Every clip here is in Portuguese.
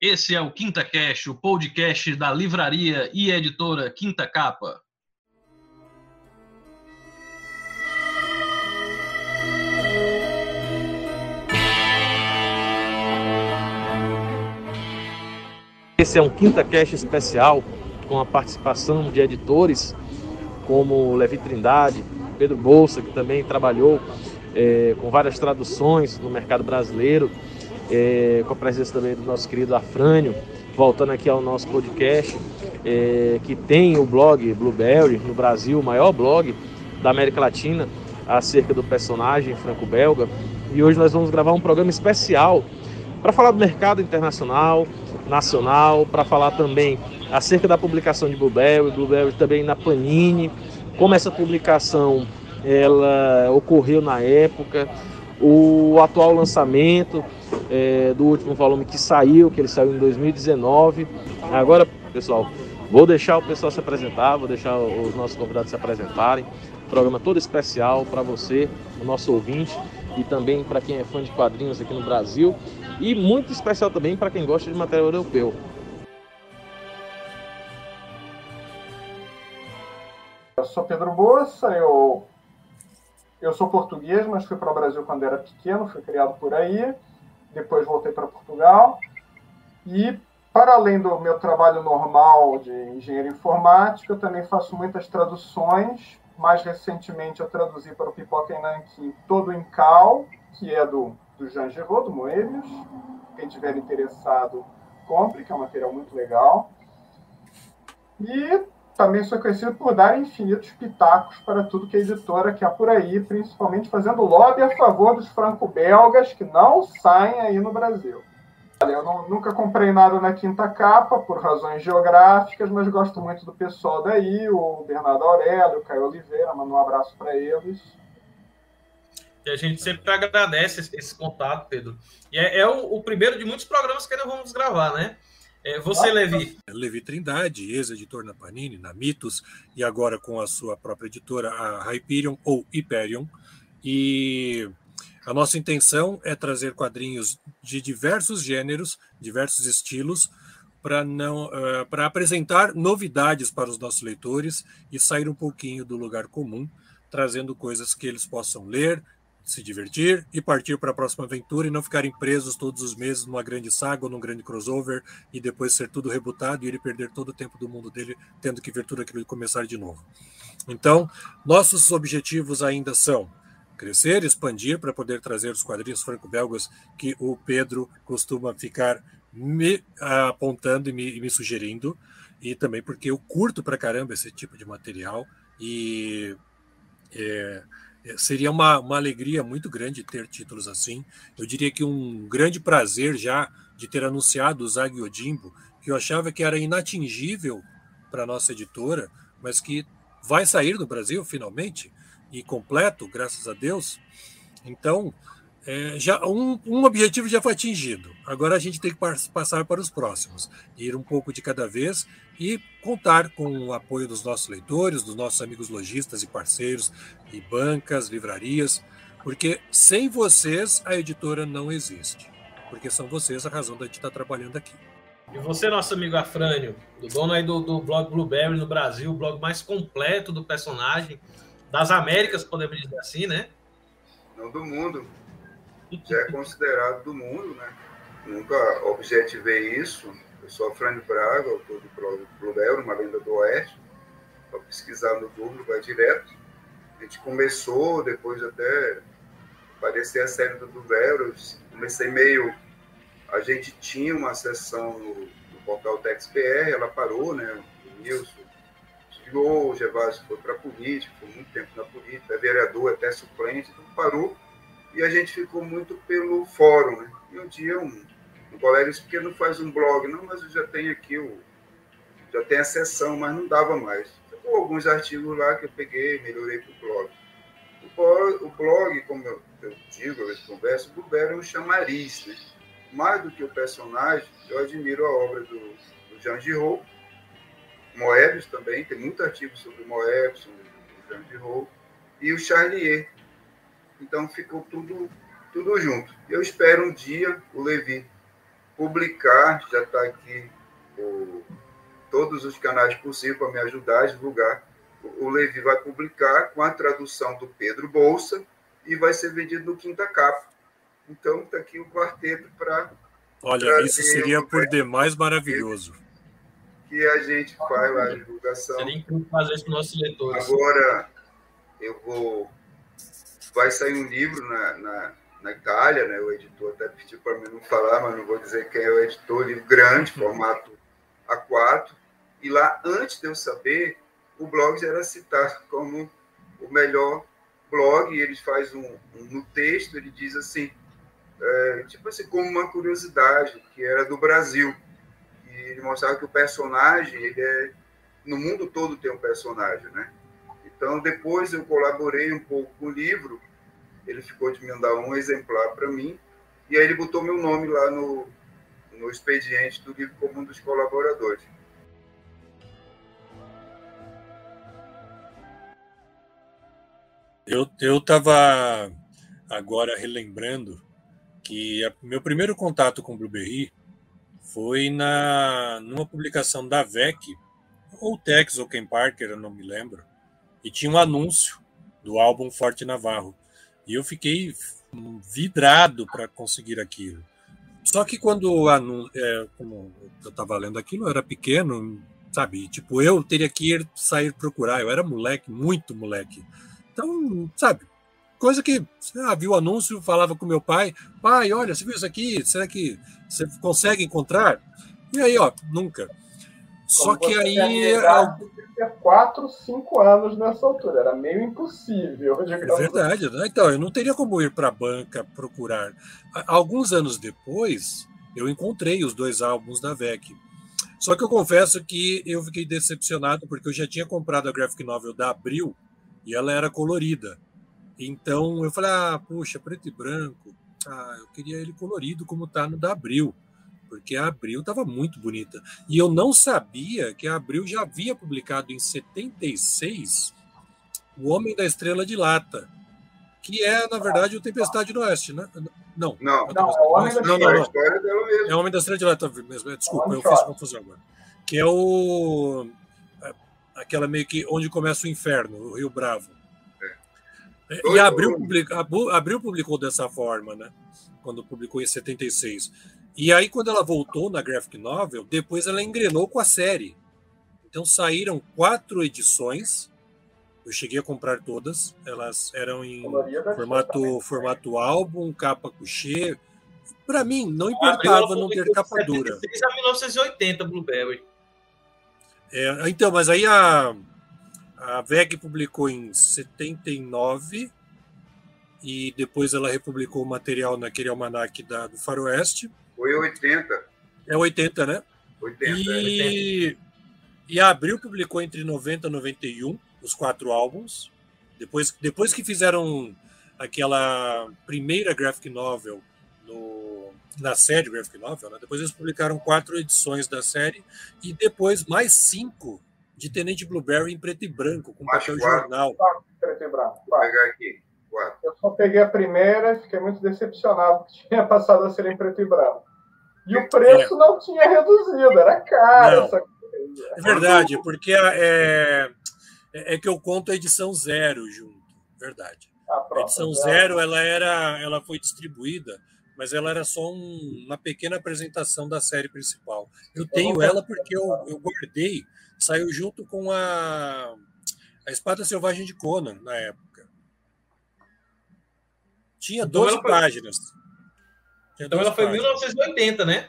Esse é o Quinta Cash, o podcast da livraria e editora Quinta Capa. Esse é um Quinta Cash especial com a participação de editores como Levi Trindade, Pedro Bolsa, que também trabalhou é, com várias traduções no mercado brasileiro, é, com a presença também do nosso querido Afrânio, voltando aqui ao nosso podcast, é, que tem o blog Blueberry no Brasil, o maior blog da América Latina acerca do personagem franco-belga. E hoje nós vamos gravar um programa especial para falar do mercado internacional, nacional, para falar também acerca da publicação de Blueberry, Blueberry também na Panini, como essa publicação ela ocorreu na época, o atual lançamento é, do último volume que saiu, que ele saiu em 2019. Agora, pessoal, vou deixar o pessoal se apresentar, vou deixar os nossos convidados se apresentarem. Programa todo especial para você, o nosso ouvinte, e também para quem é fã de quadrinhos aqui no Brasil, e muito especial também para quem gosta de material europeu. Eu sou Pedro Bossa, eu, eu sou português, mas fui para o Brasil quando era pequeno, fui criado por aí, depois voltei para Portugal. E, para além do meu trabalho normal de engenheiro informático, eu também faço muitas traduções. Mais recentemente, eu traduzi para o Pipoca e todo o Cal, que é do, do Jean Giraud, do Moebius. Quem tiver interessado, compre, que é um material muito legal. E também sou conhecido por dar infinitos pitacos para tudo que é editora que há por aí, principalmente fazendo lobby a favor dos franco-belgas que não saem aí no Brasil. Eu não, nunca comprei nada na quinta capa, por razões geográficas, mas gosto muito do pessoal daí, o Bernardo Aurélio, o Caio Oliveira, mando um abraço para eles. E a gente sempre agradece esse, esse contato, Pedro. E é, é o, o primeiro de muitos programas que nós vamos gravar, né? É, você, Levi. Levi Trindade, ex-editor na Panini, na Mitos, e agora com a sua própria editora, a Hyperion ou Hyperion. E a nossa intenção é trazer quadrinhos de diversos gêneros, diversos estilos, para não uh, para apresentar novidades para os nossos leitores e sair um pouquinho do lugar comum, trazendo coisas que eles possam ler, se divertir e partir para a próxima aventura e não ficarem presos todos os meses numa grande saga ou num grande crossover e depois ser tudo rebutado e ele perder todo o tempo do mundo dele tendo que ver tudo aquilo e começar de novo. Então, nossos objetivos ainda são crescer, expandir para poder trazer os quadrinhos franco-belgas que o Pedro costuma ficar me apontando e me, e me sugerindo, e também porque eu curto para caramba esse tipo de material e é, seria uma, uma alegria muito grande ter títulos assim. Eu diria que um grande prazer já de ter anunciado o Zag Odimbo, que eu achava que era inatingível para nossa editora, mas que vai sair no Brasil finalmente e completo, graças a Deus. Então, é, já um, um, objetivo já foi atingido. Agora a gente tem que passar para os próximos, ir um pouco de cada vez e contar com o apoio dos nossos leitores, dos nossos amigos lojistas e parceiros, e bancas, livrarias, porque sem vocês a editora não existe, porque são vocês a razão da gente estar trabalhando aqui. E você, nosso amigo Afrânio, do dono aí do, do blog Blueberry no Brasil, o blog mais completo do personagem, das Américas, podemos dizer assim, né? Não do mundo já é considerado do mundo, né? Nunca objetivei isso. Eu sou Afrânio Braga, autor do Plurel, uma lenda do Oeste. Para pesquisar no Google, vai direto. A gente começou, depois até aparecer a série do Plurel, comecei meio... A gente tinha uma sessão no, no portal TexPR, ela parou, né? O Nilson tirou, o Gervásio foi para a política, foi muito tempo na política, é vereador, até suplente, então parou e a gente ficou muito pelo fórum. Né? E um dia um, um colega disse, que não faz um blog? Não, mas eu já tenho aqui o. Já tem a sessão, mas não dava mais. Ficou alguns artigos lá que eu peguei, melhorei para o blog. O blog, como eu, eu digo, eu converso, o Blueberry é um chamariz. Né? Mais do que o personagem, eu admiro a obra do, do Jean Giraud, Moebius também, tem muito artigo sobre Moebius, sobre o Jean Giraud, e o Charlier, então ficou tudo, tudo junto. Eu espero um dia o Levi publicar, já está aqui o, todos os canais possíveis para me ajudar a divulgar. O, o Levi vai publicar com a tradução do Pedro Bolsa e vai ser vendido no Quinta Capa. Então, está aqui o quarteto para. Olha, isso seria por demais maravilhoso. Que a gente faz lá a divulgação. Seria incrível fazer isso para nossos leitores. Agora, eu vou. Vai sair um livro na, na, na Itália, né? O editor até pediu para mim não falar, mas não vou dizer quem é o editor, livro grande, formato A4. E lá, antes de eu saber, o blog já era citado como o melhor blog. E ele faz um, um no texto, ele diz assim, é, tipo assim, como uma curiosidade, que era do Brasil. E ele mostrava que o personagem, ele é. No mundo todo tem um personagem, né? Então, depois eu colaborei um pouco com o livro, ele ficou de me mandar um exemplar para mim, e aí ele botou meu nome lá no, no expediente do livro como um dos colaboradores. Eu estava agora relembrando que a, meu primeiro contato com Blueberry foi na numa publicação da VEC, ou Tex ou Ken Parker, eu não me lembro, e tinha um anúncio do álbum Forte Navarro. E eu fiquei vidrado para conseguir aquilo. Só que quando é, como eu estava lendo aquilo, eu era pequeno, sabe? Tipo, eu teria que ir sair procurar. Eu era moleque, muito moleque. Então, sabe? Coisa que, ah, viu o anúncio, falava com meu pai: pai, olha, você viu isso aqui? Será que você consegue encontrar? E aí, ó, nunca. Só que aí tinha 4, 5 anos nessa altura. Era meio impossível. É verdade. Né? Então, eu não teria como ir para a banca procurar. Alguns anos depois, eu encontrei os dois álbuns da VEC. Só que eu confesso que eu fiquei decepcionado porque eu já tinha comprado a graphic novel da Abril e ela era colorida. Então eu falei, ah, puxa, preto e branco. Ah, eu queria ele colorido como está no da Abril porque a Abril estava muito bonita. E eu não sabia que a Abril já havia publicado em 76 O Homem da Estrela de Lata, que é, na verdade, o Tempestade no Oeste, né? Não, não, não, é o Homem da não, não, não. É o Homem da Estrela de Lata mesmo. Desculpa, eu fiz confusão agora. Que é o. É, aquela meio que onde começa o inferno, o Rio Bravo. É. E a Abril, publica, a Abril publicou dessa forma, né? Quando publicou em 76. E aí, quando ela voltou na graphic novel, depois ela engrenou com a série. Então saíram quatro edições. Eu cheguei a comprar todas. Elas eram em formato, formato álbum, capa couché. Para mim, não importava não ter capa dura. Desde a 1980, Blueberry. É, então, mas aí a, a VEG publicou em 79 e depois ela republicou o material naquele almanac da, do Faroeste. Foi 80. É 80, né? 80. E, é. e a Abril publicou entre 90 e 91 os quatro álbuns. Depois, depois que fizeram aquela primeira graphic novel no, na série graphic novel, né? depois eles publicaram quatro edições da série e depois mais cinco de Tenente Blueberry em preto e branco, com mais papel quatro. jornal. Quatro, preto e branco. Vou pegar aqui. Quatro. Eu só peguei a primeira e fiquei muito decepcionado que tinha passado a ser em preto e branco. E o preço é. não tinha reduzido, era caro essa coisa. É verdade, porque é, é, é que eu conto a edição zero junto, verdade. Ah, a edição zero, ela era, ela foi distribuída, mas ela era só um, uma pequena apresentação da série principal. Eu tenho ela porque eu, eu guardei, saiu junto com a, a Espada Selvagem de Conan na época. Tinha então 12 páginas. Então ela foi em 1980, né?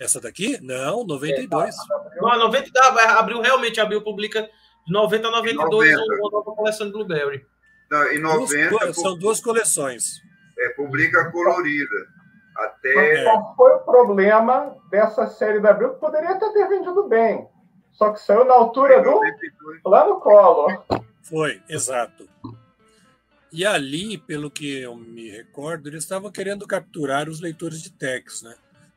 Essa daqui? Não, 92. É, não, 90 abriu realmente, abriu publica de 90 a 92 90. uma nova coleção de Blueberry. Não, em 90 duas, são duas coleções. É, publica colorida. Até qual foi o problema dessa série da Abril? Poderia até ter vendido bem. Só que saiu na altura do lá no colo. Foi, exato. E ali, pelo que eu me recordo, eles estavam querendo capturar os leitores de text, né?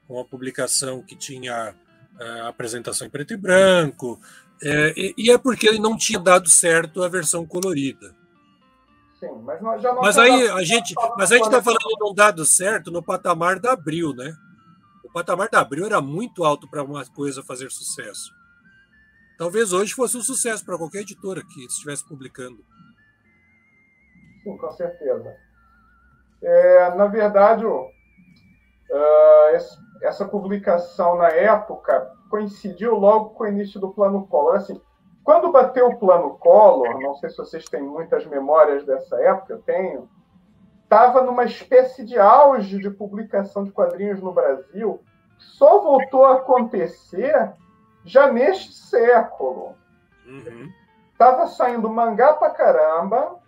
Com a publicação que tinha a é, apresentação em preto e branco, é, e, e, é porque ele não tinha dado certo a versão colorida. Sim, mas, nós já não mas aí a gente, mas a gente está falando de um dado certo no patamar da Abril, né? O patamar da Abril era muito alto para uma coisa fazer sucesso. Talvez hoje fosse um sucesso para qualquer editora que estivesse publicando. Sim, com certeza. É, na verdade, uh, essa publicação na época coincidiu logo com o início do Plano Collor. Assim, quando bateu o Plano Collor, não sei se vocês têm muitas memórias dessa época, eu tenho, estava numa espécie de auge de publicação de quadrinhos no Brasil, só voltou a acontecer já neste século. Estava uhum. saindo mangá pra caramba,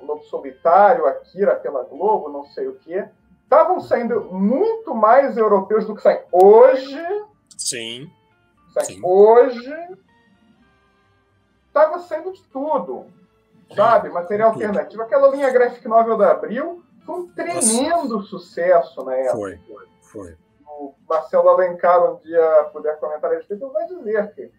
Lobo Solitário, Akira pela Globo, não sei o quê. Estavam saindo muito mais europeus do que saem hoje. Sim. Saem Sim. hoje. Estava saindo de tudo. Sabe? Material tudo. alternativo. Aquela linha graphic novel da Abril foi um tremendo Nossa. sucesso na época. Foi, foi. O Marcelo Alencar, um dia puder comentar a respeito, vai dizer que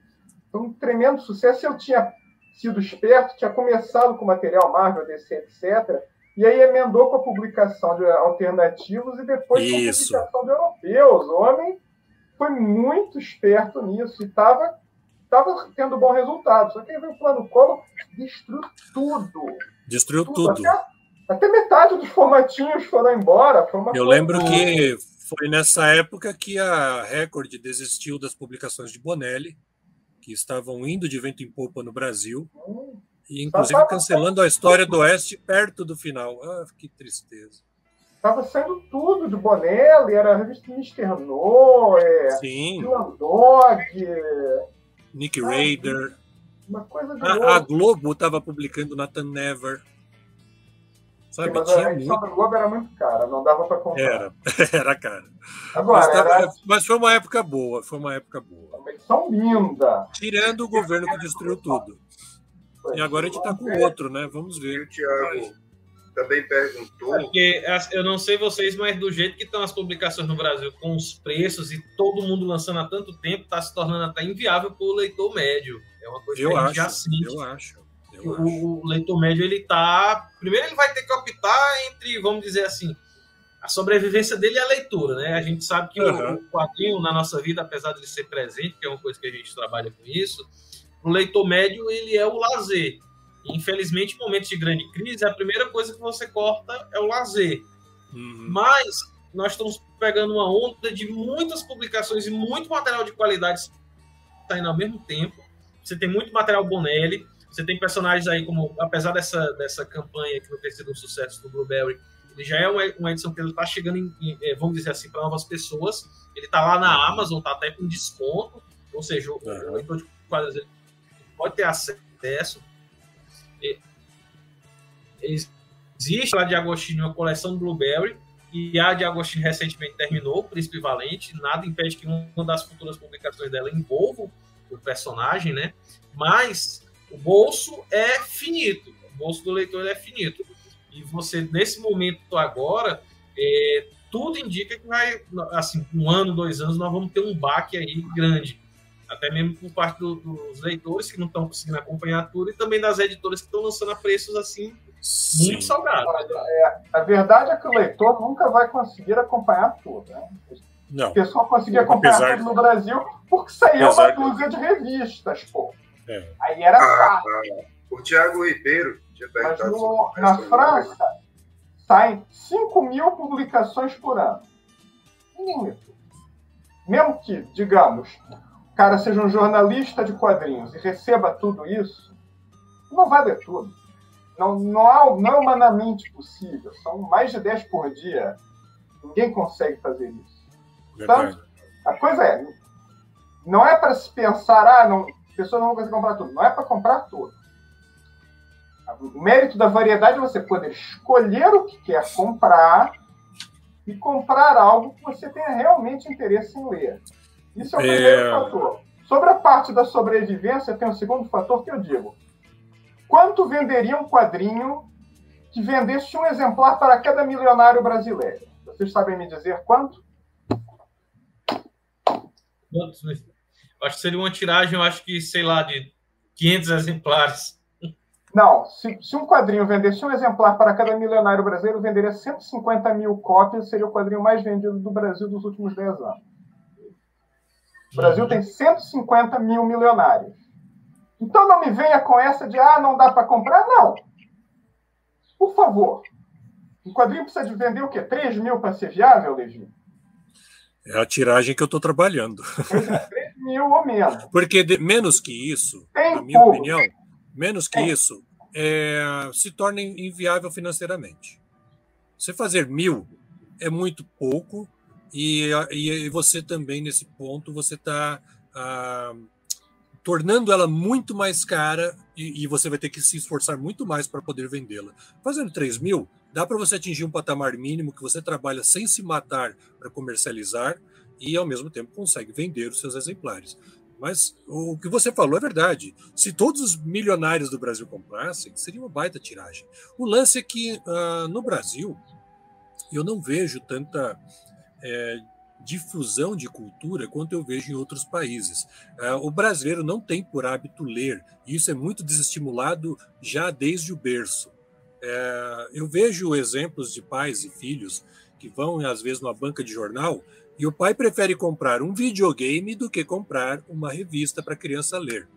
foi um tremendo sucesso. Eu tinha sido esperto, tinha começado com material Marvel, DC, etc. E aí emendou com a publicação de alternativos e depois Isso. com a publicação de europeus. O homem foi muito esperto nisso e estava tava tendo bom resultado. Só que aí veio o plano Collor, destruiu tudo. Destruiu tudo. tudo. Até, até, metade dos formatinhos foram embora. Eu lembro que foi nessa época que a Record desistiu das publicações de Bonelli que estavam indo de vento em popa no Brasil, e inclusive cancelando a história do Oeste perto do final. Ah, que tristeza. Estava saindo tudo de Bonelli, era a revista Mister No, é, Sim. Dog, Nick Raider. Uma coisa de a, a Globo estava publicando Nathan Never. Sabe, mas a edição muito... da Globo era muito cara, não dava para comprar. Era, era cara. Agora, mas, era... mas, foi uma época boa, foi uma época boa. Uma edição linda. Tirando o governo que destruiu tudo. E agora a gente está com outro, né? Vamos ver. o Thiago também perguntou. É porque eu não sei vocês, mas do jeito que estão as publicações no Brasil, com os preços e todo mundo lançando há tanto tempo, está se tornando até inviável para o leitor médio. É uma coisa eu que a gente acho, já sente. Eu acho o, o leitor médio ele tá. Primeiro ele vai ter que optar entre, vamos dizer assim, a sobrevivência dele é a leitura, né? A gente sabe que uhum. o, quadrinho na nossa vida, apesar de ele ser presente, que é uma coisa que a gente trabalha com isso, o leitor médio ele é o lazer. E, infelizmente, em momentos de grande crise, a primeira coisa que você corta é o lazer. Uhum. Mas nós estamos pegando uma onda de muitas publicações e muito material de qualidade saindo ao mesmo tempo. Você tem muito material Bonelli, você tem personagens aí como, apesar dessa, dessa campanha que não ter sido um sucesso do Blueberry, ele já é uma, uma edição que ele está chegando, em, em, é, vamos dizer assim, para novas pessoas. Ele está lá na Amazon, está até com desconto, ou seja, o, uhum. o leitor de quadrinhos pode ter acesso. E, existe lá de Agostinho uma coleção Blueberry, e a de Agostinho recentemente terminou, Príncipe Valente. Nada impede que uma das futuras publicações dela envolva o personagem, né? Mas o bolso é finito, o bolso do leitor é finito. E você, nesse momento agora, é, tudo indica que vai, assim, um ano, dois anos, nós vamos ter um baque aí grande. Até mesmo por parte do, dos leitores que não estão conseguindo acompanhar tudo e também das editoras que estão lançando a preços assim Sim. muito salgados. É, a verdade é que o leitor nunca vai conseguir acompanhar tudo. Né? Não. O pessoal conseguia acompanhar Apesar tudo no Brasil porque saiu uma dúzia de revistas, pô. É. Aí era ah, fácil. o Tiago Ribeiro tinha perguntado. Mas no, na França, saem 5 mil publicações por ano. Mesmo que, digamos, o cara seja um jornalista de quadrinhos e receba tudo isso, não vai ler tudo. Não, não, há, não é humanamente possível. São mais de 10 por dia. Ninguém consegue fazer isso. Portanto, a coisa é, não é para se pensar, ah, não, a pessoa não vai conseguir comprar tudo. Não é para comprar tudo. O mérito da variedade é você poder escolher o que quer comprar e comprar algo que você tenha realmente interesse em ler. Isso é o é... primeiro fator. Sobre a parte da sobrevivência, tem um segundo fator que eu digo. Quanto venderia um quadrinho que vendesse um exemplar para cada milionário brasileiro? Vocês sabem me dizer quanto? Acho que seria uma tiragem, eu acho que, sei lá, de 500 exemplares. Não, se, se, um quadrinho vendesse um exemplar para cada milionário brasileiro, venderia 150 mil cópias, seria o quadrinho mais vendido do Brasil dos últimos 10 anos. O Brasil tem 150 mil milionários. Então não me venha com essa de, ah, não dá para comprar. Não. Por favor. Um quadrinho precisa de vender o quê? 3 mil para ser viável, Levi? É a tiragem que eu estou trabalhando. 3 mil ou menos. Porque de, menos que isso, tem na minha pouco. opinião, menos que isso, é, se torna inviável financeiramente. Você fazer mil é muito pouco e, e você também, nesse ponto, você está ah, tornando ela muito mais cara e, e, você vai ter que se esforçar muito mais para poder vendê-la. Fazendo 3 mil, dá para você atingir um patamar mínimo que você trabalha sem se matar para comercializar e, ao mesmo tempo, consegue vender os seus exemplares. Mas o que você falou é verdade. Se todos os milionários do Brasil comprassem, seria uma baita tiragem. O lance é que uh, no Brasil eu não vejo tanta é, difusão de cultura quanto eu vejo em outros países. Uh, o brasileiro não tem por hábito ler, e isso é muito desestimulado já desde o berço. Uh, eu vejo exemplos de pais e filhos que vão, às vezes, numa banca de jornal e o pai prefere comprar um videogame do que comprar uma revista para a criança ler.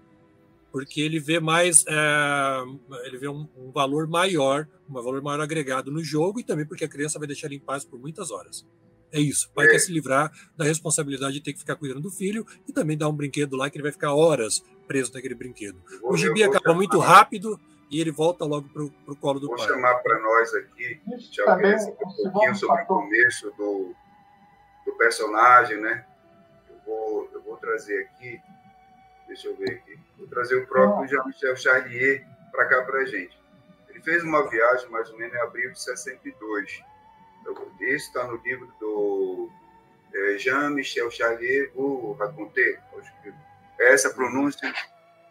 Porque ele vê mais, é, ele vê um, um, valor maior, um valor maior agregado no jogo e também porque a criança vai deixar ele em paz por muitas horas. É isso. O pai é. quer se livrar da responsabilidade de ter que ficar cuidando do filho e também dar um brinquedo lá que ele vai ficar horas preso naquele brinquedo. Vou, o gibi acaba chamar. muito rápido e ele volta logo para o colo do vou pai. Vou chamar para nós aqui, já um pouquinho sobre o começo do, do personagem, né? Eu vou, eu vou trazer aqui, deixa eu ver aqui, vou trazer o próprio Jean-Michel Charlier para cá para a gente. Ele fez uma viagem mais ou menos em abril de 62. Isso está no livro do é, Jean-Michel Charlier, o raconter. Essa pronúncia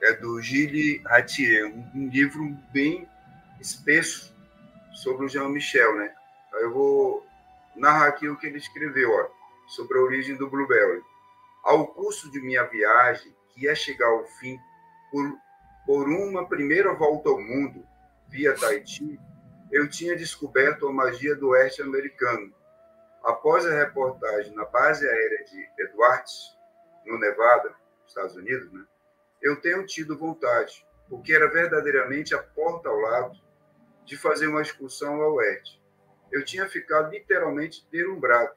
é do Gilles Ratier, um, um livro bem espesso sobre o Jean-Michel, né? Eu vou narrar aqui o que ele escreveu, ó sobre a origem do Blueberry. Ao curso de minha viagem, que ia chegar ao fim por, por uma primeira volta ao mundo via Tahiti, eu tinha descoberto a magia do oeste americano. Após a reportagem na base aérea de Edwards, no Nevada, Estados Unidos, né, eu tenho tido vontade, porque era verdadeiramente a porta ao lado, de fazer uma excursão ao oeste. Eu tinha ficado literalmente deslumbrado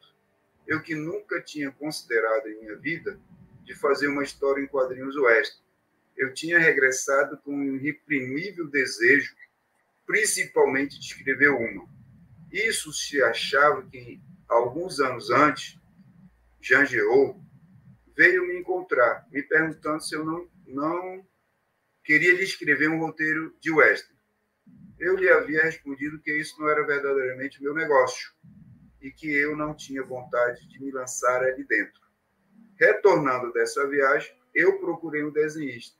eu que nunca tinha considerado em minha vida de fazer uma história em quadrinhos oeste. Eu tinha regressado com um irreprimível desejo, principalmente de escrever uma. Isso se achava que, alguns anos antes, Jean Giraud veio me encontrar, me perguntando se eu não, não queria lhe escrever um roteiro de western. Eu lhe havia respondido que isso não era verdadeiramente meu negócio e que eu não tinha vontade de me lançar ali dentro. Retornando dessa viagem, eu procurei um desenhista.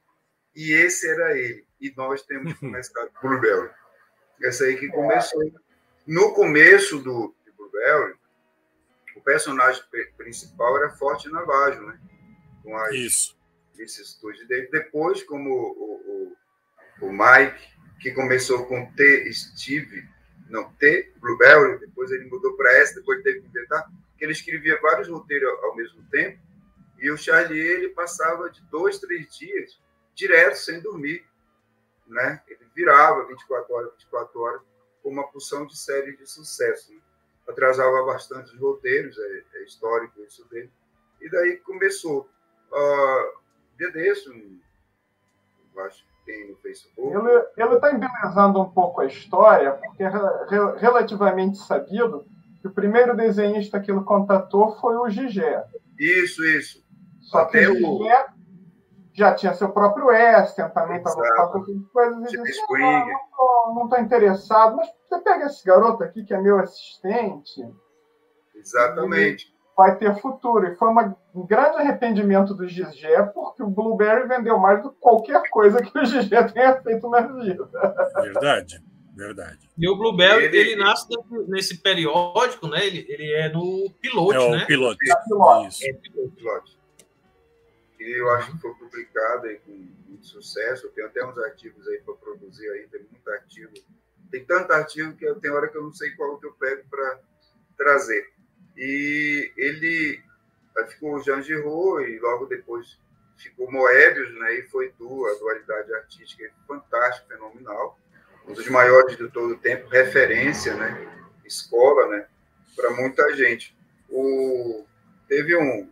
E esse era ele. E nós temos começado com Blueberry. Essa aí que começou. No começo do de Blueberry, o personagem principal era Forte Navajo, né? Com as Isso. vicissitudes dele. Depois, como o, o, o Mike, que começou com T. Steve, não, T, Blueberry, depois ele mudou para S, depois teve que inventar, que ele escrevia vários roteiros ao mesmo tempo, e o Charlie, ele passava de dois, três dias direto, sem dormir, né? Ele virava 24 horas, 24 horas, com uma porção de séries de sucesso, né? Atrasava bastante os roteiros, é, é, histórico isso dele. E daí começou. Uh, dia desse, eu acho tem no Facebook. Ele está embelezando um pouco a história, porque é relativamente sabido que o primeiro desenhista que ele contatou foi o Gigé. Isso, isso. Só Até que o Gigé já tinha seu próprio Western, também estava fazendo coisas. E disse, ah, não estou interessado, mas você pega esse garoto aqui que é meu assistente. Exatamente vai ter futuro. E foi uma, um grande arrependimento do Gigé, porque o Blueberry vendeu mais do que qualquer coisa que o Gigé tenha feito na vida. Verdade, verdade. E o Blueberry, ele, ele nasce nesse periódico, né? Ele, ele é no piloto, é o né? Pilote. É, pilote. É, pilote. que eu acho que foi publicado aí com muito sucesso. Eu tenho até uns artigos aí para produzir aí, tem muito artigo. Tem tanto artigo que eu tenho hora que eu não sei qual que eu pego para trazer. E ele ficou Jean Giraud e logo depois ficou Moebius, né? E foi Du, a dualidade artística é fantástica, fenomenal. Um dos maiores de todo o tempo, referência, né? Escola, né? Para muita gente. O... Teve um,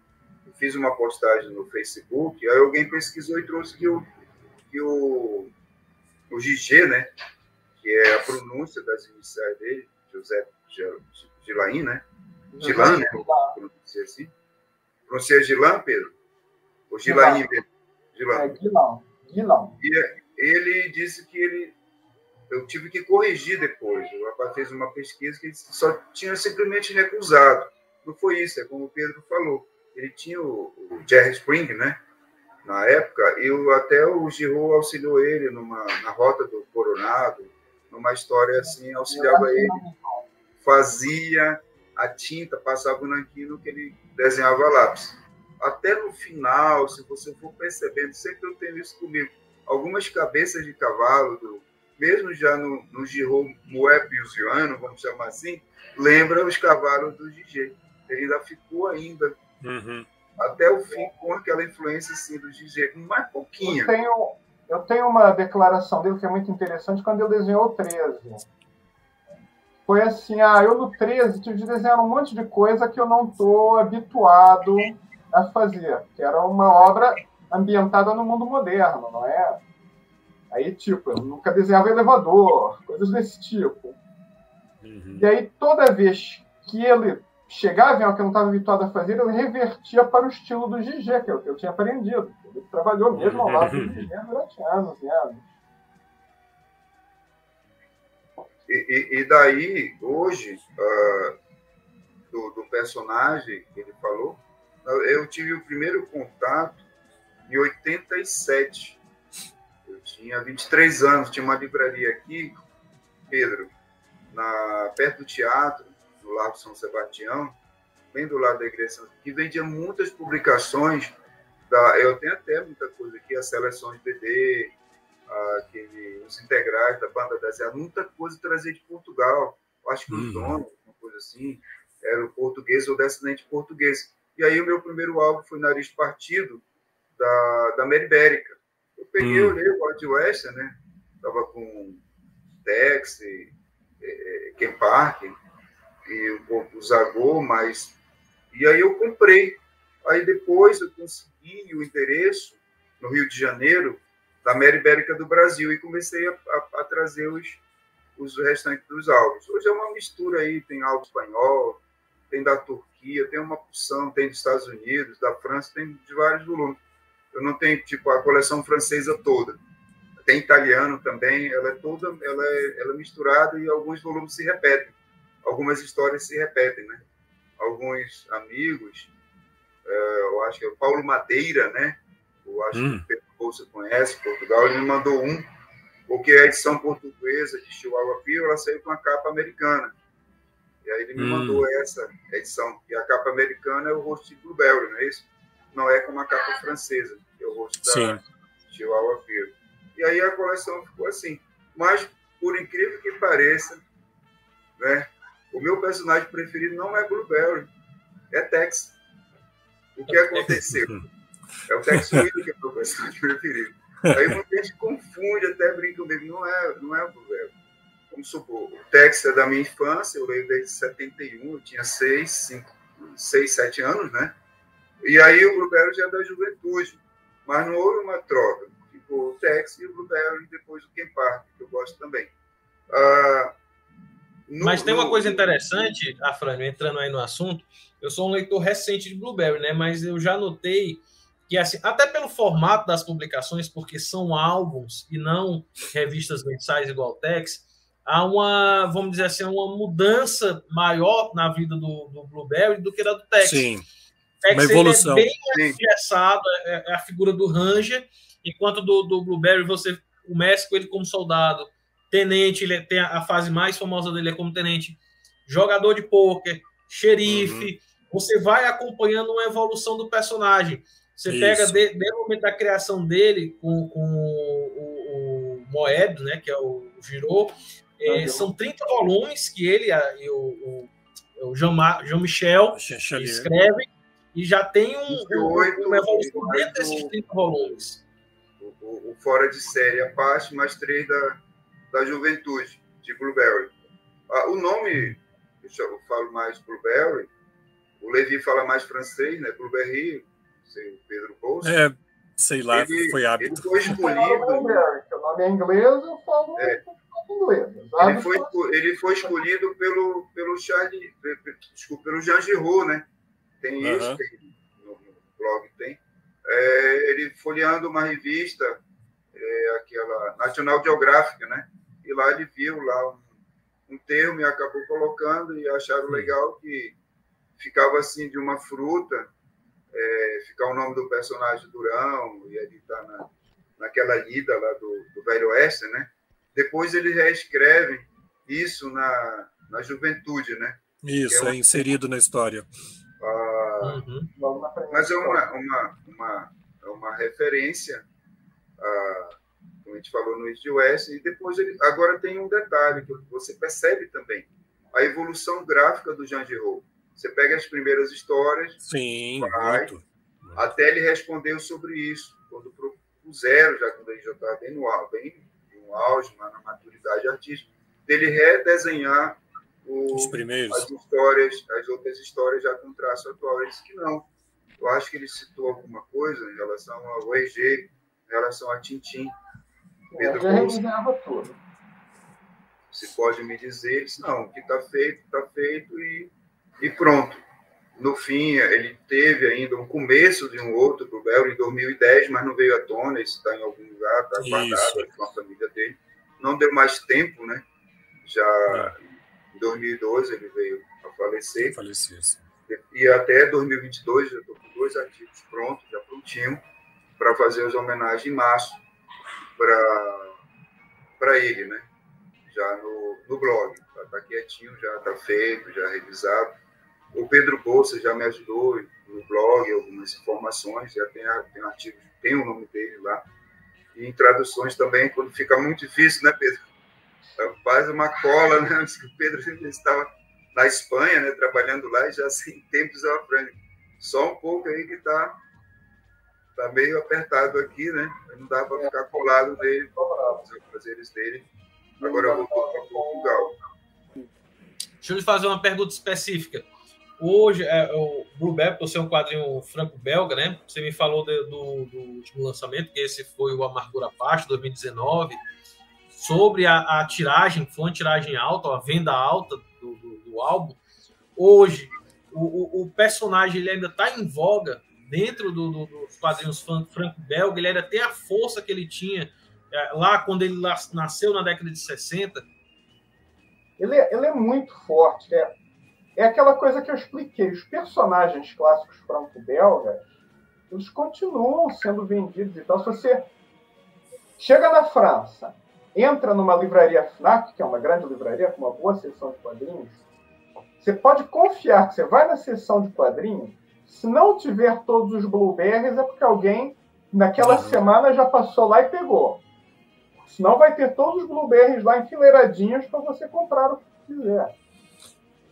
fiz uma postagem no Facebook, aí alguém pesquisou e trouxe que o, que o, o Gigi, né, que é a pronúncia das iniciais dele, José Gilain, né? Gilan, né? Pronuncia assim. Pronuncia Gilan, Pedro? Ou Gilain mesmo? Gilan. É, Gilan. Gilan. E ele disse que ele eu tive que corrigir depois. O rapaz fez uma pesquisa que ele só tinha simplesmente recusado. Não foi isso, é como o Pedro falou ele tinha o, o Jerry Spring, né? Na época, e até o Giroud auxiliou ele numa, na rota do Coronado, numa história assim, auxiliava ele, fazia a tinta, passava o nanquino que ele desenhava lápis. Até no final, se você for percebendo, sempre eu tenho isso comigo, algumas cabeças de cavalo, do, mesmo já no, no Giro Moebiusiano, vamos chamar assim, lembra os cavalos do Gigi. Ele ainda ficou ainda Uhum. Até o fim, com aquela influência assim, do Gigi, mais pouquinho. Eu tenho, eu tenho uma declaração dele que é muito interessante quando ele desenhou o 13. Foi assim, ah, eu no 13 tive de desenhar um monte de coisa que eu não estou habituado a fazer, que era uma obra ambientada no mundo moderno, não é? Aí, tipo, eu nunca desenhava elevador, coisas desse tipo. Uhum. E aí, toda vez que ele chegava em algo que eu não estava habituado a fazer, eu revertia para o estilo do Gigi, que é o que eu tinha aprendido. Ele trabalhou mesmo ao lado do Gigi durante anos e anos. E, e, daí, hoje, uh, do, do, personagem que ele falou, eu tive o primeiro contato em 87. Eu tinha 23 anos, tinha uma livraria aqui, Pedro, na, perto do teatro, do Largo São Sebastião, bem do lado da igreja, que vendia muitas publicações. Da, eu tenho até muita coisa aqui, as seleções BD, aquele, os integrais da banda desenhada, muita coisa trazia de Portugal. Acho que os uhum. donos, uma coisa assim, era o português ou descendente português. E aí o meu primeiro álbum foi Nariz Partido, da, da Meribérica. Eu peguei, uhum. olhei o Wild West, né? Tava com Tex, e, e, Ken Park, e o Zagor, mas. E aí eu comprei. Aí depois eu consegui o endereço no Rio de Janeiro da Mera Ibérica do Brasil e comecei a, a, a trazer os, os restantes dos álbuns. Hoje é uma mistura aí, tem álbum espanhol, tem da Turquia, tem uma porção, tem dos Estados Unidos, da França, tem de vários volumes. Eu não tenho, tipo, a coleção francesa toda. Tem italiano também, ela é toda, ela é, ela é misturada e alguns volumes se repetem algumas histórias se repetem, né? Alguns amigos, é, eu acho que é o Paulo Madeira, né? Eu acho hum. que Bolsa conhece, Portugal, ele me mandou um, porque a edição portuguesa de Chihuahua Pio, ela saiu com a capa americana. E aí ele me hum. mandou essa edição. E a capa americana é o rosto de Blueberry, não é isso? Não é como a capa francesa, que é o rosto da Sim. Chihuahua Pio. E aí a coleção ficou assim. Mas, por incrível que pareça, né, o meu personagem preferido não é Blueberry, é Tex. O que aconteceu? É o Tex Williams que é o meu personagem preferido. Aí muita gente confunde, até brinca comigo, não é, não é o Blueberry. Vamos supor, o Tex é da minha infância, eu leio desde 71, eu tinha 6, 5, 6, 7 anos, né? E aí o Blueberry já é da juventude. Mas não houve uma troca. Ficou o Tex e o Blueberry e depois o Ken Park, que eu gosto também. Ah, no, Mas tem uma coisa interessante, Afrânio, entrando aí no assunto. Eu sou um leitor recente de Blueberry, né? Mas eu já notei que, assim, até pelo formato das publicações, porque são álbuns e não revistas mensais igual Tex, há uma, vamos dizer assim, uma mudança maior na vida do, do Blueberry do que da do Tex. Sim. Tex, uma evolução. Ele é bem engessado, é, é, a figura do Ranger, enquanto do, do Blueberry você começa com ele como soldado, tenente, ele tem a fase mais famosa dele é como tenente, jogador de pôquer, xerife. Uhum. Você vai acompanhando uma evolução do personagem. Você Isso. pega desde o momento da criação dele com, com o, o Moebius, né, que é o, o Giro, é, são 30 volumes que ele e o, o, o Jean-Michel escrevem e já tem um, 28, uma evolução dentro desses 30 volumes. O, o, Fora de Série, a parte, mais três da, da Juventude, de Blueberry. Ah, o nome, eu falo mais Blueberry, o Levi fala mais francês, né? Blueberry, sei, Pedro Bolsa. É, sei lá, ele, foi hábito. Ele foi escolhido. o nome é inglês, eu falo é. inglês. Ele foi, ele foi escolhido pelo, pelo Charles, desculpa, pelo Jean Giraud, né? Tem uhum. isso, tem, no, no blog tem. É, ele folheando uma revista, é, aquela National Geographic, né? E lá ele viu lá um, um termo e acabou colocando e acharam legal que ficava assim de uma fruta, é, ficar o nome do personagem Durão, e ele está na, naquela lida lá do, do Velho Oeste, né? Depois eles reescrevem isso na, na juventude, né? Isso, é, um, é, inserido na história. Ah, uhum. Mas é uma, uma, uma, é uma referência, a, como a gente falou no East West, e depois ele, agora tem um detalhe que você percebe também, a evolução gráfica do Jean Giraud. Você pega as primeiras histórias, Sim, vai, muito. Até ele respondeu sobre isso, quando propuseram, já quando ele já estava bem no auge, bem no auge, na maturidade artística, dele redesenhar o, os primeiros. as histórias, as outras histórias já com traço atual. Ele disse que não. Eu acho que ele citou alguma coisa em relação ao EG, em relação a Tintim. Pedro é, tudo. Se pode me dizer, ele disse, não, o que está feito, está feito e e pronto. No fim, ele teve ainda um começo de um outro pro Belo em 2010, mas não veio à tona, isso está em algum lugar, está guardado com a família dele. Não deu mais tempo, né? Já é. em 2012 ele veio a falecer. Falecer, sim. E até 2022 já estou com dois artigos prontos, já prontinho, para fazer as homenagens em março para ele, né? Já no, no blog. Está tá quietinho, já está feito, já revisado o Pedro Bolsa já me ajudou no blog, algumas informações, já tem, tem artigos, tem o nome dele lá. E em traduções também, quando fica muito difícil, né, Pedro? Faz uma cola, né? O Pedro estava na Espanha, né, trabalhando lá e já sem tempo usava frango. Só um pouco aí que está tá meio apertado aqui, né? Não dá para ficar colado nele, os prazeres dele. Agora voltou para Portugal. Deixa eu lhe fazer uma pergunta específica. Hoje, é, o Blueberry, por ser um quadrinho franco-belga, né? Você me falou de, do, do, último lançamento, que esse foi o Amargura Parte, 2019. Sobre a, a, tiragem, foi uma tiragem alta, a venda alta do, do, do álbum. Hoje, o, o, o, personagem ele ainda está em voga dentro do, dos quadrinhos franco-belga, ele ainda tem a força que ele tinha é, lá quando ele nasceu na década de 60. Ele, é, ele é muito forte, né? É aquela coisa que eu expliquei. Os personagens clássicos franco-belgas, eles continuam sendo vendidos e tal. Se você chega na França, entra numa livraria FNAC, que é uma grande livraria com uma boa seção de quadrinhos, você pode confiar que você vai na seção de quadrinhos, se não tiver todos os blueberries, é porque alguém naquela uhum. semana já passou lá e pegou. Senão vai ter todos os blueberries lá enfileiradinhos para você comprar o que quiser.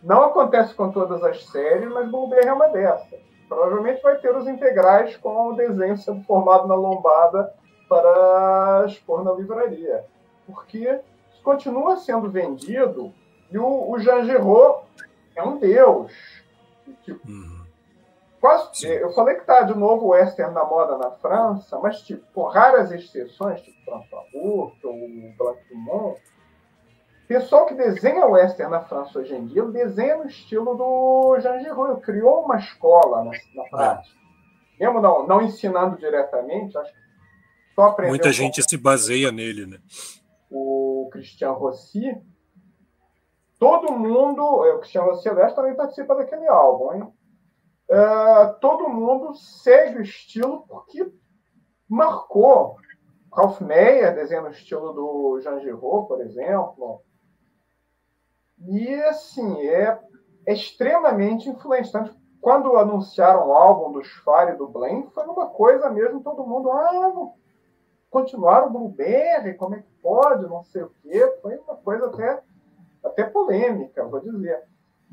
Não acontece com todas as séries, mas Blueberry é uma dessas. Provavelmente vai ter os integrais com o desenho sendo formado na lombada para expor na livraria. Porque continua sendo vendido e o, o Jean Giraud é um deus. Tipo, uhum. quase, eu falei que está de novo o western na moda na França, mas tipo, com raras exceções, tipo François Hourt ou Blanc Dumont, pessoal que desenha western na França hoje em dia, desenha no estilo do Jean Giraud. Criou uma escola na, na prática. É. Mesmo não, não ensinando diretamente, acho que só aprendeu. Muita gente se baseia nele, né? O Christian Rossi. Todo mundo. É, o Christian Rossi, aliás, também participa daquele álbum, hein? Uh, todo mundo segue o estilo porque marcou. Ralph Meyer desenha no estilo do Jean Giraud, por exemplo. E, assim, é, é extremamente influente. Tanto quando anunciaram o álbum dos Fire e do Blend, foi uma coisa mesmo, todo mundo, ah, continuaram o Blueberry, como é que pode, não sei o quê. Foi uma coisa até, até polêmica, vou dizer.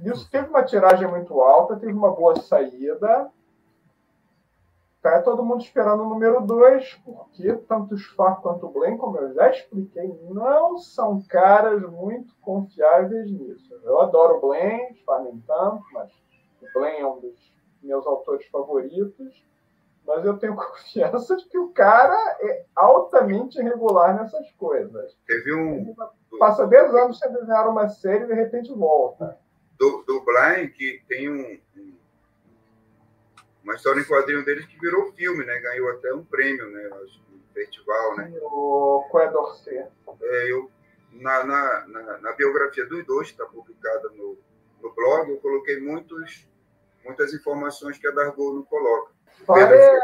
Isso teve uma tiragem muito alta, teve uma boa saída. Tá todo mundo esperando o número 2, porque tanto o Sfar quanto o Blen, como eu já expliquei, não são caras muito confiáveis nisso. Eu adoro o Blen, Sfar nem tanto, mas o Blen é um dos meus autores favoritos. Mas eu tenho confiança de que o cara é altamente irregular nessas coisas. Teve um. Passa 10 anos sem desenhar uma série e de repente volta. Do, do que tem um, uma história em quadrinho deles que virou filme, né? Ganhou até um prêmio, né? Um festival, né? O Coé d'Orsay. É, eu, na, na, na, na, biografia dos dois, que está publicada no, no blog, eu coloquei muitos, muitas informações que a Dargo não coloca. Pedro... é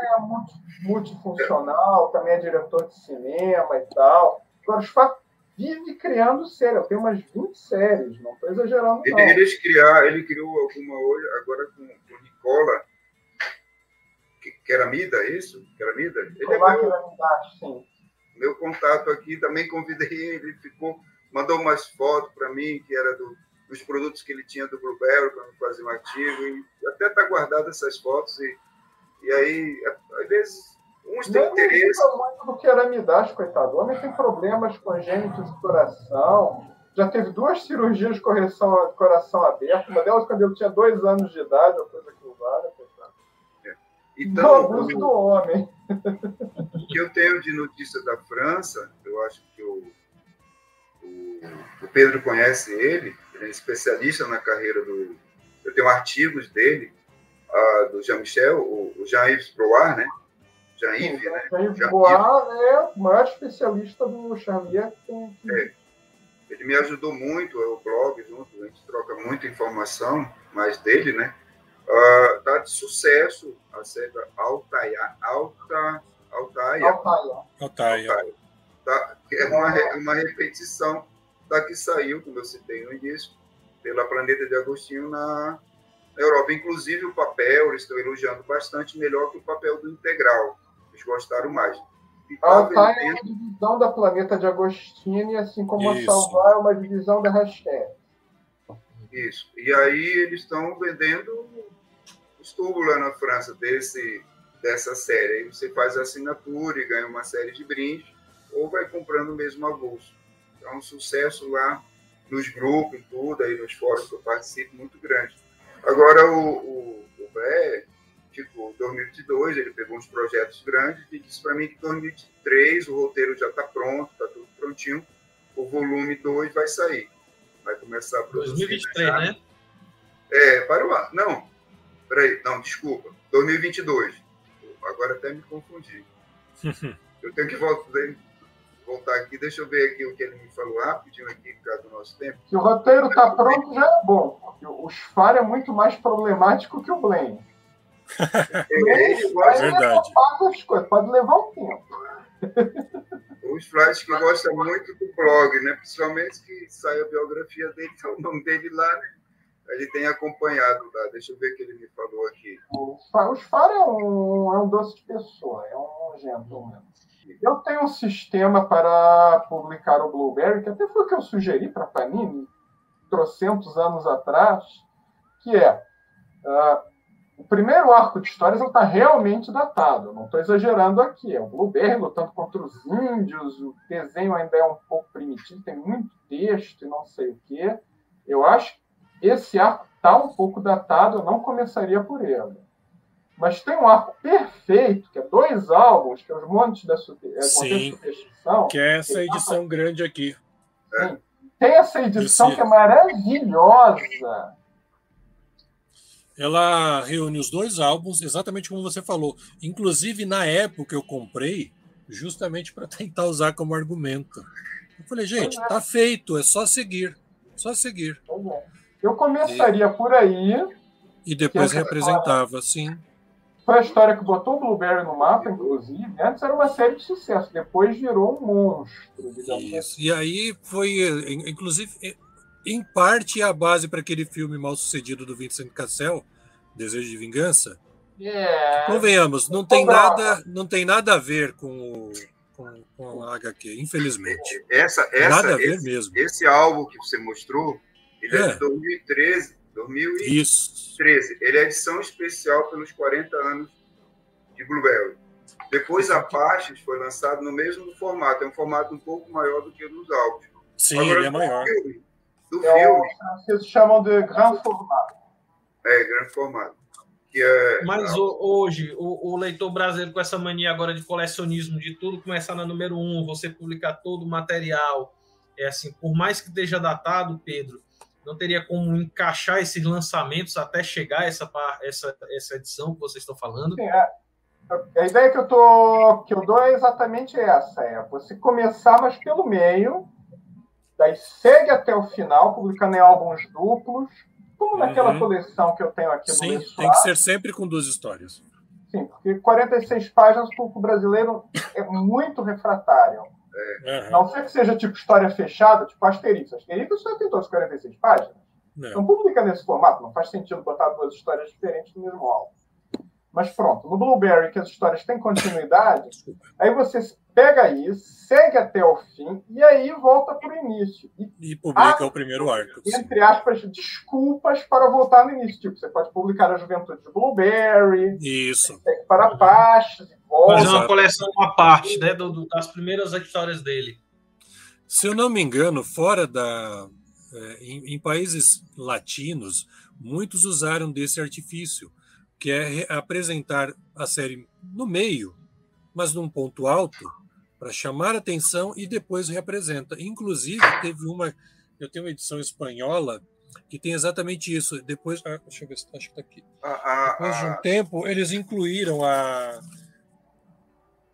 multifuncional, também é diretor de cinema e tal. Agora, os fatos vive criando série. Eu tenho umas 20 séries, não estou exagerando. Não. Ele, eles criar, ele criou alguma hoje, agora com, com Nicola, Queramida, é isso? Queramida? Ele é meu, sim. meu contato aqui, também convidei ele, ele ficou, mandou umas fotos para mim, que era do, dos produtos que ele tinha do Blueberry, para fazer um artigo, e até está guardado essas fotos, e, e aí, às vezes, uns têm interesse... Não muito do Queramidas, coitado, o homem tem problemas congênitos de coração, já teve duas cirurgias de correção, coração aberto, uma delas quando ele tinha dois anos de idade, uma coisa que não vale, então, do homem. O que eu tenho de notícia da França, eu acho que o, o, o Pedro conhece ele, ele é especialista na carreira do. Eu tenho artigos dele, uh, do Jean-Michel, o, o Jean-Yves Broard, né? Jean-Yves, né? Jean-Yves Broard é o maior especialista do Xavier. É. Ele me ajudou muito, é o blog junto, a gente troca muita informação, mais dele, né? Está ah, uh, de sucesso a série Altaia. Alta, Altaia. Altaia. Altaia. Tá, é uma, uma repetição da que saiu, como eu citei no início, pela Planeta de Agostinho na, na Europa. Inclusive o papel, eles estão elogiando bastante melhor que o papel do integral. Eles gostaram mais. A Altaia vendendo... é uma divisão da Planeta de Agostinho, assim como Isso. a Salvar é uma divisão da Hashtag. Isso. E aí eles estão vendendo tubos lá na França desse, dessa série. Aí você faz a assinatura e ganha uma série de brindes, ou vai comprando mesmo a bolsa. Então, um sucesso lá nos grupos e tudo, aí nos fóruns que eu participo, muito grande. Agora, o, o, o Bé, tipo, 2022, ele pegou uns projetos grandes e disse para mim que 2023 o roteiro já está pronto, está tudo prontinho, o volume 2 vai sair. Vai começar a produzir. 2023, né? É, para o ano. Não, Peraí, não, desculpa. 2022. Agora até me confundi. eu tenho que voltar, voltar aqui. Deixa eu ver aqui o que ele me falou rapidinho aqui, por causa do nosso tempo. Se o roteiro está pronto, já é bom. Porque o Sfar é muito mais problemático que o Blaine. É, ele gosta é verdade. Coisas, pode levar um tempo. Os Flight que gosta muito do blog, né? Principalmente que sai a biografia dele, tá o nome dele lá, né? Ele tem acompanhado tá? Deixa eu ver o que ele me falou aqui. O Sfar é um, é um doce de pessoa, é um gentleman. Eu tenho um sistema para publicar o Blueberry, que até foi o que eu sugeri para a Panini, trocentos anos atrás, que é uh, o primeiro arco de histórias está realmente datado, não estou exagerando aqui. É o Blueberry lutando contra os índios, o desenho ainda é um pouco primitivo, tem muito texto e não sei o quê. Eu acho esse arco está um pouco datado, eu não começaria por ele. Mas tem um arco perfeito, que é dois álbuns, que é os Montes da é, Sim, Superstição. Que é essa edição grande aqui. Sim. Tem essa edição Esse... que é maravilhosa. Ela reúne os dois álbuns, exatamente como você falou. Inclusive, na época eu comprei, justamente para tentar usar como argumento. Eu falei, gente, é. tá feito, é só seguir. Só seguir. É. Eu começaria e... por aí. E depois representava, história... sim. Foi a história que botou o Blueberry no mapa, inclusive. Antes era uma série de sucesso, depois virou um monstro. Isso. Assim. E aí foi, inclusive, em parte a base para aquele filme mal sucedido do Vincent Cassel, Desejo de Vingança. É. Convenhamos, não tem nada, não tem nada a ver com, com, com a HQ, infelizmente. Essa, essa, nada a ver esse, mesmo. esse álbum que você mostrou, ele é, É. de 2013. 2013. Isso. Ele é edição especial pelos 40 anos de Blueberry. Depois a Pastes foi lançado no mesmo formato, é um formato um pouco maior do que o dos álbuns. Sim, Agora, ele é do maior. filme, do É filme, franceses chamam de grand format. é grande formato. Que é, Mas o- hoje, o, o leitor brasileiro com essa mania agora de colecionismo, de tudo começar na número um, você publicar todo o material, é assim, por mais que esteja datado, Pedro, não teria como encaixar esses lançamentos até chegar essa, par- essa, essa edição que vocês estão falando? Sim, a, a ideia que eu, tô, que eu dou é exatamente essa: é você começar, mas pelo meio, daí segue até o final, publicando em álbuns duplos, como naquela Uhum. coleção que eu tenho aqui no Sim, tem que ser sempre com duas histórias. Sim, porque 46 páginas, o público brasileiro é muito refratário. A Não sei que seja tipo história fechada, tipo Asterix. Asterix só tem todas as 46 páginas. Não. Não publica nesse formato, não faz sentido botar duas histórias diferentes no mesmo álbum. Mas pronto, no Blueberry, que as histórias têm continuidade, aí você pega isso, segue até o fim e aí volta para o início. E, E publica o primeiro arco. sim. entre aspas, desculpas para voltar no início. Tipo, você pode publicar a juventude de Blueberry, Isso. segue para Pastes e. Fazer uma coleção à parte, né, do- do- das primeiras histórias dele. Se eu não me engano, fora da. é, em, em países latinos, muitos usaram desse artifício, que é re- apresentar a série no meio, mas num ponto alto, para chamar atenção e depois reapresenta. Inclusive, teve uma. Eu tenho uma edição espanhola que tem exatamente isso. Depois. ah, deixa eu ver se acho que está aqui. a, a, Depois de um a, tempo, eles incluíram a.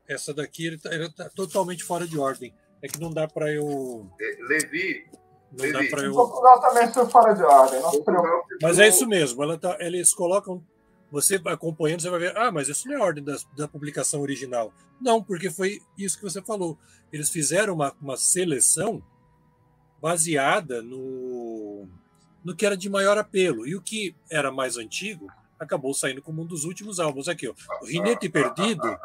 Essa daqui ele tá, ele tá totalmente fora de ordem. É que não dá para eu. Levi, Não dá Levi. para Em eu. Portugal também foi fora de ordem, Mas é isso mesmo. Ela tá, eles colocam. Você acompanhando, você vai ver. Ah, mas isso não é a ordem da, da publicação original. Não, porque foi isso que você falou. Eles fizeram uma, uma seleção baseada no, no que era de maior apelo. E o que era mais antigo acabou saindo como um dos últimos álbuns. Aqui, ó. O Rinete Perdido,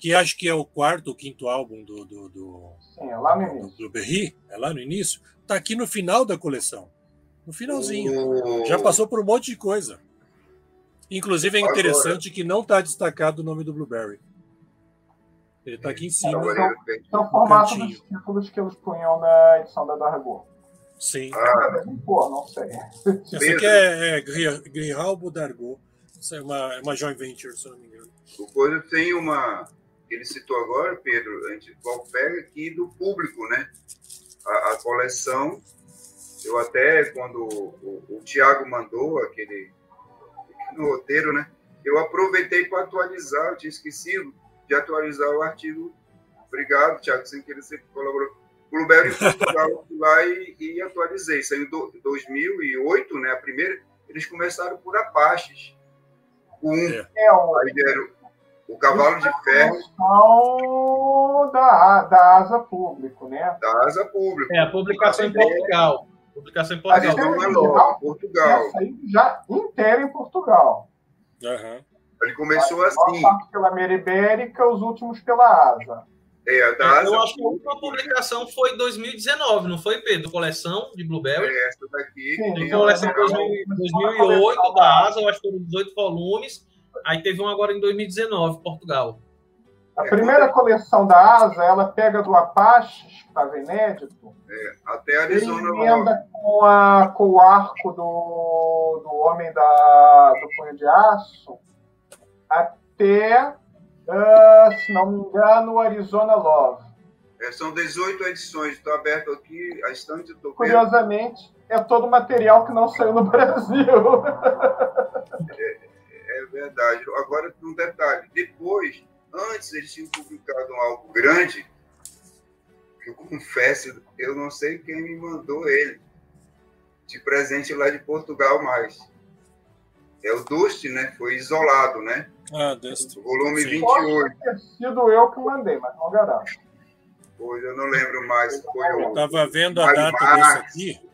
que acho que é o quarto ou quinto álbum do, do, do, Sim, é lá no do, início. do Berry, é lá no início, tá aqui no final da coleção. No finalzinho. Já passou por um monte de coisa. Inclusive é Agora- interessante que não está destacado o nome do Blueberry. Ele está aqui em cima. É o formato cantinho. dos títulos que eles punham na edição da Dargo. Sim. Ah, Pô, não sei. Esse aqui é, é Gri- Grijalbo Dargo. Isso é uma, é uma joint venture, se não me engano. o coisa tem uma. Ele citou agora, Pedro, a gente pega aqui do público, né? A, a coleção. Eu até, quando o, o, o Tiago mandou aquele no roteiro, né? Eu aproveitei para atualizar, eu tinha esquecido de atualizar o artigo. Obrigado, Tiago, sem querer você colaborou. Blueberry em Portugal, lá e, e atualizei. Saiu em 2008, né? A primeira. Eles começaram por Apaches. O 1. É. É Aí deram o Cavalo de Ferro questão da, da asa público, né? da Asa Pública. É, a publicação em Portugal. Publicação em A Portugal. Portugal. menor, Portugal. Essa aí já inteira em Portugal. Aham. Ele começou A assim. maior parte pela Meira Ibérica, os últimos pela asa. É, a da Asa Eu acho que a última publicação foi em 2019, não foi, Pedro? Coleção de Blueberry. É essa daqui. Sim, coleção a- em 2000 2008 da Asa, eu acho que foram 18 volumes. Aí teve um agora em 2019, Portugal. A É, primeira coleção da asa, ela pega do Apache, que estava inédito, até e Arizona Rock. emenda com, a, com o arco do, do Homem da, do Punho de Aço até, ah, se não me engano, o Arizona Love. É, são 18 edições. Estou aberto aqui, a estante do Curiosamente, é todo material que não saiu no Brasil. É verdade. Agora, um detalhe. Depois, antes eles tinham publicado um álbum grande, que eu confesso, eu não sei quem me mandou ele, de presente lá de Portugal mais. É o Dust, né? Foi isolado, né? Ah, Dust. O volume Sim. 28. Pode ter sido eu que mandei, mas não garanto. Pois eu não lembro mais. Foi eu estava vendo a data Marques, desse aqui.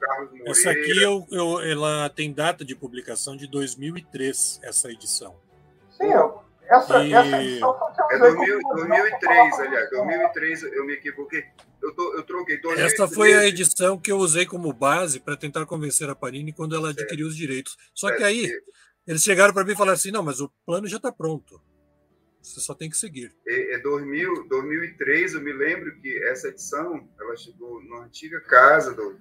Essa aqui eu, eu, ela tem data de publicação de 2003, essa edição. Sim, eu, essa, e... essa edição é 2000, 2003, aliás. 2003 eu me equivoquei. Eu, tô, eu troquei. 2003. Essa foi a edição que eu usei como base para tentar convencer a Panini quando ela adquiriu os direitos. Só que aí eles chegaram para mim e falaram assim: não, mas o plano já está pronto. Você só tem que seguir. É, é 2000, 2003, eu me lembro que essa edição ela chegou na antiga casa do,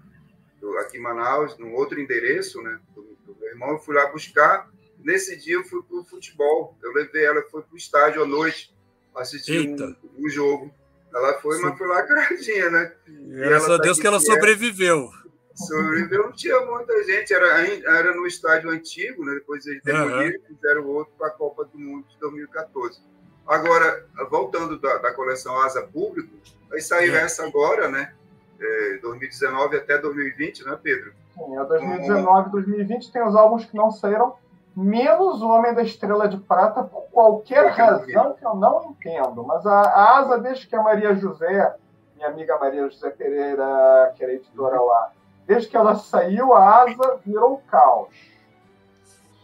do aqui em Manaus, num outro endereço, né? Do, do, meu irmão, eu fui lá buscar. Nesse dia eu fui para o futebol. Eu levei ela, foi para o estádio à noite, assistir um, um, jogo. Ela foi, Sim. mas foi lacradinha, né? Graças a tá Deus que ela sobreviveu. Sobreviveu, não tinha muita gente, era, era no estádio antigo, né? depois eles demoliram e fizeram outro para a Copa do Mundo de 2014. Agora, voltando da, da coleção Asa Público, aí saiu é. essa agora, né? É, 2019 até 2020, né, Pedro? Sim, é 2019 e 2020 tem os álbuns que não saíram, menos o Homem da Estrela de Prata, por qualquer razão que eu não entendo. Mas a, a Asa, desde que a Maria José, minha amiga Maria José Pereira, que era editora lá, desde que ela saiu, a Asa virou caos.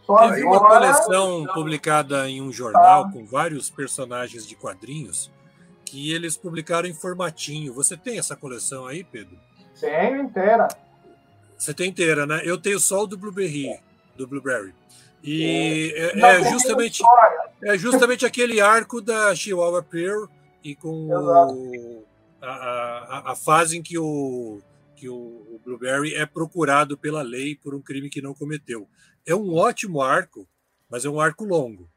Teve uma coleção publicada em um jornal com vários personagens de quadrinhos que eles publicaram em formatinho. Você tem essa coleção aí, Pedro? Tenho inteira. Você tem inteira, né? Eu tenho só o do Blueberry, do Blueberry. E é, é justamente é justamente aquele arco da Chihuahua Pearl e com o, a, a, a fase em que o que o, Blueberry é procurado pela lei por um crime que não cometeu. É um ótimo arco, mas é um arco longo.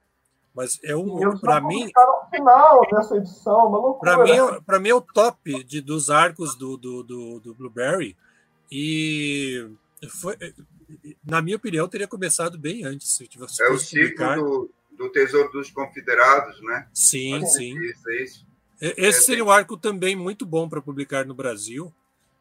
Mas é um para mim final dessa edição, Para mim, é, para mim é o top de, dos arcos do, do, do, do Blueberry e foi, na minha opinião teria começado bem antes se tivesse É o ciclo do, do Tesouro dos Confederados, né? Sim, é sim. Isso, é isso. Esse seria um arco também muito bom para publicar no Brasil.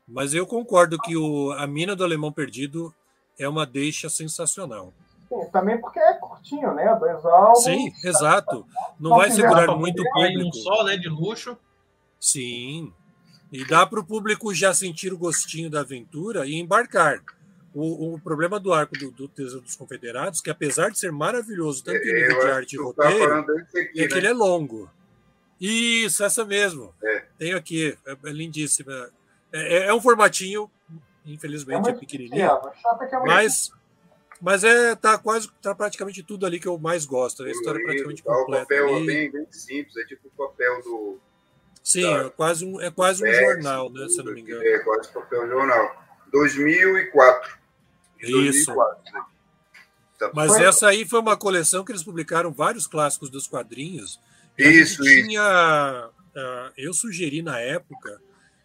Mas eu concordo que o, a Mina do Alemão Perdido é uma deixa sensacional. Sim, também porque é curtinho, né? Dois álbuns. Sim, exato. Não vai segurar muito o público. Um só, né? De luxo. Sim. E dá para o público já sentir o gostinho da aventura e embarcar. O, o problema do arco do, do Tesouro dos Confederados, que apesar de ser maravilhoso, tanto em nível de arte e roteiro, aqui, é que né? ele é longo. Isso, essa mesmo. É. Tenho aqui, é, é lindíssima. É, é, é um formatinho, infelizmente, é, é pequenininho. É mas, mas é, tá quase, tá praticamente tudo ali que eu mais gosto. A história é praticamente completa. O papel é bem, bem simples, é tipo o papel do. Sim, da, é quase um, é quase um jornal, né? Se não me engano. É quase papel jornal. 2004. Isso. 2004, né? Tá. Mas essa aí foi uma coleção que eles publicaram vários clássicos dos quadrinhos. Isso, tinha, isso. Uh, eu sugeri na época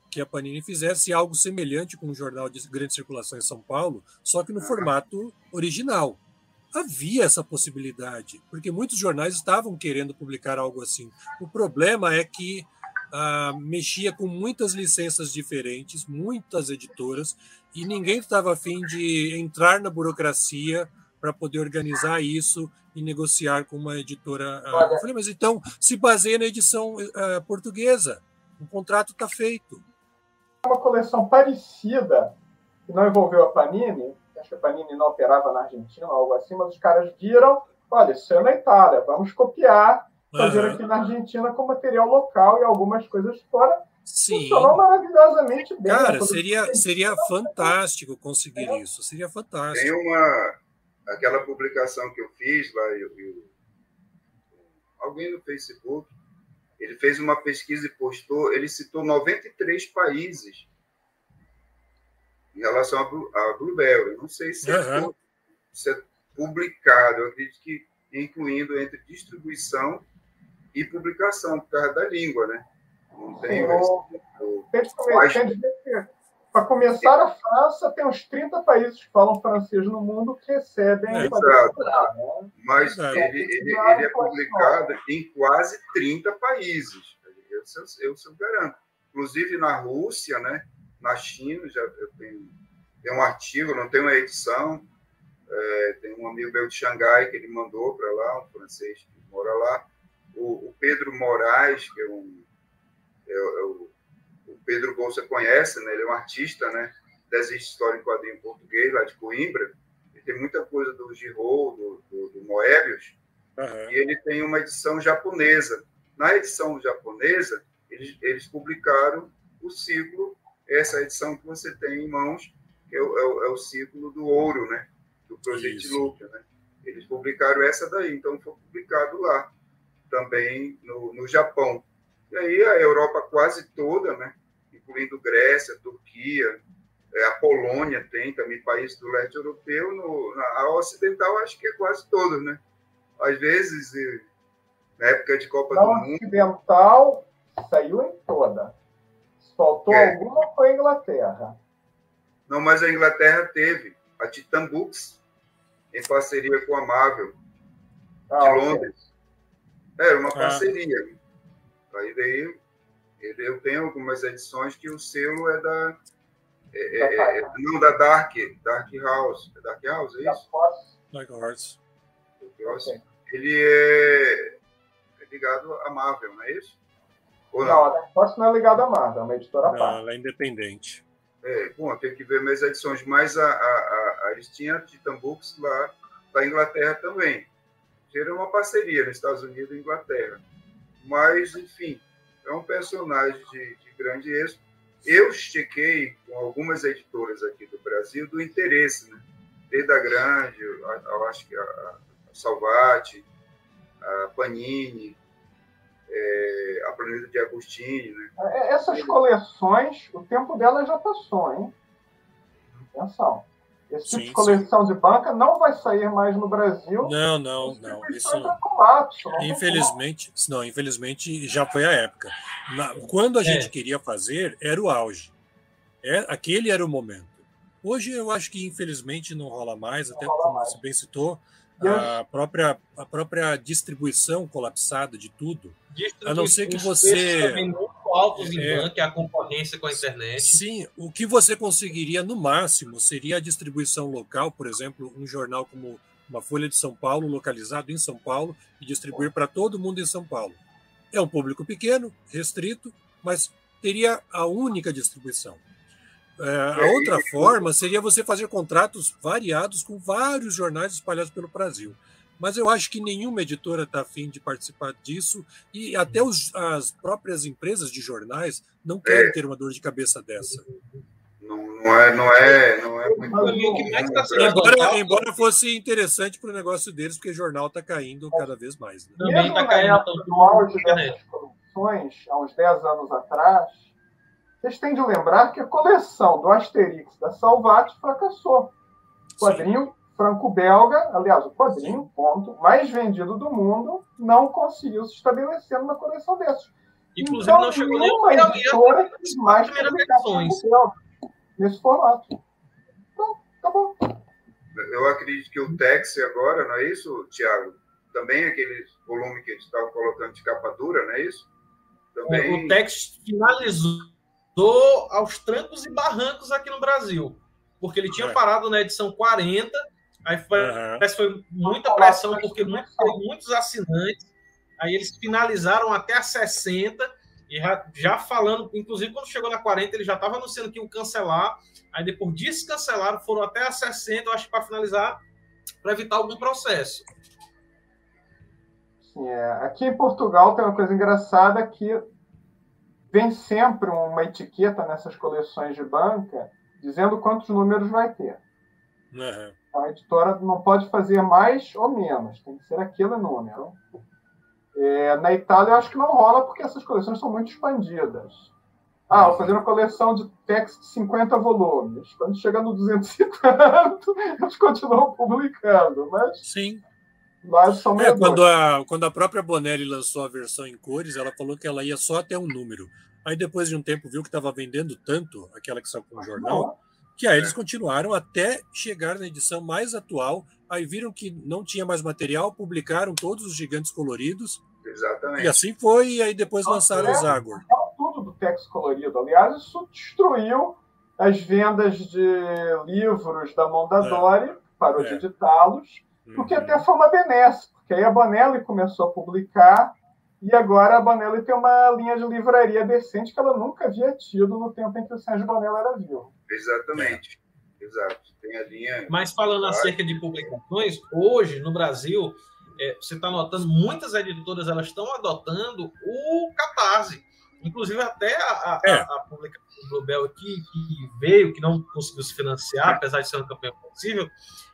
que a Panini fizesse algo semelhante com um jornal de grande circulação em São Paulo, só que no formato original. Havia essa possibilidade, porque muitos jornais estavam querendo publicar algo assim. O problema é que ah, mexia com muitas licenças diferentes, muitas editoras, e ninguém estava afim de entrar na burocracia para poder organizar isso e negociar com uma editora. Ah, eu falei, mas então se baseia na edição ah, portuguesa. O contrato está feito uma coleção parecida, que não envolveu a Panini, acho que a Panini não operava na Argentina, algo assim, mas os caras viram, olha, isso é na Itália, vamos copiar, fazer uhum. aqui na Argentina com material local e algumas coisas fora. Sim. Funcionou maravilhosamente bem. Cara, seria, seria fantástico conseguir é. isso, seria fantástico. Tem uma, aquela publicação que eu fiz lá, eu, eu, alguém no Facebook, ele fez uma pesquisa e postou, ele citou 93 países em relação a, Blueberry. Não sei se, uhum. é, se é publicado, eu acredito que incluindo entre distribuição e publicação, por causa da língua, né? Não tem. Mas, para começar, a França tem uns 30 países que falam francês no mundo que recebem. É, exato. Né? Mas é. Ele, ele, ele, é publicado em quase 30 países. Eu, eu, eu garanto. Inclusive na Rússia, né? na China, já eu tenho, tem um artigo, não tem uma edição. É, tem um amigo meu de Xangai que ele mandou para lá, um francês que mora lá. O, o Pedro Moraes, que é um. É, é o o Pedro Bolsa conhece, né? Ele é um artista, né? Desenho história em quadrinho português, lá de Coimbra. Ele tem muita coisa do Giraud, do, do, do Moebius, uhum. e ele tem uma edição japonesa. Na edição japonesa, eles, eles publicaram o ciclo, essa edição que você tem em mãos, que é o, é o, é o ciclo do ouro, né? Do Project Loop, né? Eles publicaram essa daí, então foi publicado lá, também no, no Japão. E aí a Europa quase toda, né? Incluindo Grécia, Turquia, é, a Polônia tem também, países do leste europeu, no, a ocidental acho que é quase todos, né? Às vezes, na época de Copa Na do Mundo... ocidental saiu em toda. Faltou é. alguma foi a Inglaterra. Não, mas a Inglaterra teve a Titan Books, em parceria com a Marvel, ah, de Londres. Okay. Era uma ah. parceria. Aí veio, eu tenho algumas edições que o selo é da. É, é, é, não, da Dark, Dark House. É Dark House, é isso? Dark Horse. Okay. Ele é, é ligado à Marvel, não é isso? Ou não, não, a Dark Horse não é ligada à Marvel, é uma editora não, Ela é independente. É, bom, tem que ver minhas edições, mas a, a, a, a eles tinham Titan Books lá da Inglaterra também. Era uma parceria nos Estados Unidos e Inglaterra. Mas, enfim, é um personagem de, de grande êxito. Eu chequei com algumas editoras aqui do Brasil do interesse, né? Desde a Grande, eu acho que a, a Salvati, a Panini, é, a Planeta de Agostini. Né? É, essas coleções, o tempo delas já passou, hein? Atenção. Esse tipo sim, de coleção sim. de banca não vai sair mais no Brasil. Não, não, não. Isso não. Colapso, não infelizmente, não, infelizmente já foi a época. Na, quando a é. gente queria fazer, era o auge. É, aquele era o momento. Hoje eu acho que infelizmente não rola mais, não até rola como mais. você bem citou, a própria, a própria distribuição colapsada de tudo. A não ser que você. Altos em é, banco, a concorrência com a internet. Sim, o que você conseguiria no máximo seria a distribuição local, por exemplo, um jornal como uma Folha de São Paulo, localizado em São Paulo, e distribuir para todo mundo em São Paulo. É um público pequeno, restrito, mas teria a única distribuição. É, a outra forma seria você fazer contratos variados com vários jornais espalhados pelo Brasil. Mas eu acho que nenhuma editora está afim de participar disso e até os, as próprias empresas de jornais não querem é. ter uma dor de cabeça dessa. Não, não é, não é, não é muito tá embora, embora fosse interessante para o negócio deles, porque o jornal está caindo cada vez mais. Né? Também está caindo. No auge dessas produções, há uns 10 anos atrás, vocês têm de lembrar que a coleção do Asterix da Salvat fracassou. O quadrinho franco-belga, aliás, o quadrinho, ponto, mais vendido do mundo, não conseguiu se estabelecer numa coleção dessas. Inclusive, então, não chegou nenhuma editora que mais publicações nesse formato. Então, acabou. Eu acredito que o Tex agora, não é isso, Tiago? Também aquele volume que a gente estava colocando de capa dura, não é isso? Também... O Tex finalizou aos trancos e barrancos aqui no Brasil. Porque ele tinha é. parado na edição 40, aí foi, uhum. foi muita pressão, porque muitos, muitos assinantes. Aí eles finalizaram até a 60, e já, já, falando, inclusive quando chegou na 40, ele já estava anunciando que iam cancelar. Aí depois disso cancelaram, foram até a 60, eu acho, para finalizar, para evitar algum processo. Sim, é. Aqui em Portugal tem uma coisa engraçada que vem sempre uma etiqueta nessas coleções de banca dizendo quantos números vai ter. Uhum. A editora não pode fazer mais ou menos, tem que ser aquele número. É, na Itália, eu acho que não rola porque essas coleções são muito expandidas. Ah, vou fazer uma coleção de textos de 50 volumes. Quando chega no 250, eles continuam publicando. Mas Sim. Mas são é, quando, a, quando a própria Bonelli lançou a versão em cores, ela falou que ela ia só até um número. Aí depois de um tempo viu que estava vendendo tanto, aquela que saiu com o jornal, que aí eles continuaram até chegar na edição mais atual. Aí viram que não tinha mais material, publicaram todos os gigantes coloridos. Exatamente. E assim foi, e aí depois lançaram os Agor. Tudo do texto colorido. Aliás, isso destruiu as vendas de livros da Mondadori, é. parou é. de editá-los porque uhum. até foi uma benesse, porque aí a Bonelli começou a publicar E agora a Bonelli tem uma linha de livraria decente que ela nunca havia tido no tempo em que o Sérgio Bonelli era vivo. Exatamente. Exato. Tem a linha. Mas falando acerca de publicações, hoje no Brasil, é, você está notando muitas editoras elas estão adotando o Catarse. Inclusive, até a, a, é. a, a publicação do Bluebell aqui, que veio, que não conseguiu se financiar, apesar de ser uma campanha possível,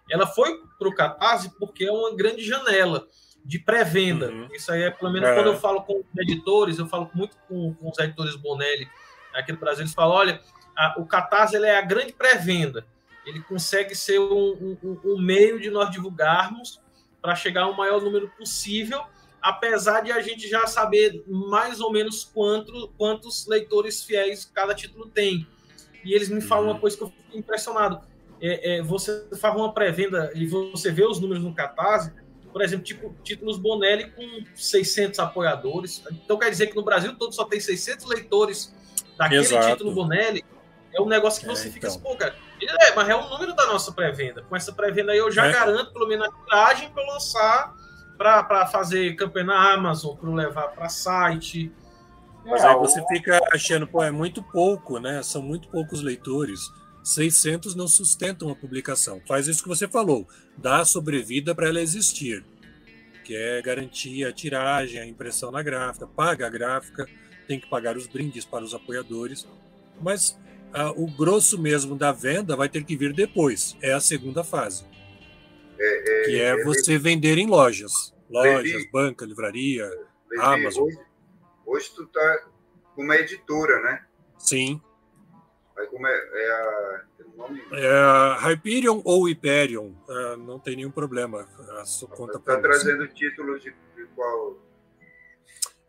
ela foi para o Catarse porque é uma grande janela de pré-venda. Uhum. Isso aí é, pelo menos, é. quando eu falo com editores, eu falo muito com, com os editores Bonelli aqui no Brasil, eles falam: olha, a, o Catarse é a grande pré-venda. Ele consegue ser um, um, um meio de nós divulgarmos para chegar ao maior número possível apesar de a gente já saber mais ou menos quanto, quantos leitores fiéis cada título tem. E eles me falam uma uhum. coisa que eu fico impressionado. É, é, você faz uma pré-venda e você vê os números no Catarse, por exemplo, tipo, títulos Bonelli com 600 apoiadores. Então quer dizer que no Brasil todo só tem 600 leitores daquele Exato. título Bonelli. É um negócio que é, você é, fica então. assim, pô, cara. É, mas é o número da nossa pré-venda. Com essa pré-venda aí eu já é. garanto pelo menos a tiragem para lançar para fazer campanha na Amazon, para levar para site. Mas aí você fica achando, pô, é muito pouco, né? São muito poucos leitores. 600 não sustentam a publicação. Faz isso que você falou, dá sobrevida para ela existir, que é garantir a tiragem, a impressão na gráfica, paga a gráfica, tem que pagar os brindes para os apoiadores, mas ah, o grosso mesmo da venda vai ter que vir depois, é a segunda fase. É, é, que é, é você vender em lojas. Lojas, Levi, banca, livraria, Levi, Amazon. Hoje, hoje tu tá com uma editora, né? Sim. Aí como é, é a. Nome... É Hyperion ou Hyperion, é, não tem nenhum problema. A sua conta tá trazendo títulos de, de qual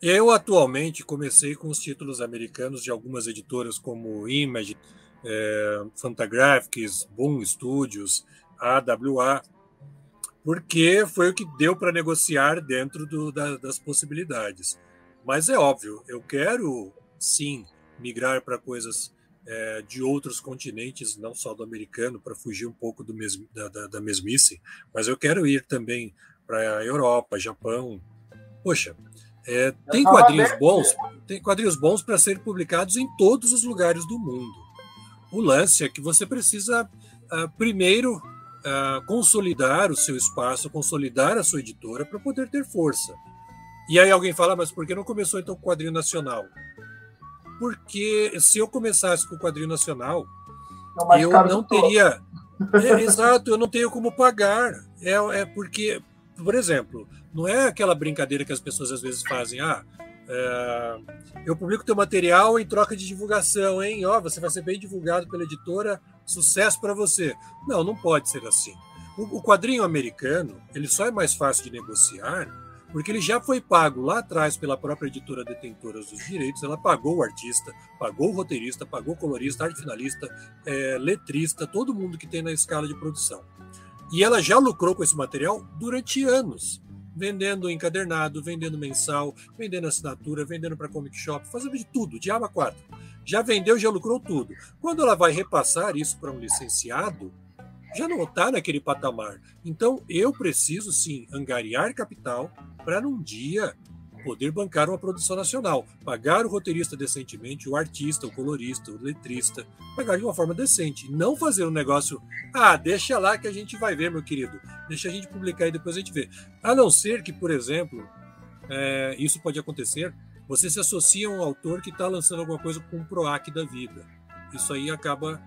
eu atualmente comecei com os títulos americanos de algumas editoras como Image, é, Fantagraphics, Boom Studios, AWA, porque foi o que deu para negociar dentro do, da, das possibilidades. Mas é óbvio, eu quero sim migrar para coisas é, de outros continentes, não só do americano, para fugir um pouco do da, da, da mesmice, mas eu quero ir também para a Europa, Japão. Poxa, é, tem quadrinhos bons, tem quadrinhos bons para serem publicados em todos os lugares do mundo. O lance é que você precisa uh, primeiro uh, consolidar o seu espaço, consolidar a sua editora para poder ter força. E aí alguém fala, mas por que não começou então com o quadrinho nacional? Porque se eu começasse com o quadrinho nacional, não, eu não teria. É, exato, eu não tenho como pagar. É, é porque, por exemplo, não é aquela brincadeira que as pessoas às vezes fazem. Ah, é, eu publico teu material em troca de divulgação, hein? Ó, você vai ser bem divulgado pela editora, sucesso para você. Não, não pode ser assim. O, o, quadrinho americano, ele só é mais fácil de negociar porque ele já foi pago lá atrás pela própria editora detentora dos direitos. Ela pagou o artista, pagou o roteirista, pagou o colorista, arte finalista, é, letrista, todo mundo que tem na escala de produção. E ela já lucrou com esse material durante anos vendendo encadernado, vendendo mensal, vendendo assinatura, vendendo para comic shop, fazendo de tudo, de aba 4. Já vendeu, já lucrou tudo. Quando ela vai repassar isso para um licenciado, já não está naquele patamar. Então eu preciso sim angariar capital para num dia poder bancar uma produção nacional, pagar o roteirista decentemente, o artista, o colorista, o letrista, pagar de uma forma decente, não fazer um negócio, ah, deixa lá que a gente vai ver, meu querido, deixa a gente publicar e depois a gente vê. A não ser que, por exemplo, é, isso pode acontecer, você se associa a um autor que está lançando alguma coisa com um PROAC da vida. Isso aí acaba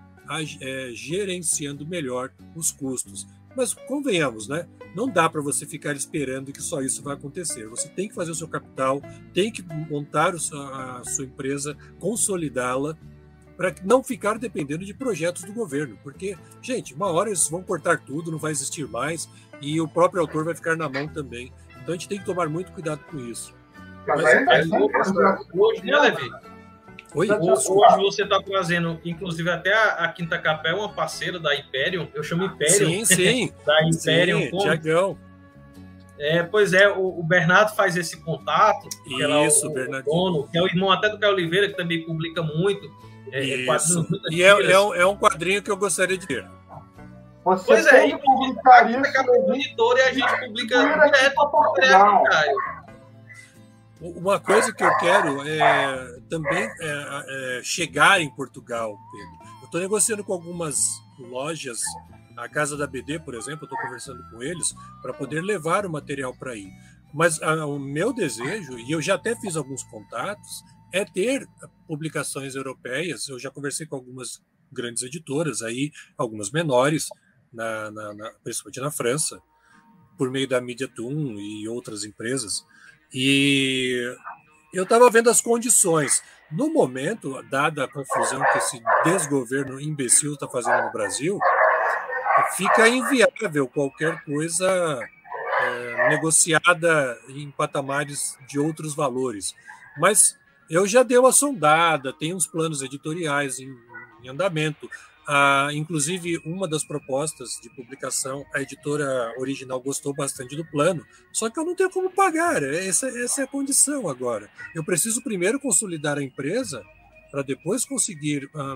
é, gerenciando melhor os custos. Mas convenhamos, né? Não dá para você ficar esperando que só isso vai acontecer. Você tem que fazer o seu capital, tem que montar a sua empresa, consolidá-la, para não ficar dependendo de projetos do governo. Porque, gente, uma hora eles vão cortar tudo, não vai existir mais, e o próprio autor vai ficar na mão também. Então a gente tem que tomar muito cuidado com isso. Mas, Mas, hoje, né, Levi? Oi? Hoje você está trazendo, inclusive até a, a, Quinta Capé é uma parceira da Hyperion, eu chamo Hyperion. Sim, sim. da Hyperion. Sim, Tiagão. É, pois é, o, o, Bernardo faz esse contato. É Isso, o, Bernardo. dono, que é o irmão até do Caio Oliveira, que também publica muito. É, é Isso. e é, é, um, é um quadrinho que eu gostaria de ter. Você pois é, e publicar isso, editora e a gente publica direto, direto, Caio. Uma coisa que eu quero é também é, é chegar em Portugal, Pedro. Eu estou negociando com algumas lojas, a Casa da BD, por exemplo, estou conversando com eles para poder levar o material para aí. Mas a, o meu desejo, e eu já até fiz alguns contatos, é ter publicações europeias. Eu já conversei com algumas grandes editoras aí, algumas menores, na, na, na, principalmente na França, por meio da Mediatoon e outras empresas. E eu estava vendo as condições. No momento, dada a confusão que esse desgoverno imbecil está fazendo no Brasil, fica inviável qualquer coisa é, negociada em patamares de outros valores. Mas eu já dei uma sondada, tem uns planos editoriais em, em andamento. Ah, inclusive, uma das propostas de publicação, a editora original gostou bastante do plano, só que eu não tenho como pagar, essa, essa é a condição agora. Eu preciso primeiro consolidar a empresa para depois conseguir ah,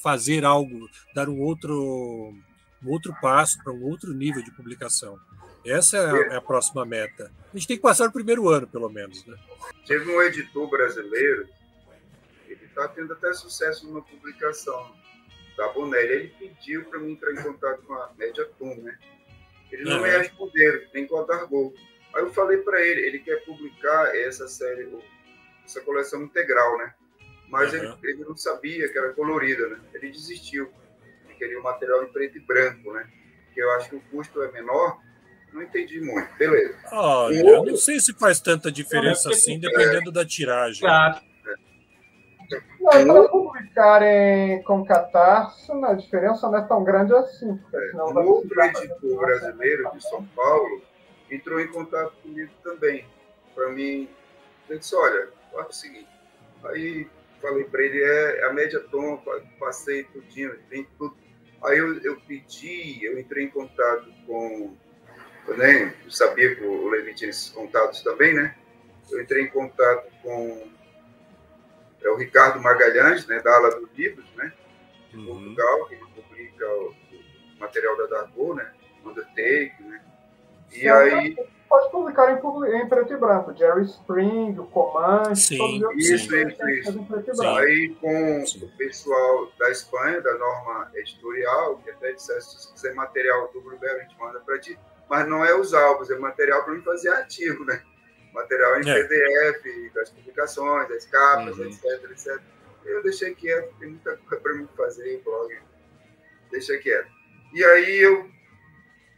fazer algo, dar um outro, um outro passo para um outro nível de publicação. Essa é a, é a, próxima meta. A gente tem que passar o primeiro ano, pelo menos. Né? Teve um editor brasileiro, ele está tendo até sucesso numa publicação da Bonelli. Ele pediu para mim entrar em contato com a Mediatum, né? Ele não uhum. me respondeu, nem com a Dargo. Aí eu falei para ele, ele quer publicar essa série, essa coleção integral, né? Mas uhum. ele, ele não sabia que era colorida, né? Ele desistiu. Ele queria o material em preto e branco, né? Que eu acho que o custo é menor não entendi muito. Beleza. Olha, eu não sei se faz tanta diferença assim, dependendo da tiragem. Claro. Não, para publicarem com catarse, a diferença não é tão grande assim. É, um outro editor brasileiro de São Paulo entrou em contato comigo também. Para mim, ele disse: olha, faz o seguinte. Aí falei para ele: é a média tom, passei tudinho, tem tudo. Aí eu, eu pedi, eu entrei em contato com eu nem sabia que o Levi tinha esses contatos também, né? Eu entrei em contato com é, o Ricardo Magalhães, né, da ala dos livros, né, de uhum. Portugal, que publica o, o material da Dargo, né, Undertake, né, e Sim, aí... Pode publicar em, em, preto e branco, Jerry Spring, o Comanche, sim, isso, isso, isso. Aí com sim. o pessoal da Espanha, da norma editorial, que até dissesse, se quiser material do Blueberry, a gente manda para ti mas não é os álbuns, é material para mim fazer artigo, né? Material em é. PDF, das publicações, das capas, uhum. etc, etc. Eu deixei quieto, tem muita coisa para mim fazer em blog. Deixei quieto. E aí eu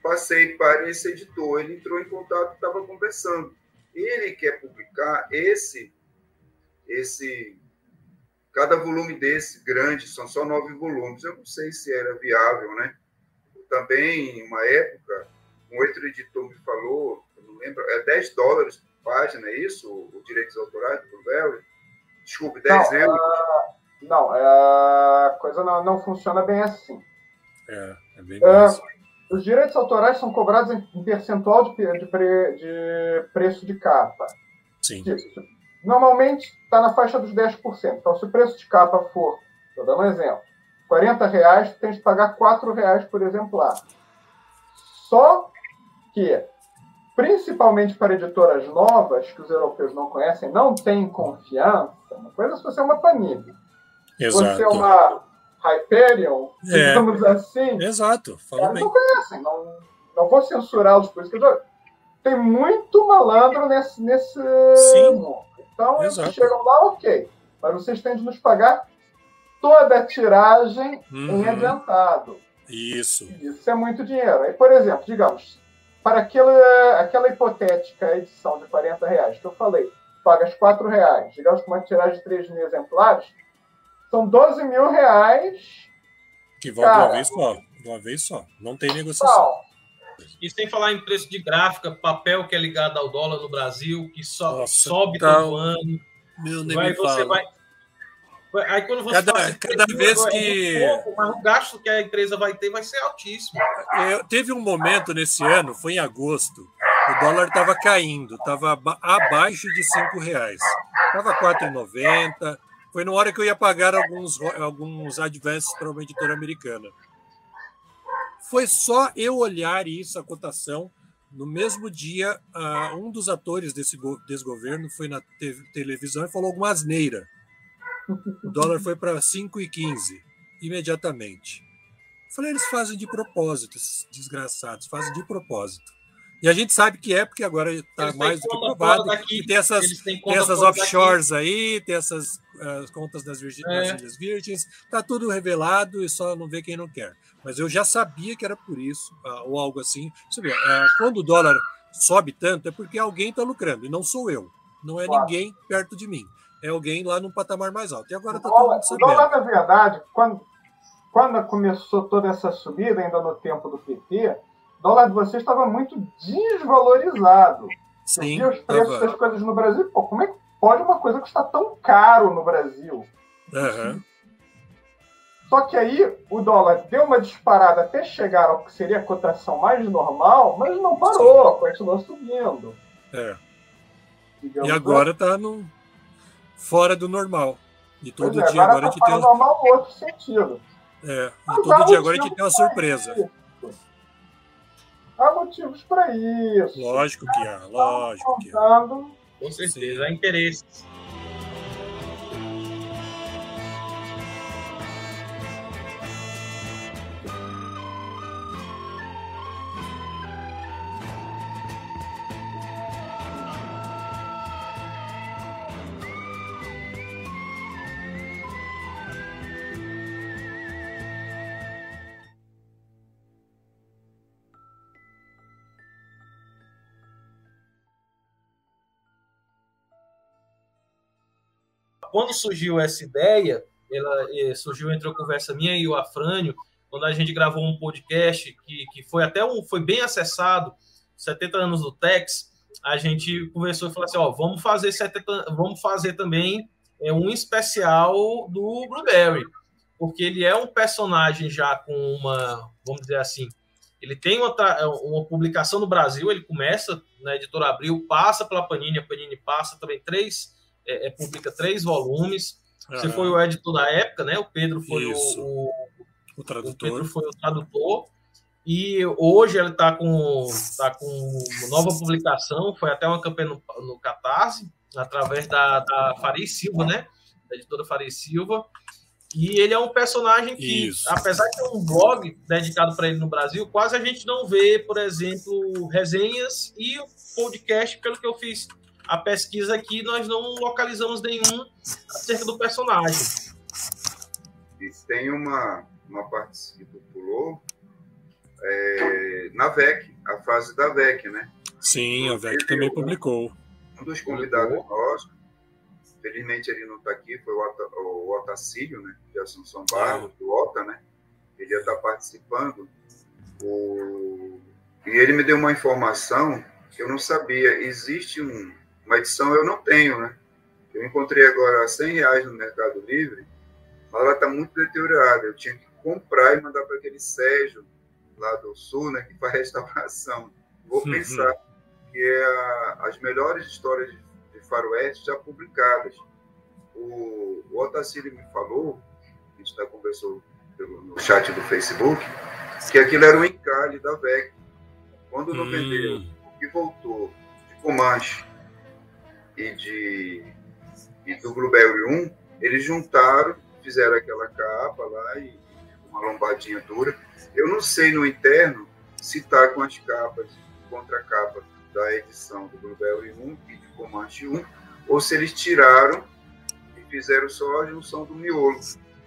passei para esse editor, ele entrou em contato, estava conversando. Ele quer publicar esse, esse, cada volume desse grande, são só nove volumes. Eu não sei se era viável, né? Também, em uma época, um outro editor me falou, eu não lembro, é 10 dólares página, é isso? O direitos autorais do Velho? Desculpe, 10 não, euros? Uh, não, a coisa não, não funciona bem assim. É, é bem uh, Os direitos autorais são cobrados em percentual de, de, pre, de preço de capa. Sim. Normalmente está na faixa dos 10%. Então, se o preço de capa for, estou dando um exemplo, 40 reais, tu tem que pagar 4 reais por exemplar. Só que, principalmente para editoras novas, que os europeus não conhecem, não têm confiança, uma coisa é se você é uma Panini. Exato. Você é uma Hyperion, é. digamos assim. Exato, Fala bem. não conhecem, não, não vou censurá-los por isso que eu tem muito malandro nesse, nesse Sim. mundo. Então, Exato. eles chegam lá, ok. Mas vocês têm de nos pagar toda a tiragem uhum. em adiantado. Isso. Isso é muito dinheiro. Aí, por exemplo, digamos, para aquela, aquela hipotética edição de 40 reais que eu falei, pagas 4 reais, digamos com uma tiragem de 3 mil exemplares, são 12 mil reais. Que vão cara, de uma vez só. De uma vez só. Não tem negociação. Não. E sem falar em preço de gráfica, papel que é ligado ao dólar no Brasil, que so, Nossa, sobe então, todo ano. Meu, nem vai, você fala. vai Aí quando você cada, faz, cada vez que. É pouco, mas o gasto que a empresa vai ter vai ser altíssimo. É, teve um momento nesse ano, foi em agosto, o dólar estava caindo, estava abaixo de cinco reais. Estava 4,90. Foi na hora que eu ia pagar alguns, alguns advances para uma editora americana. Foi só eu olhar isso, a cotação, no mesmo dia, uh, um dos atores desse desgoverno foi na te televisão e falou alguma asneira. O dólar foi para 5,15 imediatamente. falei, eles fazem de propósito, esses desgraçados, fazem de propósito. E a gente sabe que é, porque agora está mais do que provado. Daqui, que tem essas, tem essas offshores daqui. aí, tem essas uh, contas das, Virgin, é. das Ilhas Virgens, está tudo revelado e só não vê quem não quer. Mas eu já sabia que era por isso, uh, ou algo assim. Você vê, uh, quando o dólar sobe tanto, é porque alguém está lucrando, e não sou eu. Não é claro. ninguém perto de mim. É alguém lá num patamar mais alto. E agora está todo mundo sabendo. Dólar, na verdade, quando, quando começou toda essa subida, ainda no tempo do PT, o dólar de vocês estava muito desvalorizado. Sim. Vi os preços tava... das coisas no Brasil. Pô, como é que pode uma coisa custar tão caro no Brasil? Uhum. Só que aí o dólar deu uma disparada até chegar ao que seria a cotação mais normal, mas não parou, Sim. continuou subindo. É. e agora está no... fora do normal. E todo é, dia agora, agora a gente tem. normal no outro sentido. É, e mas todo dia agora a gente tem uma surpresa. Há motivos para isso. Lógico que há, lógico que há. Com certeza, há interesses. Quando surgiu essa ideia, ela eh, surgiu entre a conversa minha e o Afrânio, quando a gente gravou um podcast que, que foi até um, foi bem acessado, 70 anos do Tex, a gente conversou e falou assim, ó, vamos fazer 70, vamos fazer também é, um especial do Blueberry, porque ele é um personagem já com uma, vamos dizer assim, ele tem uma, uma publicação no Brasil, ele começa na editora Abril, passa pela Panini, a Panini passa também três é, é, publica três volumes. Você foi o editor da época, né? O Pedro foi o, o, o, tradutor. O Pedro foi o tradutor. E hoje ele está com, tá com nova publicação, foi até uma campanha no, no Catarse, através da, da Faria Silva, né? Da editora Faria Silva. E ele é um personagem que, Isso. apesar de ter um blog dedicado para ele no Brasil, quase a gente não vê, por exemplo, resenhas e o podcast, pelo que eu fiz a pesquisa aqui, nós não localizamos nenhum acerca do personagem. E tem uma, uma parte que tu pulou é, na VEC, a fase da VEC, né? Sim, a VEC também um, publicou. Um dos convidados nossos, felizmente ele não está aqui, foi o, Ota, o Otacílio, né? De Assunção Barro, ah. do OTA, né? Ele ia estar tá participando. O... E ele me deu uma informação que eu não sabia. Existe um, uma edição eu não tenho, né? Eu encontrei agora 100 reais no Mercado Livre, mas ela está muito deteriorada. Eu tinha que comprar e mandar para aquele Sérgio lá do Sul, né, que faz restauração. Vou uhum. pensar que é a, as melhores histórias de, de faroeste já publicadas. O, o Otacílio me falou, a gente está conversando pelo, no chat do Facebook, que aquilo era um encalhe da VEC. Quando não hum. vendeu e voltou de Comanche e, de, e do Blueberry 1, eles juntaram, fizeram aquela capa lá e uma lombadinha dura. Eu não sei no interno se está com as capas, contra capa da edição do Blueberry 1 e de Comanche 1, ou se eles tiraram e fizeram só a junção do miolo.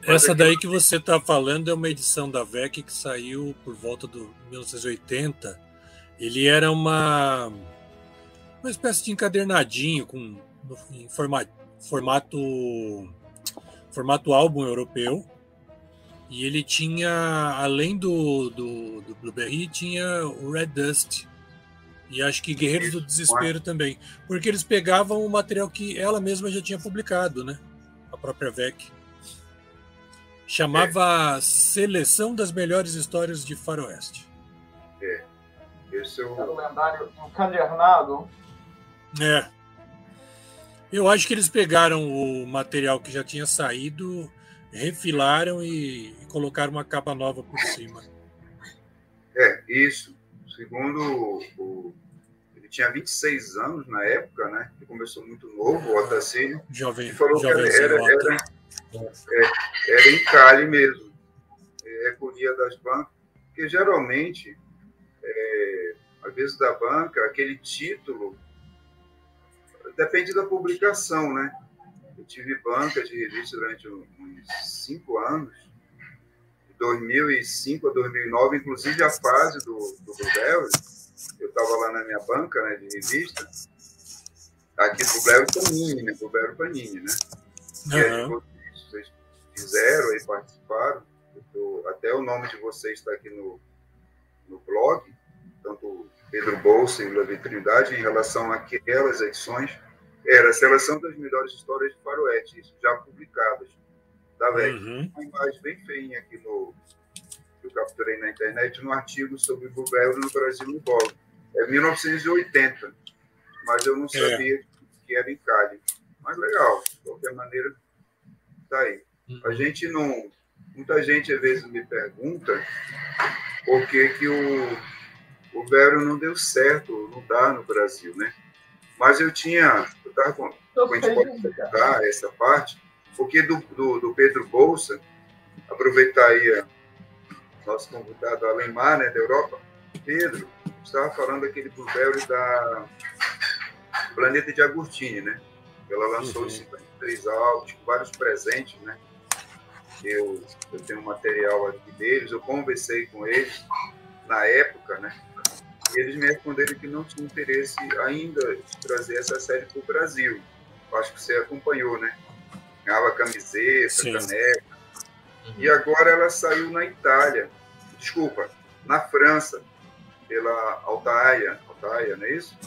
Essa daí que você está falando é uma edição da VEC que saiu por volta do 1980. Ele era uma uma espécie de encadernadinho com em formato, formato formato álbum europeu. E ele tinha além do, do, do Blueberry tinha o Red Dust. E acho que Guerreiros do Desespero também. Porque eles pegavam o material que ela mesma já tinha publicado né? A própria VEC chamava é. Seleção das Melhores Histórias de Faroeste. É. Esse é o... Era o lendário encadernado é. Eu acho que eles pegaram o material que já tinha saído, refilaram e, e colocaram uma capa nova por cima. É, isso. segundo o, ele tinha 26 anos na época, né? Ele começou muito novo, o Otacílio. Jovem, e falou jovem que era, era, era, é, era em Cali mesmo. É, recolhia das bancas, porque geralmente, é, às vezes da banca, aquele título depende da publicação, né? Eu tive banca de revista durante uns cinco anos, de 2005 a 2009, inclusive a fase do, do Blueberry, eu estava lá na minha banca né, de revista, aqui do Blueberry Panini, né? Blueberry Panini, né? E aí vocês, vocês fizeram e participaram, tô, até o nome de vocês está aqui no, no blog, tanto Pedro Bolsa e Levi Trindade, em relação àquelas edições era a seleção das melhores histórias de faroeste, já publicadas, da VEC. Uhum. Uma imagem bem feinha aqui no que eu capturei na internet, no artigo sobre o governo no Brasil no Bolo. É 1980, mas eu não é. sabia é. que era em Cali. Mas legal, de qualquer maneira, tá aí. Uhum. A gente não. Muita gente às vezes me pergunta por que, que o, o Vero não deu certo, não dá no Brasil, né? Mas eu tinha, eu estava com, a gente pode comentar essa parte, porque do, do, do, Pedro Bolsa, aproveitar aí nosso convidado Alemar, né, da Europa, Pedro, estava falando daquele Blueberry da Planeta de Agostini, né? Ela lançou uhum. os 53 álbuns, vários presentes, né? Eu, eu tenho um material aqui deles, eu conversei com eles na época, né? Eles me responderam que não tinha interesse ainda de trazer essa série para o Brasil. Eu acho que você acompanhou, né? Ganhava camiseta, Sim. caneca. Uhum. E agora ela saiu na Itália. Desculpa, na França, pela Altaia. Altaia, não é isso?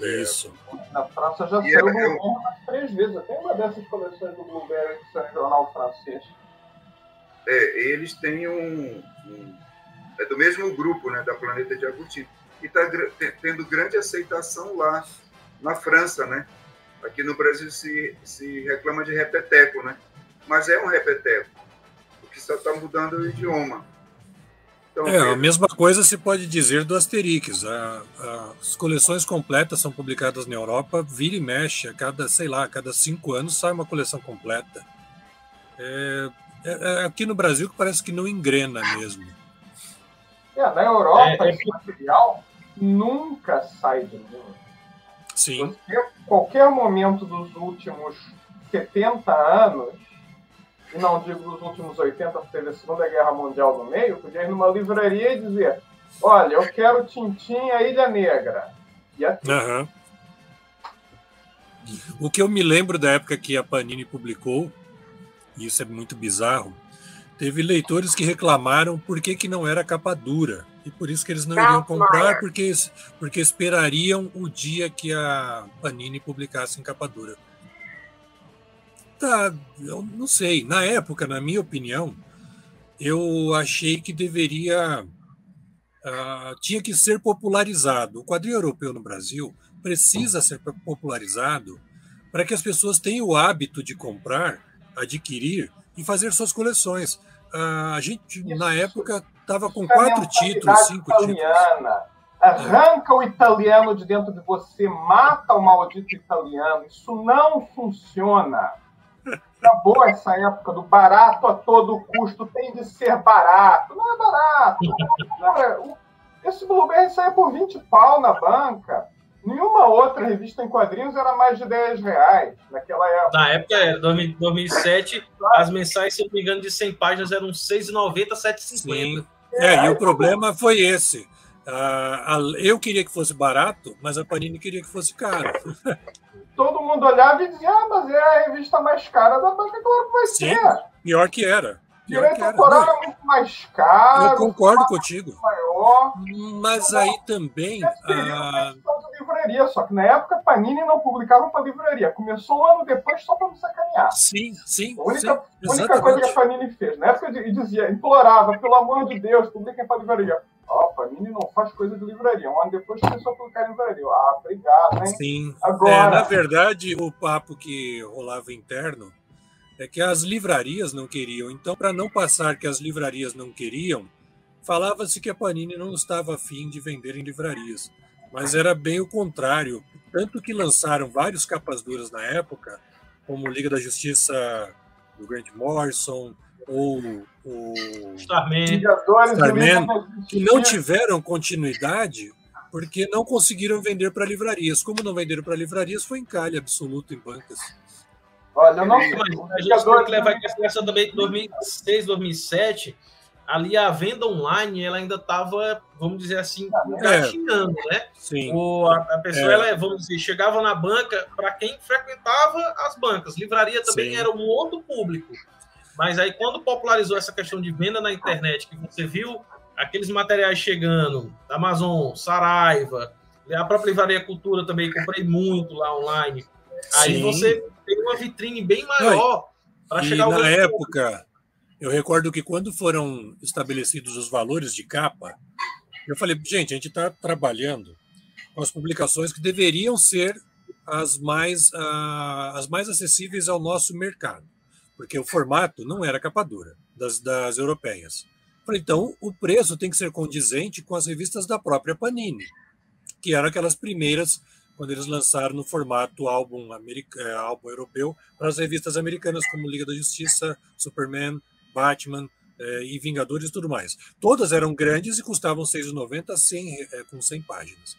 Isso. Na França já e saiu ela, eu... umas três vezes. Tem uma dessas coleções do Blueberry que saiu em jornal francês. É, eles têm um, um é do mesmo grupo, né, da Planeta de Agostinho, e está tendo grande aceitação lá na França, né? Aqui no Brasil se, se reclama de repeteco, né? Mas é um repeteco, porque só está mudando o idioma. Então, é, a mesma coisa se pode dizer do Asterix. A, a, as coleções completas são publicadas na Europa, vira e mexe, a cada, sei lá, a cada cinco anos sai uma coleção completa. É, é, é aqui no Brasil que parece que não engrena mesmo. É, na Europa, é, é... esse material nunca sai de linha. Sim. Você, qualquer momento dos últimos 70 anos, e não digo dos últimos 80, porque teve a Segunda Guerra Mundial no meio, podia ir numa livraria e dizer: Olha, eu quero Tintim a Ilha Negra. E assim. Uhum. O que eu me lembro da época que a Panini publicou, e isso é muito bizarro, Teve leitores que reclamaram por que, que não era capa dura. E por isso que eles não iriam comprar, porque, porque esperariam o dia que a Panini publicasse em capa dura. Tá, eu não sei. Na época, na minha opinião, eu achei que deveria. Uh, tinha que ser popularizado. O quadrinho europeu no Brasil precisa ser popularizado para que as pessoas tenham o hábito de comprar, adquirir e fazer suas coleções. Uh, a gente, Isso. na época, estava com quatro títulos, cinco italiana. títulos. Arranca é. o italiano de dentro de você, mata o maldito italiano. Isso não funciona. Acabou essa época do barato a todo custo, tem de ser barato. Não é barato. esse Blueberry saia por 20 pau na banca. Nenhuma outra revista em quadrinhos era mais de 10 reais naquela época. Na época era, 2007, as mensais, se eu não me engano, de 100 páginas eram 6,90, 7,50. É, é, e o problema foi esse. Uh, eu queria que fosse barato, mas a Panini queria que fosse caro. Todo mundo olhava e dizia, ah, mas é a revista mais cara da banca, claro que vai Sim, ser. Pior que era. Direito autoral é muito mais caro. Eu concordo contigo. Maior. Mas aí também. É a... livraria, só que na época Panini não publicava para livraria. Começou um ano depois só para me sacanear. Sim, sim. A única, sim, única coisa que a Panini fez. Na época e dizia, implorava, pelo amor de Deus, publiquem para livraria. Ó, oh, Panini não faz coisa de livraria. Um ano depois começou a publicar em livraria. Ah, obrigado, hein? Sim. Agora... É, na verdade, o papo que rolava interno é que as livrarias não queriam. Então, para não passar que as livrarias não queriam, falava-se que a Panini não estava afim de vender em livrarias, mas era bem o contrário. Tanto que lançaram vários capas duras na época, como Liga da Justiça do Grant Morrison, ou o Starman, Starman que não tiveram continuidade porque não conseguiram vender para livrarias. Como não venderam para livrarias, foi encalhe absoluto em bancas. Olha, não, mas a gente tem que levar em consideração também que 2006, 2007, ali a venda online ela ainda estava, vamos dizer assim, engatinhando, é. né? Sim. O, a, a pessoa, é. ela, vamos dizer, chegava na banca, para quem frequentava as bancas, livraria também Sim. era um outro público. Mas aí, quando popularizou essa questão de venda na internet, que você viu aqueles materiais chegando, Amazon, Saraiva, a própria Livraria Cultura também, comprei muito lá online. Aí Sim. você uma vitrine bem maior para chegar ao Na época, eu recordo que quando foram estabelecidos os valores de capa, eu falei, gente, a gente está trabalhando com as publicações que deveriam ser as mais, uh, as mais acessíveis ao nosso mercado porque o formato não era capa dura das, das europeias. Então, o preço tem que ser condizente com as revistas da própria Panini, que eram aquelas primeiras quando eles lançaram no formato álbum, é, álbum europeu para as revistas americanas como Liga da Justiça, Superman, Batman é, e Vingadores e tudo mais. Todas eram grandes e custavam R$ 6,90 100, é, com 100 páginas.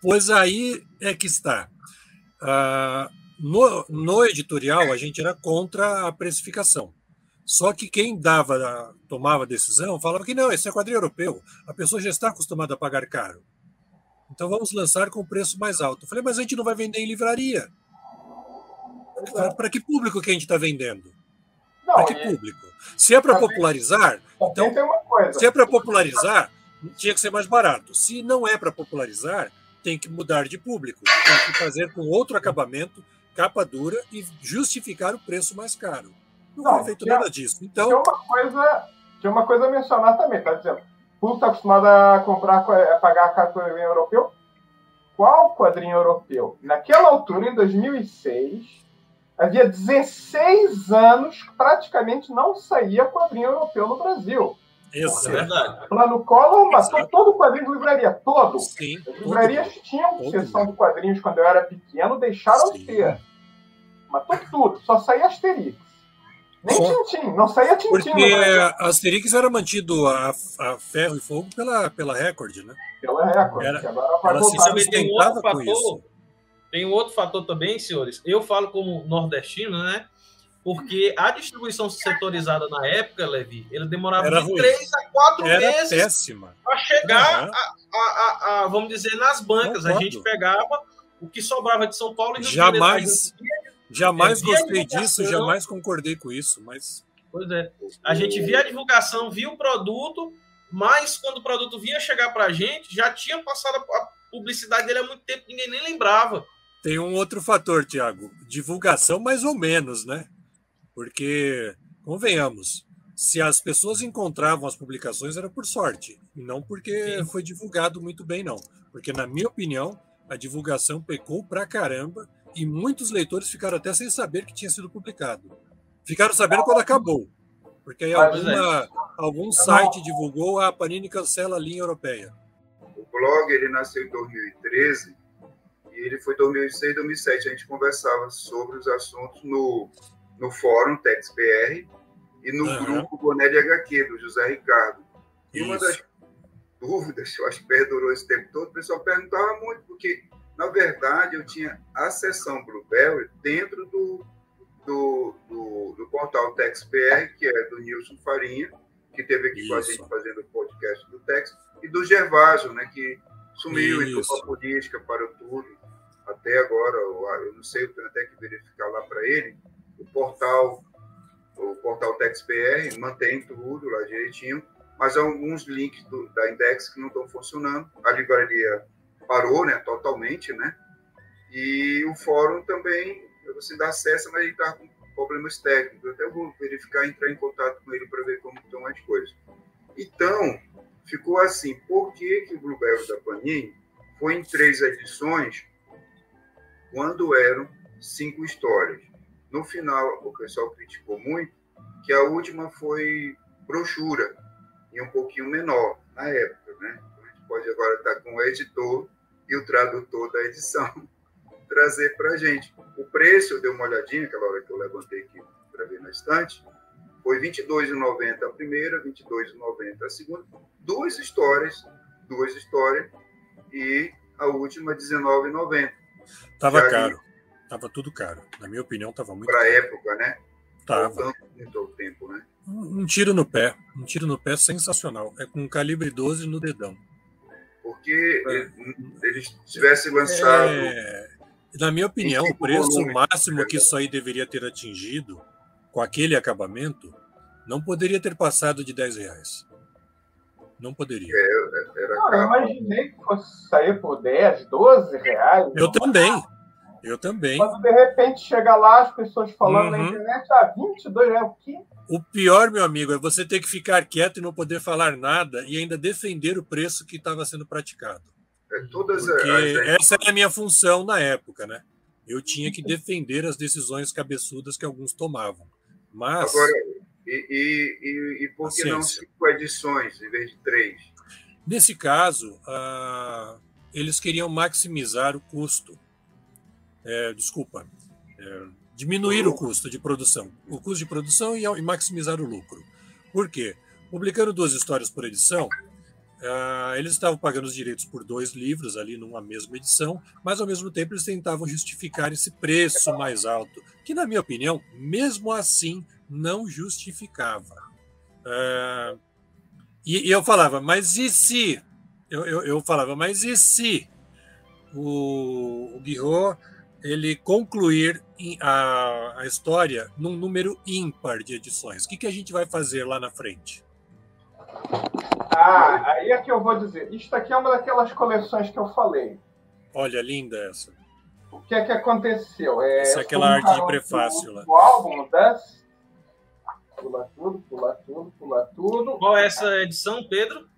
Pois aí é que está. Ah, no, no editorial, a gente era contra a precificação. Só que quem dava, tomava a decisão, falava que não, esse é quadrinho europeu. A pessoa já está acostumada a pagar caro. Então vamos lançar com preço mais alto. Eu falei, mas a gente não vai vender em livraria. Para que público que a gente está vendendo? Para que público? Se é para popularizar, então, se é para popularizar, tinha que ser mais barato. Se não é para popularizar, tem que mudar de público. Tem que fazer com outro acabamento capa dura e justificar o preço mais caro. Não, não foi feito nada disso. Então, tinha uma coisa, tinha uma coisa a mencionar também, tá dizendo. Tu está acostumado a comprar, a pagar quadrinho europeu? Qual quadrinho europeu? Naquela altura, em 2006, havia 16 anos que praticamente não saía quadrinho europeu no Brasil. Isso, é verdade. Plano Collor matou todo o quadrinho de livraria, todo. Sim, As livrarias todo, tinham todo sessão de quadrinhos quando eu era pequeno, deixaram Sim. de ter. Matou tudo, só saía Asterix. Nem só... Tintim, não saía Tintim. Porque Asterix era mantido a, a, ferro e fogo pela, pela Record, né? Pela Record, era, agora ela se sustentava com isso. Tem um outro fator também, senhores. Eu falo como nordestino, né? Porque a distribuição setorizada na época, Levi, ele demorava era de três a quatro era meses para chegar, uhum. a, a, a, vamos dizer, nas bancas. a gente pegava o que sobrava de São Paulo e Rio Jamais, jamais gostei disso, jamais concordei com isso, mas... Pois é. A gente via a divulgação, via o produto, mas quando o produto vinha chegar para a gente, já tinha passado a publicidade dele há muito tempo, ninguém nem lembrava. Tem um outro fator, Tiago. Divulgação mais ou menos, né? Porque, convenhamos, se as pessoas encontravam as publicações era por sorte, e não porque Sim. foi divulgado muito bem, não. Porque, na minha opinião, a divulgação pecou pra caramba e muitos leitores ficaram até sem saber que tinha sido publicado. Ficaram sabendo quando acabou. Porque aí alguma, é. algum site divulgou, a Panini cancela a linha europeia. O blog ele nasceu em 2013 e ele foi 2006, 2007. A gente conversava sobre os assuntos no no fórum TexBR e no uhum. grupo de HQ, do José Ricardo. E Isso. uma das dúvidas, eu acho que perdurou esse tempo todo, o pessoal perguntava muito, porque, na verdade, eu tinha a seção Blueberry dentro do, do, do, do portal TexBR, que é do Nilson Farinha, que teve aqui Isso. com a gente fazendo o podcast do Tex, e do Gervásio, né, que sumiu Isso. e tocou a política, parou tudo. Até agora, eu não sei, eu tenho até que verificar lá para ele, o portal, o portal TextBR mantém tudo lá direitinho, mas há alguns links do, da Index que não estão funcionando. A livraria parou, né, totalmente, né? E o fórum também, você dá acesso, mas ele está com problemas técnicos. Eu até vou verificar, entrar em contato com ele para ver como estão as coisas. Então, ficou assim, por que, que o Blueberry da Panini foi em três edições quando eram cinco histórias? No final, o pessoal criticou muito que a última foi brochura. e um pouquinho menor na época, né? Então, a gente pode agora estar com o editor e o tradutor da edição trazer para a gente. O preço, eu dei uma olhadinha, aquela hora que eu levantei aqui para ver na estante, foi R$ 22,90 a primeira, R$ 22,90 a segunda. Duas histórias, duas histórias, e a última R$ 19,90. Tava caro. Tava tudo caro. Na minha opinião, tava muito Para a época, né? Tava. Muito tempo, né? Um tiro no pé. Um tiro no pé sensacional. É com calibre 12 no dedão. Porque é. eles tivessem lançado. É... Na minha opinião, o preço máximo que isso aí deveria ter atingido com aquele acabamento não poderia ter passado de 10 reais. Não poderia. É, era não, eu imaginei que fosse sair por 10, 12 reais. Eu também. Eu também. Quando de repente chega lá, as pessoas falando uhum. na internet, ah, 22 reais, o quê? O pior, meu amigo, é você ter que ficar quieto e não poder falar nada e ainda defender o preço que estava sendo praticado. É, todas Porque as... essa era a minha função na época, né? Eu tinha que defender as decisões cabeçudas que alguns tomavam. Mas. Agora, e, e, e por que não cinco edições em vez de três? Nesse caso, uh, eles queriam maximizar o custo. É, desculpa, é, diminuir o custo de produção. O custo de produção e, maximizar o lucro. Por quê? Publicando duas histórias por edição, Uh, eles estavam pagando os direitos por dois livros ali numa mesma edição, mas ao mesmo tempo eles tentavam justificar esse preço mais alto, que na minha opinião, mesmo assim, não justificava. Uh, e, e, eu falava, mas e se? Eu, eu, eu falava, mas e se o, o ele concluir a, a história num número ímpar de edições? O que, que a gente vai fazer lá na frente? Ah, aí é que eu vou dizer. Isto aqui é uma daquelas coleções que eu falei. Olha, linda essa. O que é que aconteceu? É, essa é aquela arte de prefácio lá. O álbum, Dust. Pula tudo, pula tudo, pula tudo. Qual é essa edição, Pedro?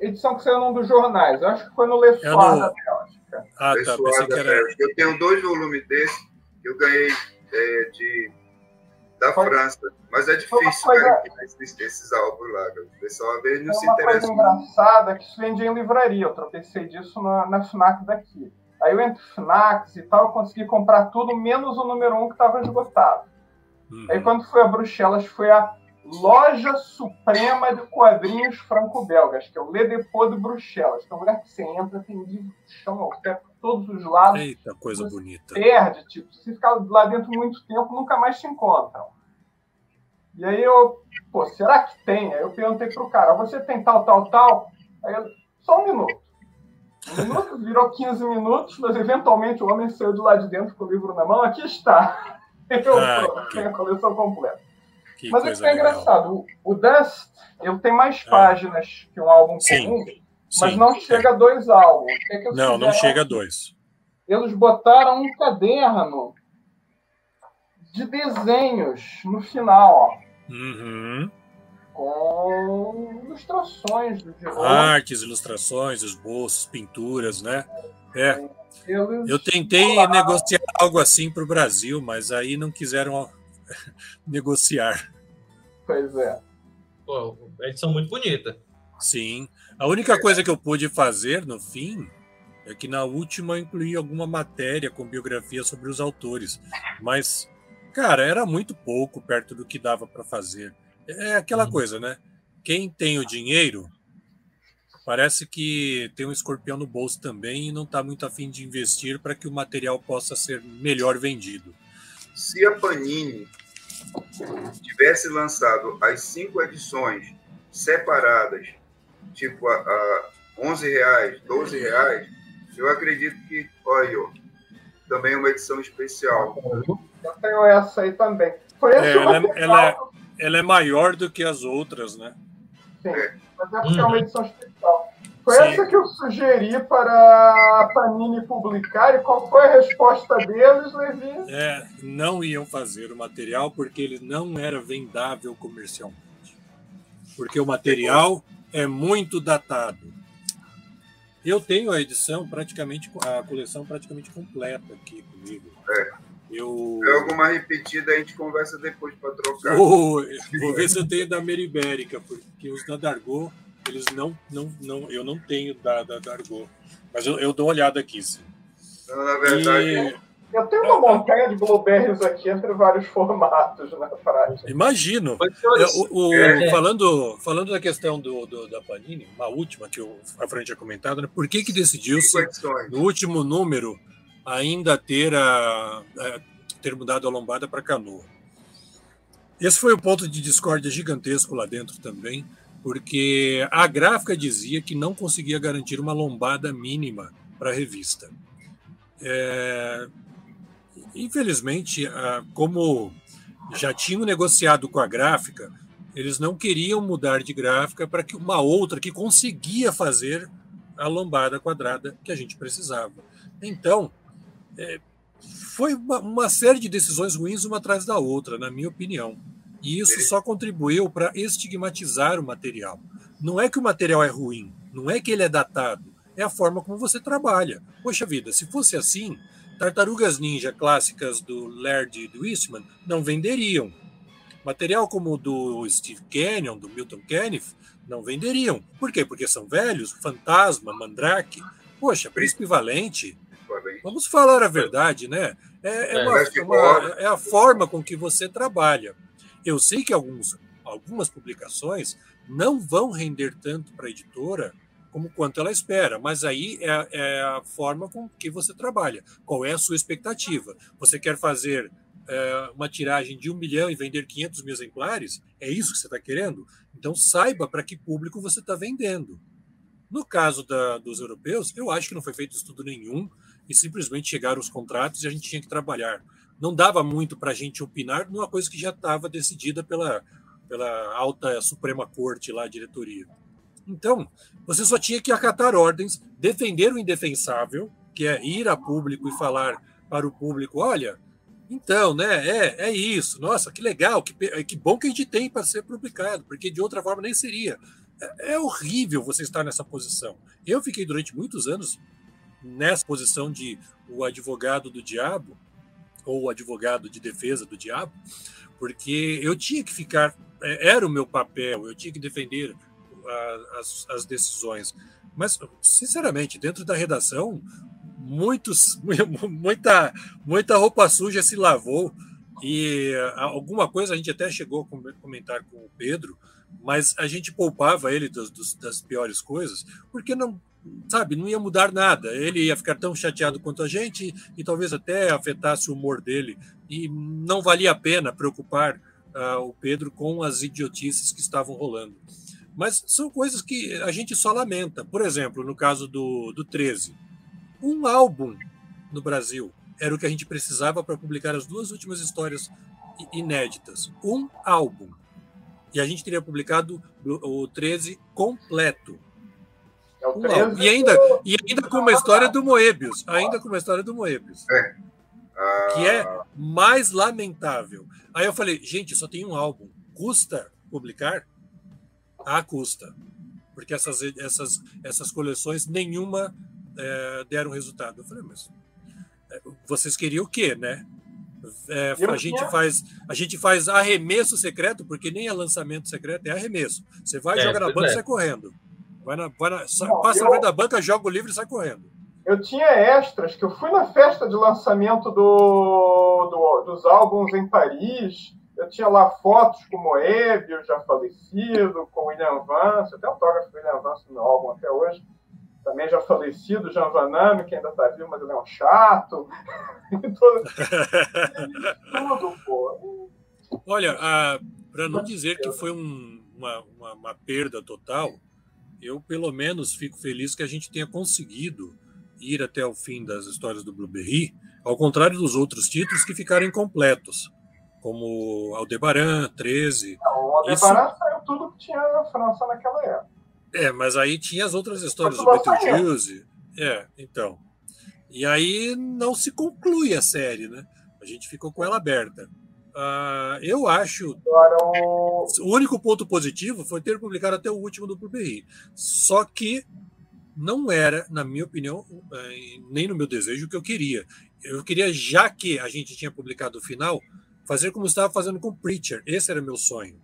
Edição que saiu num dos jornais. Eu acho que foi no Le Soir é no... da Bélgica. Ah, tá. Pensei que era... Eu tenho dois volumes desse que eu ganhei é, de da Foi. França. Mas é difícil coisa... né, esses, esses álbuns lá. O pessoal às vezes não se interessa. Uma coisa engraçada que se vende em livraria. Eu tropecei disso na, na FNAC daqui. Aí eu entre FNACs e tal, eu consegui comprar tudo, menos o número um que estava esgotado. Uhum. Aí quando fui a Bruxelas, foi a Loja Suprema de Quadrinhos Franco-Belgas, que é o Le Depot de Bruxelas. Então, lugar que você entra, tem livro chão ao pé por todos os lados. Eita, coisa bonita. Perde, tipo, se ficar lá dentro muito tempo, nunca mais se encontram. E aí eu, pô, será que tem? Aí eu perguntei pro cara, você tem tal, tal, tal? Aí eu, só um minuto. Um minuto virou 15 minutos, mas eventualmente o homem saiu de lá de dentro com o livro na mão. Aqui está. Eu ah, tenho a coleção completa. Que mas é que é engraçado. O, Dust, ele tem mais ah. páginas que um álbum Sim. comum, mas Sim. não chega a dois álbuns. Que é que não, não chega a dois. Eles botaram um caderno de desenhos no final, ó. Uhum. Com ilustrações do Artes, ilustrações, esboços, pinturas, né? É. Eu tentei negociar algo assim para o Brasil, mas aí não quiseram negociar. Pois é. Pô, edição muito bonita. Sim. A única coisa que eu pude fazer no fim é que na última eu incluí alguma matéria com biografia sobre os autores. Mas Cara, era muito pouco perto do que dava para fazer. É aquela uhum. coisa, né? Quem tem o dinheiro parece que tem um escorpião no bolso também e não está muito afim de investir para que o material possa ser melhor vendido. Se a Panini tivesse lançado as cinco edições separadas, tipo a, a 11 reais, 12 reais, eu acredito que, olha, também é uma edição especial. Eu tenho essa aí também. Foi é, ela, é, ela, é, ela é maior do que as outras, né? Sim, mas é porque é uma edição especial. Foi Sim. essa que eu sugeri para a Panini publicar, e qual foi a resposta deles, Levi? É, não iam fazer o material porque ele não era vendável comercialmente. Porque o material é muito datado. Eu tenho a edição praticamente, a coleção praticamente completa aqui comigo. É. Eu... É alguma repetida, a gente conversa depois para trocar. Oh, vou ver se eu tenho da Meribérica, porque os da Dargo, eles não, não, não, eu não tenho da, da Dargo. Mas eu, eu dou uma olhada aqui. Sim. Não, na verdade, e... Eu tenho uma montanha de blueberries aqui entre vários formatos na praia. Imagino. O, o, é. falando, falando da questão do, do, da Panini, uma última que o, a Fran tinha comentado, né? por que, que decidiu-se, no último número, ainda ter, a, a ter mudado a lombada para canoa? Esse foi o um ponto de discórdia gigantesco lá dentro também, porque a gráfica dizia que não conseguia garantir uma lombada mínima para a revista. É, Infelizmente, como já tinham negociado com a gráfica, eles não queriam mudar de gráfica para que uma outra que conseguia fazer a lombada quadrada que a gente precisava. Então, é, foi uma, uma, série de decisões ruins uma atrás da outra, na minha opinião. E isso só contribuiu para estigmatizar o material. Não é que o material é ruim, não é que ele é datado, é a forma como você trabalha. Poxa vida, se fosse assim, Tartarugas Ninja clássicas do Laird e do Eastman não venderiam. Material como o do Steve Canyon, do Milton Caniff, não venderiam. Por quê? Porque são velhos, Fantasma, Mandrake. Poxa, Príncipe Valente. Vamos falar a verdade, né? É, é, uma, uma, é a forma com que você trabalha. Eu sei que alguns, algumas publicações não vão render tanto para a editora como quanto ela espera, mas aí é, é, a forma com que você trabalha. Qual é a sua expectativa? Você quer fazer é, uma tiragem de um milhão e vender 500 mil exemplares? É isso que você está querendo? Então saiba para que público você está vendendo. No caso da, dos europeus, eu acho que não foi feito estudo nenhum e simplesmente chegaram os contratos e a gente tinha que trabalhar. Não dava muito para a gente opinar numa coisa que já estava decidida pela, pela alta Suprema Corte lá, diretoria. Então, você só tinha que acatar ordens, defender o indefensável, que é ir a público e falar para o público: olha, então, né, é, é isso, nossa, que legal, que, que bom que a gente tem para ser publicado, porque de outra forma nem seria. É, é horrível você estar nessa posição. Eu fiquei durante muitos anos nessa posição de o advogado do diabo, ou advogado de defesa do diabo, porque eu tinha que ficar, é, era o meu papel, eu tinha que defender as, as decisões. Mas, sinceramente, dentro da redação, muitos, muita, muita roupa suja se lavou e alguma coisa a gente até chegou a comentar com o Pedro, mas a gente poupava ele das piores coisas, porque não, sabe, não ia mudar nada. Ele ia ficar tão chateado quanto a gente e talvez até afetasse o humor dele. E não valia a pena preocupar uh, o Pedro com as idiotices que estavam rolando. Mas são coisas que a gente só lamenta. Por exemplo, no caso do, do 13, um álbum no Brasil era o que a gente precisava para publicar as duas últimas histórias inéditas. Um álbum. E a gente teria publicado o 13 completo. É 13 e, ainda, e ainda com uma história do Moebius. Ainda com uma história do Moebius. É. Que é mais lamentável. Aí eu falei, gente, só tem um álbum. Custa publicar? à custa, porque essas, essas, essas coleções nenhuma é, deram resultado. Eu falei, mas é, vocês queriam o quê, né? É, a, gente faz, a gente faz arremesso secreto, porque nem é lançamento secreto, é arremesso. Você vai, é, joga na banca e é. sai correndo. Vai na, vai na, Não, passa eu, na frente da banca, joga o livro e sai correndo. Eu tinha extras, que eu fui na festa de lançamento do, do dos álbuns em Paris eu tinha lá fotos com Moebius, já falecido, com William Vance, até autógrafo do William Vance no álbum até hoje. Também já falecido, Jean Vaname, que ainda está vivo, mas ele é um chato. Tudo, pô. Olha, para não dizer que foi um, uma, uma, uma perda total, eu pelo menos fico feliz que a gente tenha conseguido ir até o fim das histórias do Blueberry, ao contrário dos outros títulos que ficaram incompletos como Aldebaran, 13. Não, o Aldebaran Isso... saiu tudo que tinha na França naquela época. É, mas aí tinha as outras histórias do Betelgeuse. É, então. E aí não se conclui a série, né? A gente ficou com ela aberta. Uh, eu acho. O... o único ponto positivo foi ter publicado até o último do Blueberry. Só que não era, na minha opinião, eh, nem no meu desejo, o que eu queria. eu queria, já que a gente tinha publicado o final, fazer como estava fazendo com Preacher. Esse era meu sonho.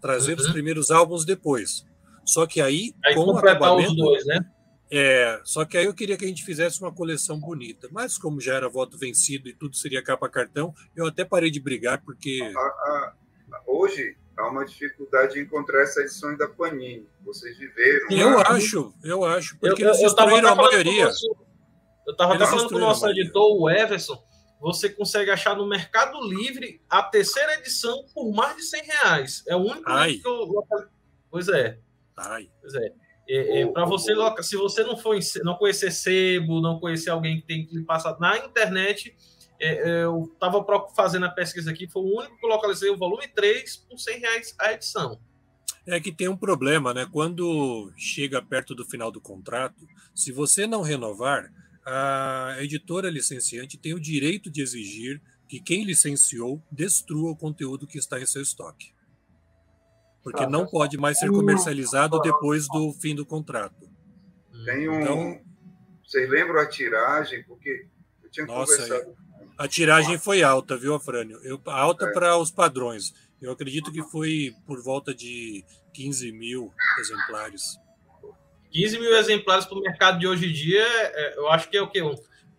Trazer uhum. os primeiros álbuns depois. Só que aí, aí com o acabamento, os dois, né? É, só que aí eu queria que a gente fizesse uma coleção bonita. Mas como já era voto vencido e tudo seria capa cartão, eu até parei de brigar porque a, a, hoje há uma dificuldade de encontrar essa edição da Panini. Vocês viveram. Eu acho, eu acho, porque eu, eles destruíram a maioria. eu estava até falando com o nosso editor, o Everson. Você consegue achar no Mercado Livre a terceira edição por mais de 100 reais. É o único Ai. que eu. Pois é. Ai. Pois é. É, é, para você, se você não for não conhecer sebo, não conhecer alguém que tem que passar na internet, é, é eu estava fazendo a pesquisa aqui, foi o único que localizei o volume 3 por 100 reais a edição. É que tem um problema, né? Quando chega perto do final do contrato, se você não renovar, a editora licenciante tem o direito de exigir que quem licenciou destrua o conteúdo que está em seu estoque. Porque não pode mais ser comercializado depois do fim do contrato. Tem um. Então, vocês lembram a tiragem? Porque eu tinha nossa, conversado. A tiragem foi alta, viu, Afrânio? Eu, alta é. para os padrões. Eu acredito que foi por volta de 15 mil exemplares. 15 mil exemplares para o mercado de hoje em dia, é, eu acho que é o quê?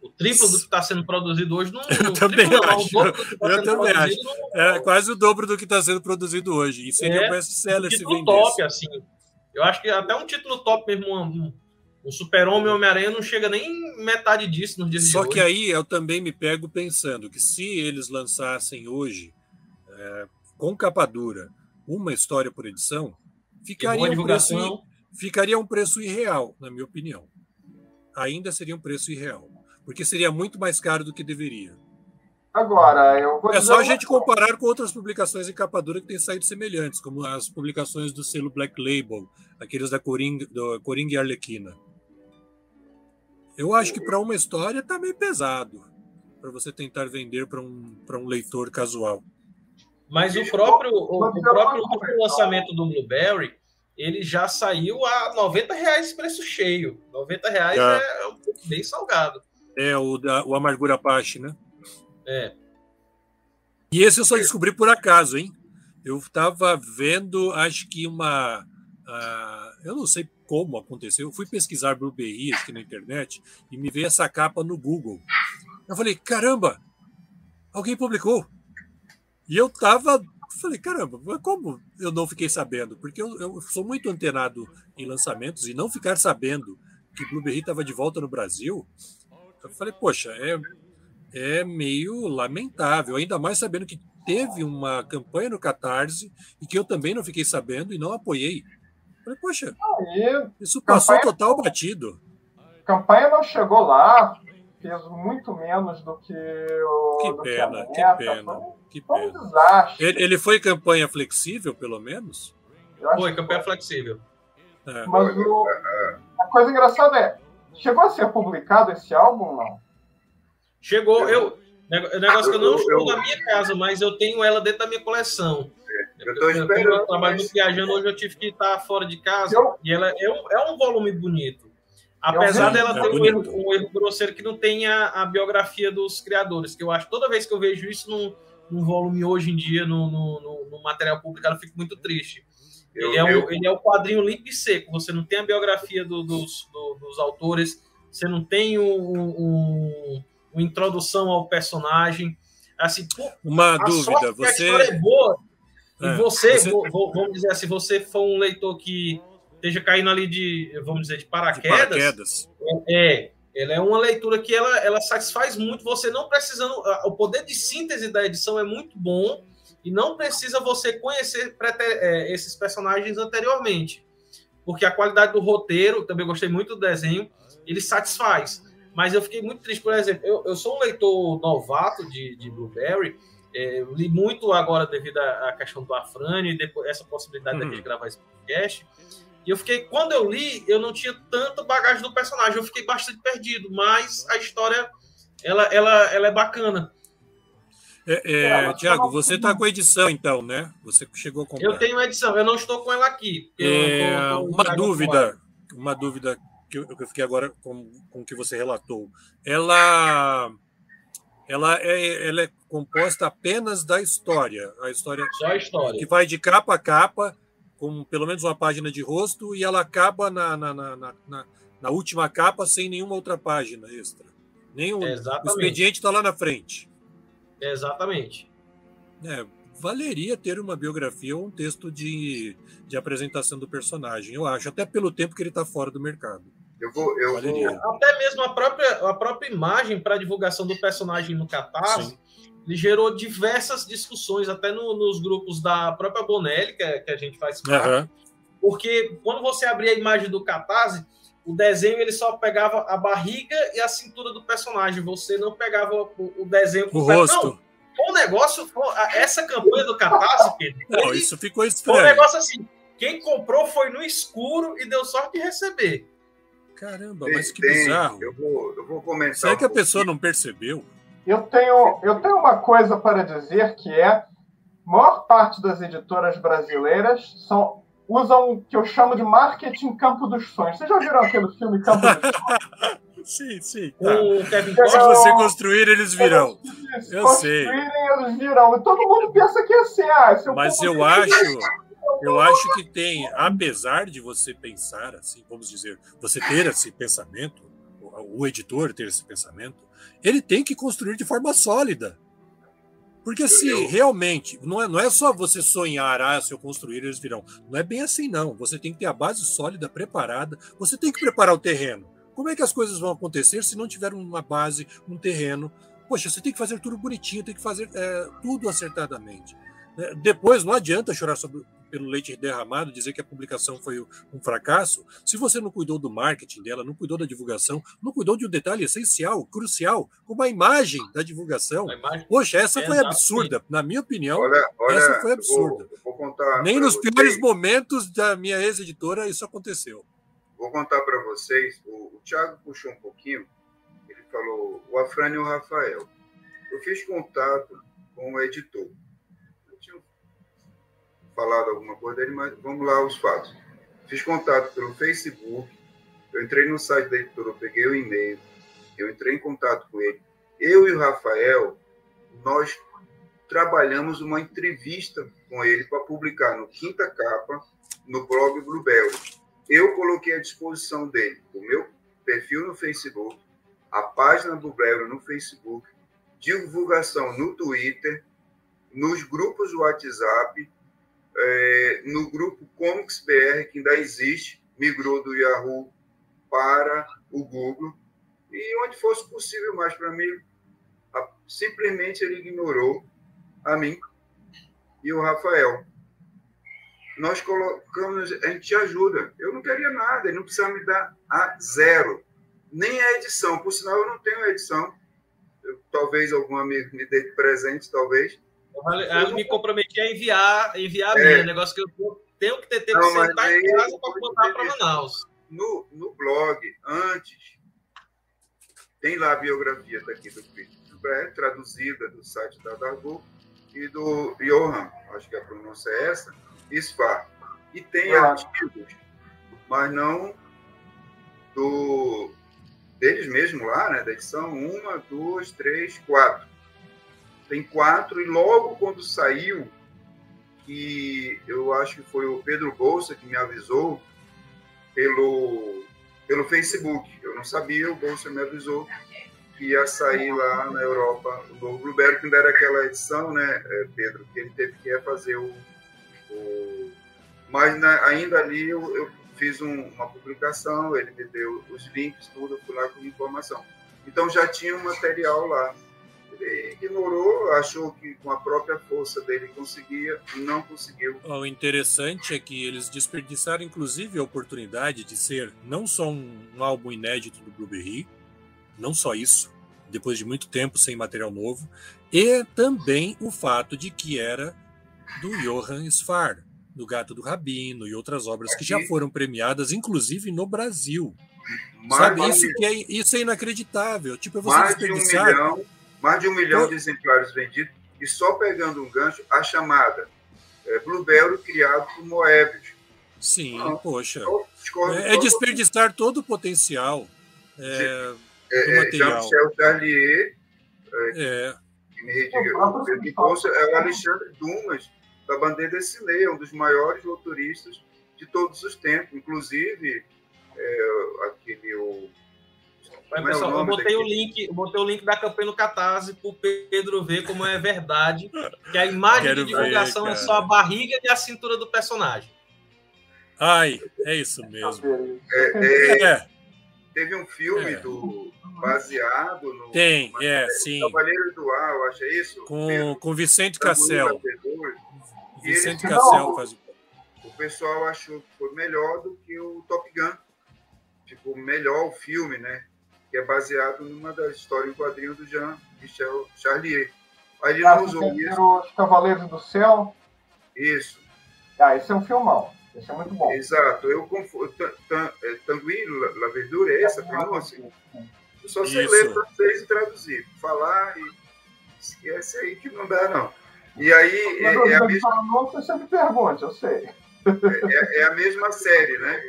O triplo do que está sendo produzido hoje. Não, eu também triplo, acho. Não, tá eu também acho. É quase o dobro do que está sendo produzido hoje. E seria é, um best-seller se vendesse. top, assim. Eu acho que até um título top mesmo, um, um Super-Homem Homem-Aranha não chega nem metade disso nos dias Só de hoje. que aí eu também me pego pensando que se eles lançassem hoje, é, com capa dura, uma história por edição, ficaria um, preço, ficaria um preço irreal, na minha opinião. Ainda seria um preço irreal porque seria muito mais caro do que deveria. Agora, eu vou É só a gente comparar com outras publicações em capa dura que têm saído semelhantes, como as publicações do selo Black Label, aqueles da Coringa, do Coringa e Arlequina. Eu acho que para uma história está meio pesado para você tentar vender para um, um leitor casual. Mas o próprio, o, o próprio lançamento do Blueberry, ele já saiu a 90 reais preço cheio. 90 reais é, é um pouco bem salgado. É, o, da, o Amargura Apache, né? É. E esse eu só descobri por acaso, hein? Eu estava vendo, acho que uma. Uh, eu não sei como aconteceu. Eu fui pesquisar Blueberry aqui na internet e me veio essa capa no Google. Eu falei, caramba, alguém publicou. E eu tava. Falei, caramba, como eu não fiquei sabendo? Porque eu, eu sou muito antenado em lançamentos e não ficar sabendo que Blueberry estava de volta no Brasil eu falei, poxa, é, é meio lamentável, ainda mais sabendo que teve uma campanha no Catarse e que eu também não fiquei sabendo e não apoiei. Eu falei, poxa, Aí, isso passou campanha, total batido. Campanha não chegou lá, fez muito menos do que o. Que pena, que, que pena. Foi, que foi pena. Um desastre. Ele, ele, foi campanha flexível, pelo menos? Foi, campanha foi. flexível. É. Mas o, a coisa engraçada é, Chegou a ser publicado esse álbum, não? Chegou, eu. Negócio que eu não estou na minha casa, mas eu tenho ela dentro da minha coleção. Eu estou esperando. Eu trabalho viajando hoje, eu tive que estar fora de casa. Eu, e ela é um, é um volume bonito. Apesar dela é ter um erro, um erro, grosseiro que não tem a, a, biografia dos criadores, que eu acho toda vez que eu vejo isso num, num volume hoje em dia, no, no, no, material publicado, eu fico muito triste. Eu, ele, é um, ele é o quadrinho limpo e seco. Você não tem a biografia do, dos, do, dos autores, você não tem um, um, uma introdução ao personagem. Assim, pô, uma dúvida, você. A é boa. É, e você, você... vamos dizer assim, você for um leitor que esteja caindo ali de, vamos dizer, de paraquedas. De paraquedas. É, ela é uma leitura que ela, ela satisfaz muito, você não precisando. O poder de síntese da edição é muito bom e não precisa você conhecer é, esses personagens anteriormente. Porque a qualidade do roteiro, também gostei muito do desenho, ele satisfaz. Mas eu fiquei muito triste, por exemplo, eu, eu sou um leitor novato de, de Blueberry, é, li muito agora devido à, à questão do Afrani, e depois essa possibilidade uhum. de gravar esse podcast. E eu fiquei, quando eu li, eu não tinha tanta bagagem do personagem, eu fiquei bastante perdido, mas a história ela, ela, ela é bacana. É, é, Tiago, você está com a edição, então, né? Você chegou a comprar. Eu tenho a edição, eu não estou com ela aqui. É, tô, tô uma dúvida, uma dúvida que eu, que eu fiquei agora com, com o que você relatou. Ela ela é, ela é composta apenas da história. A história, Só a história. que vai de capa a capa, com pelo menos uma página de rosto, e ela acaba na, na, na, na, na última capa sem nenhuma outra página extra. Nenhum, o expediente está lá na frente. Exatamente. É, valeria ter uma biografia ou um texto de, de apresentação do personagem, eu acho, até pelo tempo que ele está fora do mercado. Eu vou, eu Valeria. vou, Até mesmo a própria, a própria imagem para divulgação do personagem no Catarse, Sim. ele gerou diversas discussões, até no- nos grupos da própria Bonelli, que, é- que a gente faz parte, Aham. porque quando você abria a imagem do Catarse, o desenho ele só pegava a barriga e a cintura do personagem, você não pegava o, o desenho O completo. rosto. Não, um negócio, essa campanha do Catarse, Pedro, Não, ele- isso ficou foi um estranho. negócio assim, quem comprou foi no escuro e deu sorte de receber. Caramba, mas que tem- bizarro. Eu vou, eu vou comentar. Será um que a pessoa não percebeu? Eu tenho, eu tenho uma coisa para dizer que é a maior parte das editoras brasileiras são, usam o que eu chamo de marketing campo dos sonhos. Vocês já viram aquele filme Campo dos Sonhos? Sim, sim. Tá. o Kevin Se Se Costner, você construir, eles virão. Se Eu sei. construírem, eles virão. E todo mundo pensa que é assim. Ah, esse é o Mas eu acho, eu acho que tem, apesar de você pensar assim, vamos dizer, você ter esse pensamento, o, o editor ter esse pensamento, ele tem que construir de forma sólida. Porque se Eu- realmente, não é, não é só você sonhar, ah, se eu construir, eles virão. Não é bem assim, não. Você tem que ter a base sólida, preparada. Você tem que preparar o terreno. Como é que as coisas vão acontecer se não tiver uma base, um terreno? Poxa, você tem que fazer tudo bonitinho, tem que fazer é, tudo acertadamente. né? Depois, não adianta chorar sobre, pelo leite derramado, dizer que a publicação foi um fracasso, se você não cuidou do marketing dela, não cuidou da divulgação, não cuidou de um detalhe essencial, crucial, como a imagem da divulgação. imagem Poxa, essa foi Exatamente. absurda. Na minha opinião, Olha, olha, Essa foi absurda. Vou, vou contar nem nos vocês- piores momentos da minha ex-editora isso aconteceu. Vou contar para vocês. O, o Thiago puxou um pouquinho. Ele falou o Afrânio e o Rafael. Eu fiz contato com o editor. Falado alguma coisa dele, mas vamos lá os fatos. Fiz contato pelo Facebook. Eu entrei no site da editora, eu peguei o e-mail. Eu entrei em contato com ele. Eu e o Rafael, nós trabalhamos uma entrevista com ele para publicar no Quinta Capa, no blog Bluebell. Eu coloquei à disposição dele o meu perfil no Facebook, a página Bluebell no Facebook, divulgação no Twitter, nos grupos WhatsApp, eh, no grupo Comics BR, que ainda existe, migrou do Yahoo para o Google, e onde fosse possível mais para mim, simplesmente ele ignorou a mim e o Rafael. Nós colocamos, a gente te ajuda. Eu não queria nada, ele não precisa me dar a zero. Nem a edição, por sinal eu não tenho a edição. Eu- talvez algum amigo me dê presente, talvez. Ela me comprometi a enviar, enviar a É. minha. Negócio que eu tenho que ter tempo de sentar em casa para botar para Manaus. No, no blog, antes, tem lá a biografia daqui do Brett, traduzida do site da Dargo e do Johan, acho que a pronúncia é essa, Isfar. E tem Ah. artigos, mas não do deles mesmo lá, né, da edição, uma, duas, três, quatro. Tem quatro, e logo quando saiu, que eu acho que foi o Pedro Bolsa que me avisou, pelo, pelo Facebook. Eu não sabia, o Bolsa me avisou que ia sair lá na Europa o novo Blueberry, que ainda era aquela edição, né, eh, Pedro, que ele teve que refazer o. o... Mas na- ainda ali eu, eu fiz um- uma publicação, ele me deu os links, tudo, eu fui lá com informação. Então já tinha um material lá. Ele ignorou, achou que com a própria força dele conseguia, não conseguiu. O interessante é que eles desperdiçaram, inclusive, a oportunidade de ser não só um, um álbum inédito do Blueberry, não só isso, depois de muito tempo sem material novo, e também o fato de que era do Johann Sfar, do Gato do Rabino e outras obras que já Aqui. foram premiadas, inclusive no Brasil. Mais Sabe, isso, que é, isso é inacreditável. Tipo, é você mais de um desperdiçar. milhão, mais de um milhão de exemplares vendidos, e só pegando um gancho, a chamada é, Blueberry criado por Moebius. Sim, Não. poxa. É, é todo- desperdiçar todo o potencial. É, é, do é, material. Jean-Michel Charlier é. que me rediga. É o Alexandre Dumas, da Bandeira Dessinei, é um dos maiores motoristas de todos os tempos, inclusive é, aquele o mas, pessoal, é eu botei o link, eu botei o link da campanha no Catarse para o Pedro ver como é verdade que a imagem Quero de divulgação ver, é só a barriga e a cintura do personagem. Ai, é isso mesmo. É, é, é. Teve um filme é. do baseado no. Tem, é, sim. Cavaleiro do Ar, eu acho, é isso? Com, com Vicente Cassel. Vicente Cassel faz o. O pessoal achou que foi melhor do que o Top Gun. Ficou melhor o filme, né? Que é baseado numa das histórias em quadrinhos do Jean-Michel Charlier. Aí ele ah, não usou isso. Os Cavaleiros do Céu? Isso. Ah, esse é um filmão. Esse é muito bom. Exato. Eu confundo. É, La Verdura, é essa pronúncia? Eu só sei ler francês e traduzir. Falar e esquece aí que não dá, não. E aí. É, é a mesma... Você sempre pergunte, eu sei. É, é, a mesma série, né?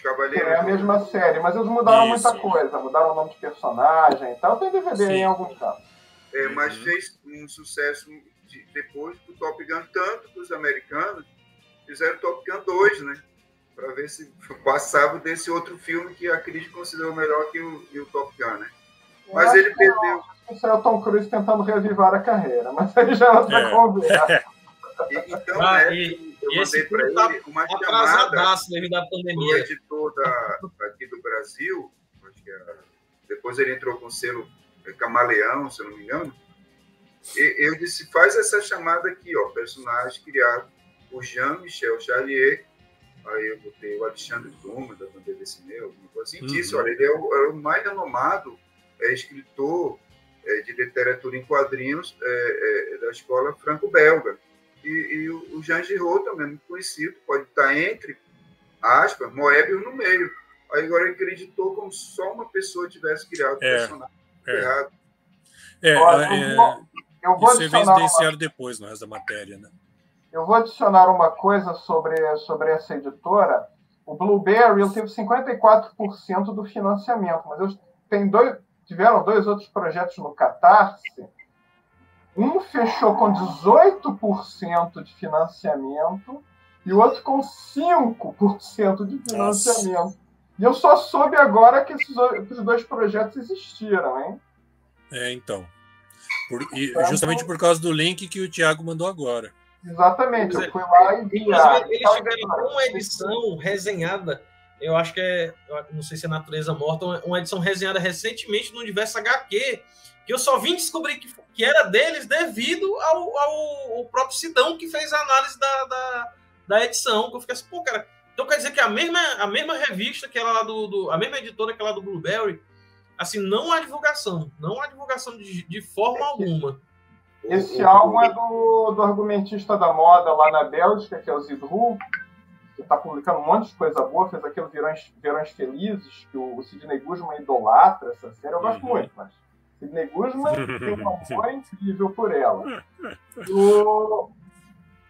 Os Cavaleiros. É a mesma série, mas eles mudaram Isso. muita coisa. Mudaram o nome de personagem e tal. Tem DVD Sim. em alguns casos. É, mas uhum. fez um sucesso de, depois do Top Gun, tanto que os americanos fizeram Top Gun 2, né? Para ver se passava desse outro filme que a crítica considerou melhor que o, que o Top Gun, né? Mas ele perdeu. Isso é o Tom Cruise tentando reavivar a carreira, mas aí já é outra é. conversa. então, ah, né, e eu mandei para ele tá uma chamada devido à pandemia. do editor da, aqui do Brasil, é, depois ele entrou com o selo Camaleão, se eu não me engano, e eu disse, faz essa chamada aqui, ó, personagem criado por Jean-Michel Charlier, aí eu botei o Alexandre Dumas, da Bandeira meu, alguma coisa assim, uhum. disse, olha, ele é o, é o mais renomado é, escritor é, de literatura em quadrinhos é, é da escola franco-belga, e, e o Jean Giraud também, muito conhecido, pode estar entre aspas, Moebius no meio. Aí agora ele acreditou como se só uma pessoa tivesse criado o é, personagem é. errado. É, Olha, é, eu vou, eu vou isso é evidenciado uma... depois no resto da matéria, né? Eu vou adicionar uma coisa sobre, sobre essa editora. O Blueberry ele teve 54% do financiamento, mas eles têm dois, tiveram dois outros projetos no Catarse um fechou com 18% de financiamento e o outro com 5% de financiamento. Nossa. E eu só soube agora que esses, dois projetos existiram, hein? É, então. Por, e, então, justamente por causa do link que o Thiago mandou agora. Exatamente, eu fui lá e vi. Eles tiveram uma edição resenhada, eu acho que é, não sei se é Natureza Morta, uma edição resenhada recentemente no Universo HQ, que eu só vim descobrir que, que era deles devido ao, ao, ao próprio Sidão que fez a análise da, da, da, edição. Que eu fiquei assim, pô, cara, então quer dizer que a mesma, a mesma revista que ela lá do, do, a mesma editora que ela do Blueberry, assim, não há divulgação, não há divulgação de, de forma alguma. Esse álbum é do, do argumentista da moda lá na Bélgica, que é o Zidru, que está publicando um monte de coisa boa, fez aquele Verões, Verões Felizes, que o Sidney Guzman idolatra essa série, eu gosto uhum. muito, mas Sidney Guzman tem um amor incrível por ela. O...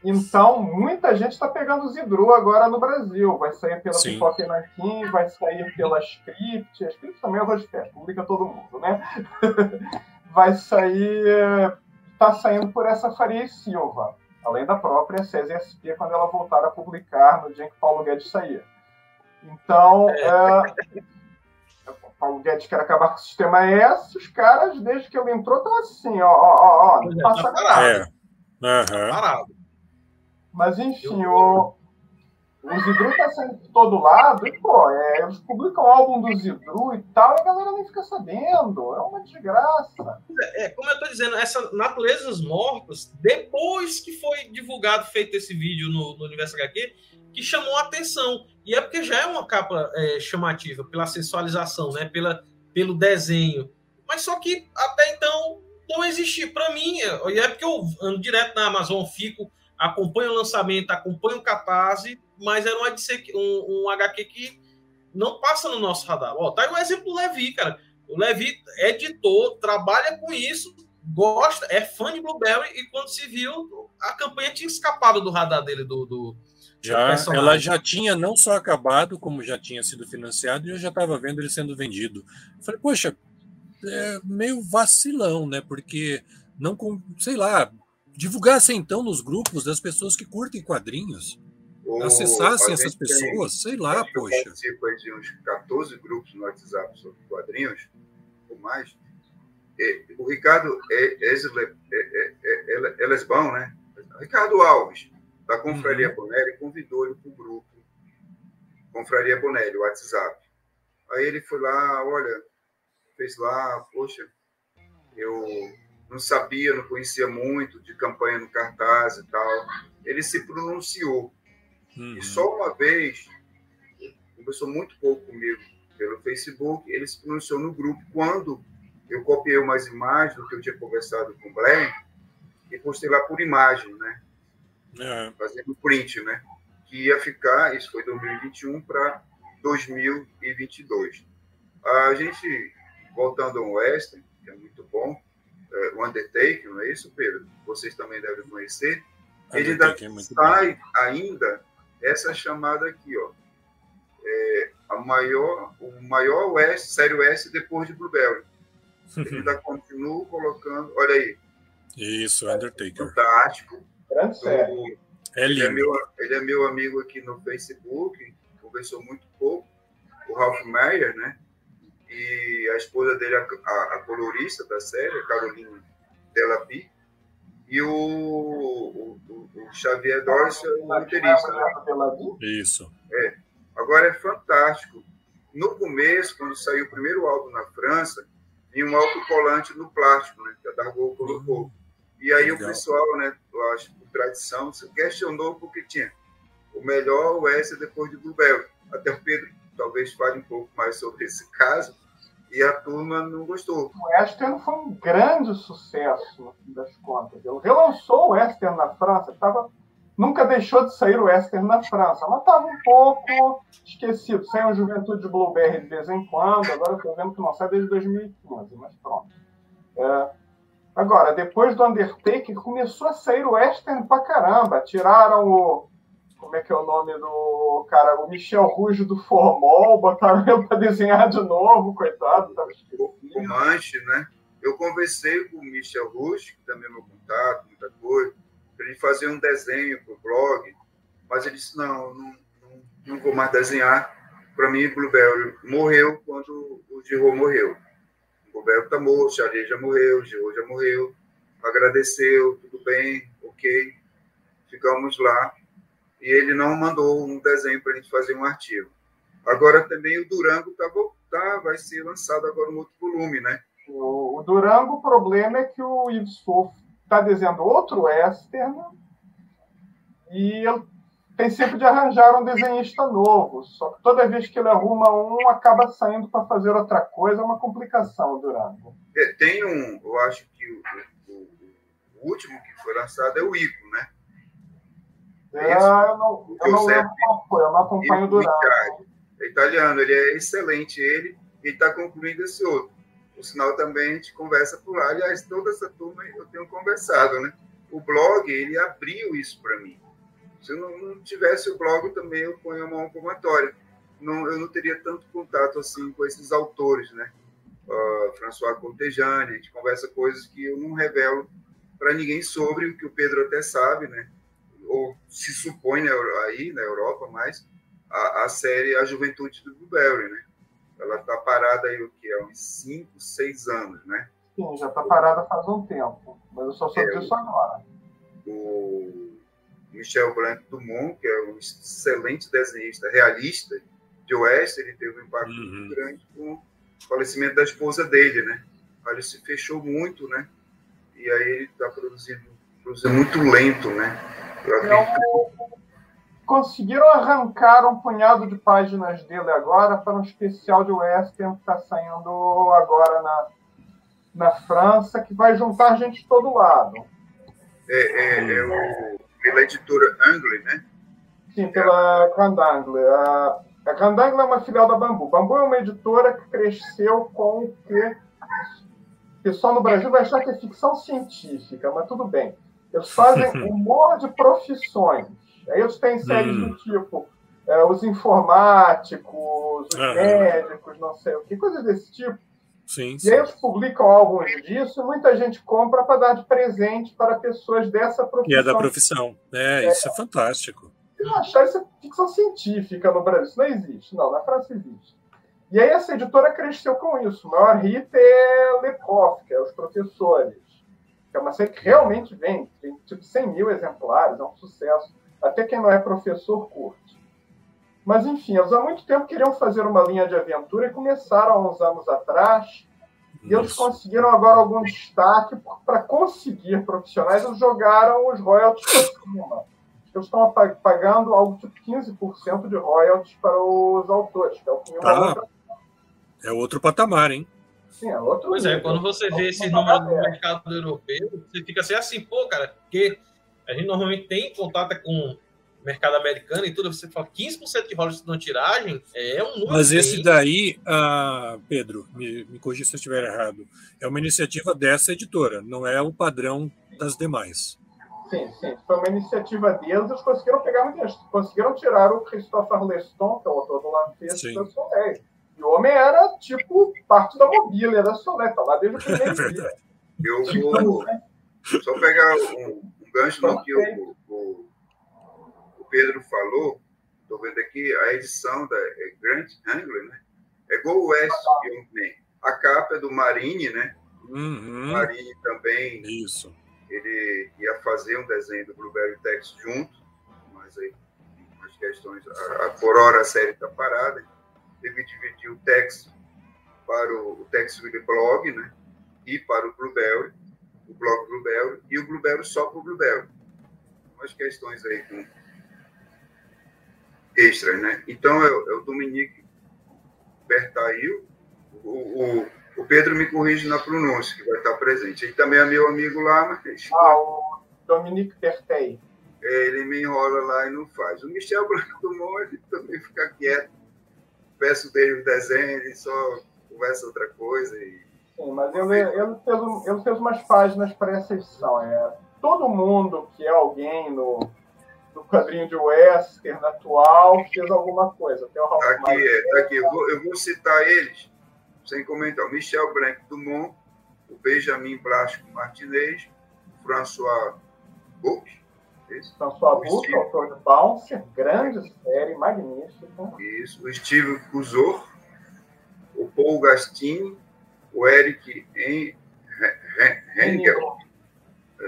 Então, muita gente está pegando o Zidru agora no Brasil. Vai sair pela Sim. Pipoca Nankin, vai sair pela Script. A Script também é o festa, publica todo mundo, né? vai sair. Está saindo por essa Faria e Silva, além da própria César SP, quando ela voltar a publicar no dia em que Paulo Guedes sair. Então, é. É, Paulo Guedes quer acabar com o sistema S, os caras, desde que ele entrou, estão assim, ó, ó, ó, ó não é, passa tá parado. É. Uhum. parado. Mas, enfim, o, o Zidru está saindo de todo lado, e, pô, é, eles publicam o álbum do Zidru e tal, e a galera nem fica sabendo. É uma desgraça. É, como eu estou dizendo, essa Natureza dos Mortos, depois que foi divulgado, feito esse vídeo no, no Universo HQ, que chamou a atenção. E é porque já é uma capa é, chamativa pela sensualização, né? Pela, pelo desenho. Mas só que até então não existia. Para mim, e é porque eu ando direto na Amazon, fico, acompanho o lançamento, acompanho o catarse, mas era um, um, um HQ que não passa no nosso radar. Ó, tá aí um exemplo do Levi, cara. O Levi é editor, trabalha com isso, gosta, é fã de Blueberry, e quando se viu, a campanha tinha escapado do radar dele, do, do já, ela já tinha não só acabado, como já tinha sido financiado, e eu já estava vendo ele sendo vendido. Eu falei, poxa, é meio vacilão, né? Porque não, sei lá, divulgassem então nos grupos das pessoas que curtem quadrinhos. Acessassem essas pessoas, tem, sei lá, poxa. Eu participo de uns 14 grupos no WhatsApp sobre quadrinhos, ou mais. E, o Ricardo é, é, é, é, lesbão, né? Ricardo Alves, da Confraria uhum. Bonelli, convidou ele para o grupo Confraria Bonelli, o WhatsApp. Aí ele foi lá, olha, fez lá, poxa, eu não sabia, não conhecia muito de campanha no cartaz e tal. Ele se pronunciou. Uhum. E só uma vez, conversou muito pouco comigo pelo Facebook, ele se pronunciou no grupo quando eu copiei umas imagens do que eu tinha conversado com o Glenn e postei lá por imagem, né? Uhum. Fazendo print, né? Que ia ficar, isso foi 2021 para 2022. A gente, voltando ao Western, que é muito bom, é, o Undertaker, não é isso, Pedro? Vocês também devem conhecer. Ele ainda é sai bom. ainda essa chamada aqui, ó. É a maior, o maior West, série West depois de Blueberry. Ele ainda continua colocando, olha aí. Isso, Undertaker. Fantástico. Grande série. É lindo. Ele é, meu, ele é meu amigo aqui no Facebook, conversou muito pouco, o Ralph Meyer, né? E a esposa dele, a, a, a colorista da série, a Carolina Delapi, e o, o, o Xavier Doris, o roteirista. Né? Isso. É. Agora é fantástico. No começo, quando saiu o primeiro álbum na França, vinha um autocolante no plástico, né? Que a Dargaud colocou. Uhum. E aí Legal. o pessoal, né, eu acho, por tradição, se questionou porque tinha o melhor US depois de Bluebell. Até o Pedro talvez fale um pouco mais sobre esse caso, e a turma não gostou. O Western foi um grande sucesso, no fim das contas. Ele relançou o Western na França, tava, nunca deixou de sair o Western na França, mas estava um pouco esquecido. Saiu a Juventude de Blueberry de vez em quando, agora estou vendo que não sai desde 2015, mas pronto. É, agora, depois do Undertaker, começou a sair o Western pra caramba. Tiraram o como é que é o nome do cara? O Michel Rouge do Formol, botaram ele para desenhar de novo, coitado. O Manche, né? Eu conversei com o Michel Rouge, que também é meu contato, muita coisa, para ele fazer um desenho para o blog, mas ele disse: não, não, não, não vou mais desenhar. Para mim, Bluebell morreu quando o Giro morreu. O Bluebell está morto, Charlie já morreu, o Giro já morreu. Agradeceu, tudo bem, ok. Ficamos lá e ele não mandou um desenho para a gente fazer um artigo. Agora também o Durango tá, tá, vai ser lançado agora um outro volume, né? O, Durango, o problema é que o Yves Fof está desenhando outro western e ele tem sempre de arranjar um desenhista novo. Só que toda vez que ele arruma um, acaba saindo para fazer outra coisa, é uma complicação Durango. É, tem um, eu acho que o, o, o último que foi lançado é o Ico, né? É, eu não, eu não lembro qual foi, eu não acompanho o Durante. É italiano, ele é excelente, ele, e está concluindo esse outro. O sinal também a gente conversa por lá. Aliás, toda essa turma eu tenho conversado, né? O blog, ele abriu isso para mim. Se eu não, não, tivesse o blog, também eu ponho uma palmatória. Não, eu não teria tanto contato assim com esses autores, né? Uh, François Contejane, a gente conversa coisas que eu não revelo para ninguém sobre o que o Pedro até sabe, né? ou se supõe na, aí na Europa mais, a, a, série A Juventude do Blueberry, né? Ela está parada aí o que? Há uns 5, 6 anos, né? Sim, já está parada faz um tempo, mas eu só soube é, disso agora. O Michel Blanc Dumont, que é um excelente desenhista realista de Oeste, ele teve um impacto uhum. muito grande com o falecimento da esposa dele, né? Ele se fechou muito, né? E aí ele está produzindo, produzindo muito lento, né? conseguiram arrancar um punhado de páginas dele agora para um especial de Western que está saindo agora na, na França, que vai juntar gente de todo lado. É, é, é o, pela editora Angle, né? Sim, pela Candangle. A, a Candangle é uma filial da Bambu. Bambu é uma editora que cresceu com o que o pessoal no Brasil vai achar que é ficção científica, mas tudo bem. Eles fazem um monte de profissões. Aí eles têm séries hum. do tipo é, os informáticos, os médicos, não sei o que, coisas desse tipo. Sim, sim. E aí eles publicam alguns disso e muita gente compra para dar de presente para pessoas dessa profissão. Que é da profissão. É, é. isso é fantástico. Se não achar, isso é ficção científica no Brasil. Isso não existe. Não, na França existe. E aí essa editora cresceu com isso. O maior hit é Lecoff, que é Os Professores. Que é uma série que realmente vende. Tem tipo 100 mil exemplares, é um sucesso. Até quem não é professor curte. Mas, enfim, eles há muito tempo queriam fazer uma linha de aventura e começaram há uns anos atrás. E eles conseguiram agora algum destaque para conseguir profissionais. Eles jogaram os royalties para cima. Eles estão pagando algo tipo 15% de royalties para os autores, que é o que ah. É outro patamar, hein? Sim, é outro. Pois é, quando você é vê esse número no mercado europeu, você fica assim, assim, pô, cara, porque a gente normalmente tem contato com mercado americano e tudo, você fala 15% de royalties na tiragem é um número. Mas esse daí, ah, Pedro, me, me corrija se eu estiver errado, é uma iniciativa dessa editora, não é o padrão das demais. Sim, sim. Foi uma iniciativa deles, eles conseguiram pegar muita Conseguiram tirar o Christopher Leston, que é o autor do Lampeço, da Soleil. E o homem era, tipo, parte da mobília da Soleil, tá lá desde o primeiro dia. Eu vou só pegar um, um gancho no que o, o Pedro falou, estou vendo aqui a edição da é Grant Angler, né? É Go West Young Man. A capa é do Marine, né? Uhum. Marine também. Isso. Ele ia fazer um desenho do Blueberry Text junto, mas aí as questões. A, a, por hora a série está parada. Teve que dividir o texto para o, o Text Really Blog, né? E para o Blueberry, o blog Blueberry, e o Blueberry só para o Blueberry. Umas questões aí com extras, né? Então, é, é o Dominique Bertail, o, o, o, Pedro me corrige na pronúncia, que vai estar presente. Ele também é meu amigo lá, mas... Ah, o Dominique Bertail. É, ele me enrola lá e não faz. O Michel Branco Dumont, ele também fica quieto. Peço dele o desenho, ele só conversa outra coisa e... Sim, mas ele, ele, fez, ele fez umas páginas para essa edição. É, todo mundo que é alguém no, do quadrinho de western atual fez alguma coisa. Tem o Ralph aqui, é, aqui. Eu vou, eu vou, citar eles, sem comentar. O Michel Branco Dumont, o Benjamin Blasco Martinez, o François Buch. François Buch, autor de Bounce, grande série, magnífica. Isso, o Steve Cusor, o Paul Gastini, o Eric Hengel,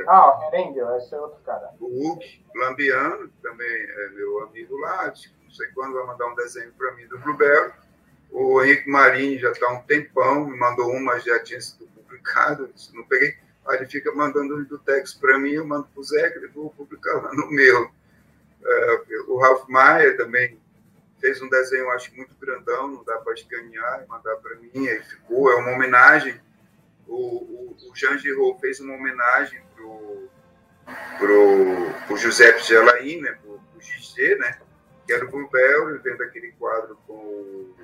ah, o Herengel, esse é outro cara. O Hulk Lambiano, também é meu amigo lá, não sei quando vai mandar um desenho para mim do Blueberry. O Henrique Marini já está um tempão, me mandou um, mas já tinha sido publicado, não peguei. Aí ele fica mandando do texto para mim, eu mando para o Zé, que ele vou publicar lá no meu. É, o Ralph Maia também fez um desenho, acho muito grandão, não dá para escanear e mandar para mim, aí ficou, é uma homenagem. O, o, o Jean Giraud fez uma homenagem pro, pro Giuseppe Gelain, né, pro, pro né, que era o Bluebell, vendo aquele quadro com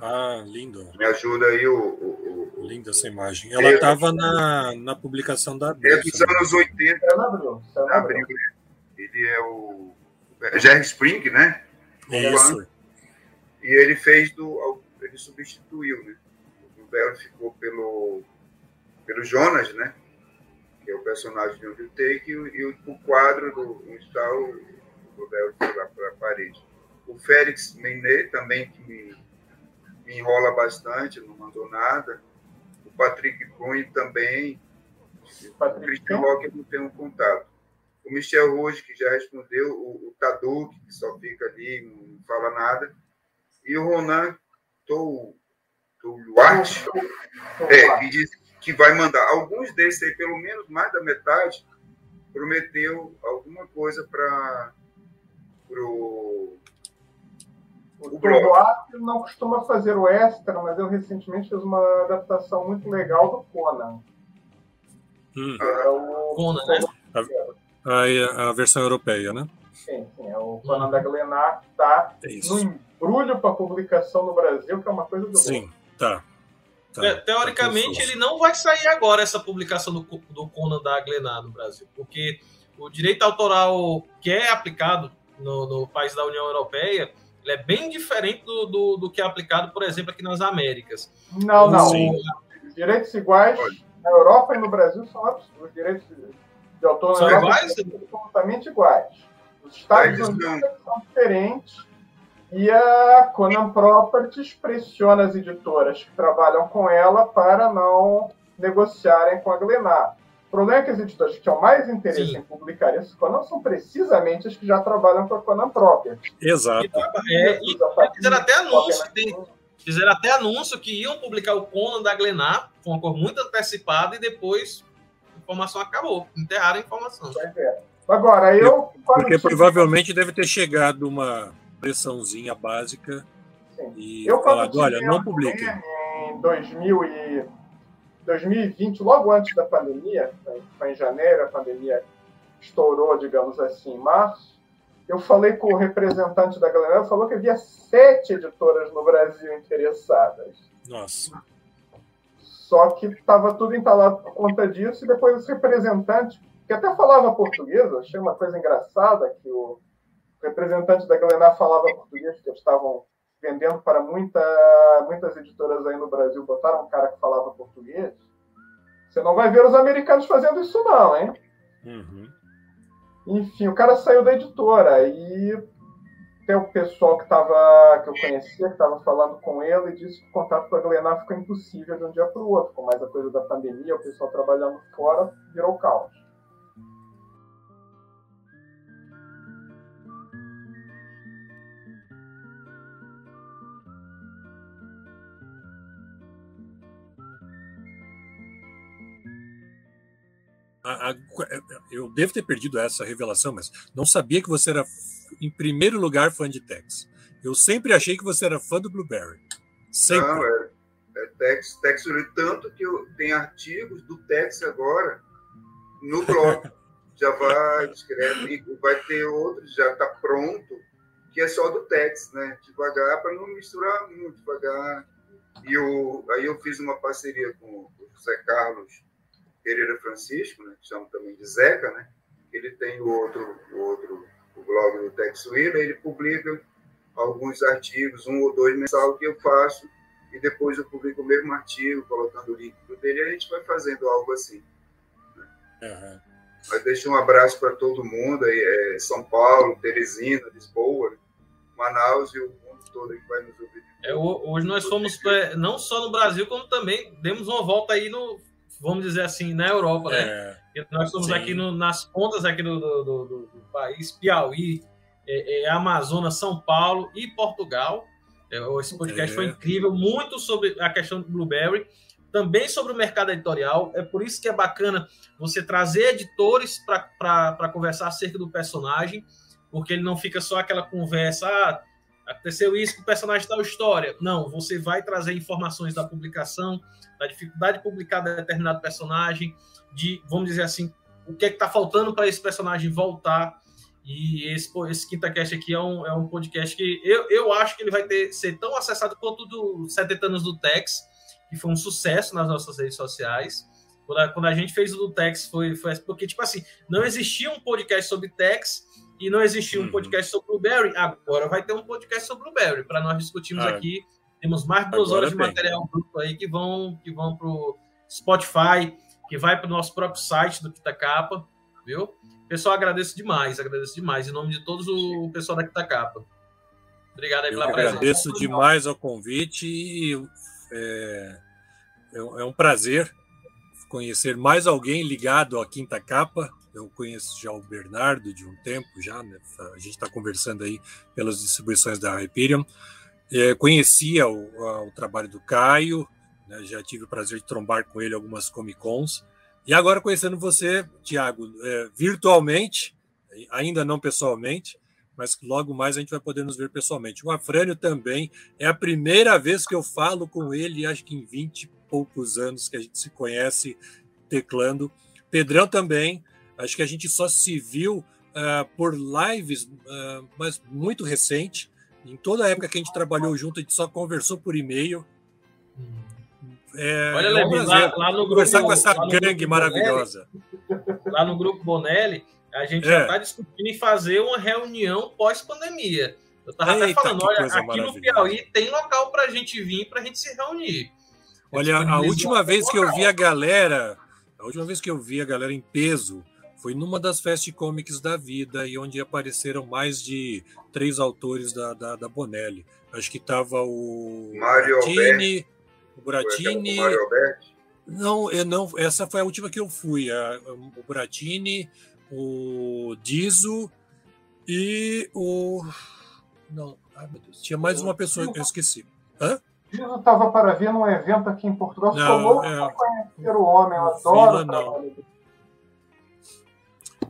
ah, lindo. Me ajuda aí o. o, o Linda essa imagem. Ela estava na, na publicação da Abril. É dos anos 80. É na Abril. É Abril. Ele é o Jerry Spring, né? Isso. E ele fez do. Ele substituiu, né? O Bluebell ficou pelo, pelo Jonas, né? que é o personagem de Undertake, e, e o, quadro do onde está o, o lá para a parede. O Félix Menet também, que me, me enrola bastante, não mandou nada. O Patrick Cunha também. Patrick o Christian Rock eu não tenho contato. O Michel Rouge, que já respondeu. O, o Tadu, que só fica ali, não fala nada. E o Ronan Touluarte, é, que disse que vai mandar. Alguns desses aí, pelo menos mais da metade, prometeu alguma coisa para o o Duarte não costuma fazer o extra, mas eu recentemente fiz uma adaptação muito legal do Conan. Hum. É o Conan, né? A, a, versão europeia, né? Sim, sim. É o Conan hum. da Glenar que está no embrulho para publicação no Brasil, que é uma coisa do Sim, tá. Tá, teoricamente, tá ele não vai sair agora essa publicação do, do Conan da Glenar no Brasil, porque o direito autoral que é aplicado no, no país da União Europeia ele é bem diferente do, do, do, que é aplicado, por exemplo, aqui nas Américas. Não, não. Sim. Direitos iguais na Europa e no Brasil são absurdos. Os direitos de autor são iguais? são absolutamente iguais. Os Estados Unidos são diferentes e a Conan Properties pressiona as editoras que trabalham com ela para não negociarem com a Glenar. O problema é que as editoras que tinham mais interesse Sim. em publicar isso Conan são precisamente as que já trabalham com a Conan Properties. Exato. É, e, fizeram até anúncio, tem, fizeram até anúncio que iam publicar o Conan da Glenar com uma cor muito antecipada e depois a informação acabou. Enterraram a informação. É. Agora, eu. Porque provavelmente deve ter chegado uma pressãozinha básica Sim. e eu, falado, olha, não publiquem. Em 2000 e 2020, logo antes da pandemia, né, foi em janeiro, a pandemia estourou, digamos assim, em março, eu falei com o representante da galera, falou que havia sete editoras no Brasil interessadas. Nossa. Só que estava tudo entalado por conta disso, e depois esse representante, que até falava português, achei uma coisa engraçada, que o representante da Glenar falava português, que eles estavam vendendo para muita, muitas editoras aí no Brasil, botaram um cara que falava português. Você não vai ver os americanos fazendo isso, não, hein? Uhum. Enfim, o cara saiu da editora e tem o pessoal que, tava, que eu conhecia, que estava falando com ele, e disse que o contato com a Glenar ficou impossível de um dia para o outro. Com mais a coisa da pandemia, o pessoal trabalhando fora, virou caos. A, a, eu devo ter perdido essa revelação, mas não sabia que você era, em primeiro lugar, fã de Tex. Eu sempre achei que você era fã do Blueberry. Sempre. Não, é, é Tex, Tex tanto que eu tenho artigos do Tex agora no blog. já vai, escreve, vai ter outros, já está pronto, que é só do Tex, né? Devagar, para não misturar muito, devagar. E eu, aí eu fiz uma parceria com o José Carlos Pereira Francisco, né, que chama também de Zeca, né? Ele tem o outro, o outro o blog do Tex Wheeler, ele publica alguns artigos, um ou dois mensal que eu faço, e depois eu publico o mesmo artigo, colocando o link dele, e a gente vai fazendo algo assim. Né? Uhum. Mas deixo um abraço para todo mundo, aí, é São Paulo, Teresina, Lisboa, Manaus e o mundo todo que vai nos ouvir. É, hoje nós fomos, é, não só no Brasil, como também demos uma volta aí no vamos dizer assim, na Europa, né? É, nós estamos sim. aqui no, nas pontas aqui do, do, do, do país, Piauí, é, é, Amazonas, São Paulo e Portugal. É, esse podcast é. foi incrível, muito sobre a questão do Blueberry, também sobre o mercado editorial. É por isso que é bacana você trazer editores para conversar acerca do personagem, porque ele não fica só aquela conversa. Ah, aconteceu isso com o personagem tal história. Não, você vai trazer informações da publicação, da dificuldade de publicar determinado personagem, de, vamos dizer assim, o que é que está faltando para esse personagem voltar. E esse, esse Quinta Cast aqui é um, é um podcast que eu, eu acho que ele vai ter, ser tão acessado quanto do 70 anos do Tex, que foi um sucesso nas nossas redes sociais. Quando a, quando a gente fez o do Tex, foi, foi porque, tipo assim, não existia um podcast sobre Tex e não existia um uhum. podcast sobre Blueberry. Agora vai ter um podcast sobre Blueberry para nós discutirmos ah, aqui temos mais de duas horas de material bruto aí que vão, que vão para o Spotify, que vai para o nosso próprio site do Quitacapa, viu? Pessoal, agradeço demais, agradeço demais, em nome de todos o pessoal da Quitacapa. Obrigado aí pela Eu presença. Agradeço demais ao convite e é, é, é um prazer conhecer mais alguém ligado à Quinta Capa. Eu conheço já o Bernardo de um tempo já, né? a gente está conversando aí pelas distribuições da Hyperion. É, conhecia o, o, trabalho do Caio, né, já tive o prazer de trombar com ele algumas Comic Cons. E agora conhecendo você, Tiago, é, virtualmente, ainda não pessoalmente, mas logo mais a gente vai poder nos ver pessoalmente. O Afrânio também é a primeira vez que eu falo com ele, acho que em 20 e poucos anos que a gente se conhece teclando. Pedrão também, acho que a gente só se viu uh, por lives, uh, mas muito recente. Em toda a época que a gente trabalhou junto, a gente só conversou por e-mail. É, Olha, é um lá, lá, no grupo, conversar com essa gangue maravilhosa. Bonelli, lá no grupo Bonelli, a gente é. já está discutindo em fazer uma reunião pós-pandemia. Eu estava até falando, olha, aqui no Piauí tem local para a gente vir, para a gente se reunir. Olha, a última vez que eu vi a galera, a última vez que eu vi a galera em peso foi numa das Fast Comics da vida e onde apareceram mais de três autores da, da, da Bonelli. Acho que tava o Mario Buratini, o Buratini. Não, eu não, essa foi a última que eu fui. A, o Buratini, o Dizo e o. Não, ai meu Deus, tinha mais uma pessoa que eu esqueci. Hã? Dizo estava para vir num evento aqui em Portugal. Não, Sou louco é... conhecer o homem, eu adoro. Vila, não.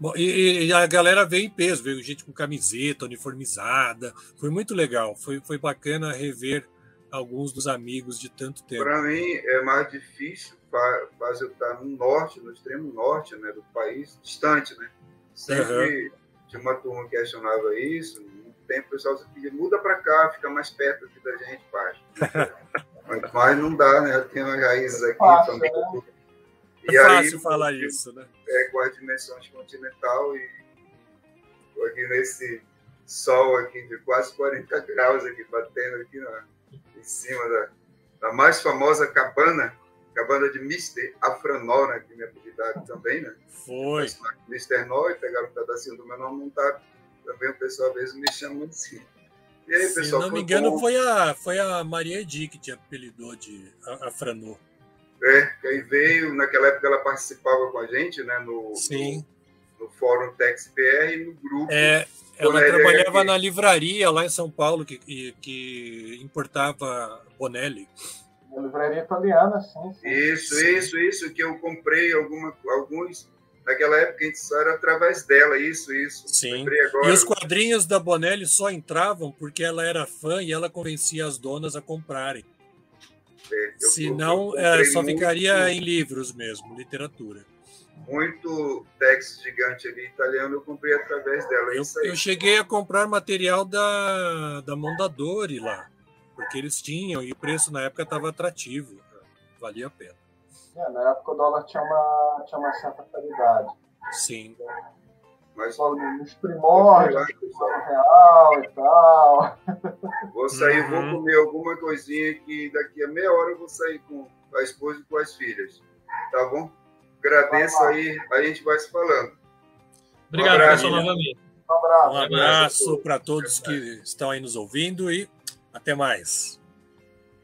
Bom, e, e, a galera veio em peso, veio gente com camiseta, uniformizada. Foi muito legal, foi, foi bacana rever alguns dos amigos de tanto tempo. Para mim é mais difícil fazer estar no norte, no extremo norte né, do país, distante, né? Sempre uhum. tinha uma turma que questionava isso. Um tempo o pessoal pedia, muda para cá, fica mais perto aqui da gente, pai. Mas não dá, né? Eu tenho as raízes aqui, Passa, Né? E é fácil aí, falar isso, né? É com as dimensões continental e aqui nesse sol aqui de quase 40 graus aqui batendo aqui na, em cima da, da mais famosa cabana, cabana de Mr. Afranol, né, que minha habilidade também, né? Foi. Mr. Nol, e pegaram um pedacinho do meu nome, não tá, também o pessoal às vezes me chama assim. E aí, pessoal, Se não me engano, foi, a, foi a Maria Edi que te apelidou de Afranol. É, que aí veio, naquela época ela participava com a gente, né, no, Sim. no, no Fórum TexPR e no grupo. É, ela trabalhava na livraria lá em São Paulo que, que importava Bonelli. Na livraria italiana, sim. sim. Isso, sim. isso, isso, que eu comprei alguma, alguns. Naquela época a gente só era através dela, isso, isso. Sim. E os quadrinhos da Bonelli só entravam porque ela era fã e ela convencia as donas a comprarem. Eu, Senão, é, só muito, ficaria em livros mesmo, literatura. Muito texto gigante ali italiano eu comprei através dela. É eu, eu, cheguei a comprar material da, da Mondadori lá, porque eles tinham e o preço na época estava atrativo, valia a pena. É, na época o dólar tinha uma, tinha uma certa qualidade. Sim. Mas nos primórdios, real e tal. Vou sair, uhum. vou comer alguma coisinha que daqui a meia hora eu vou sair com a esposa e com as filhas. Tá bom? Agradeço aí, a gente vai se falando. Obrigado, um pessoal, novamente. Um abraço, um abraço para todos que estão aí nos ouvindo e até mais.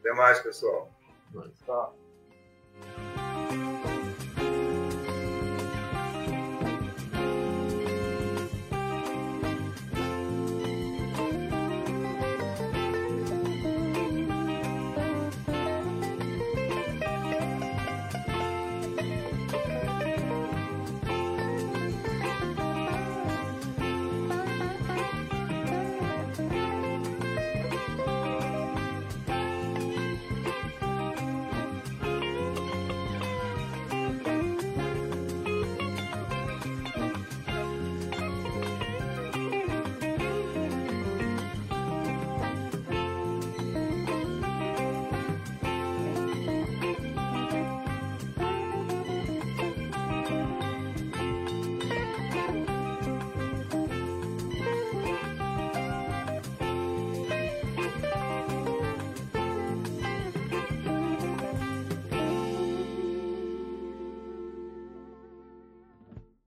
Até mais, pessoal. Tchau.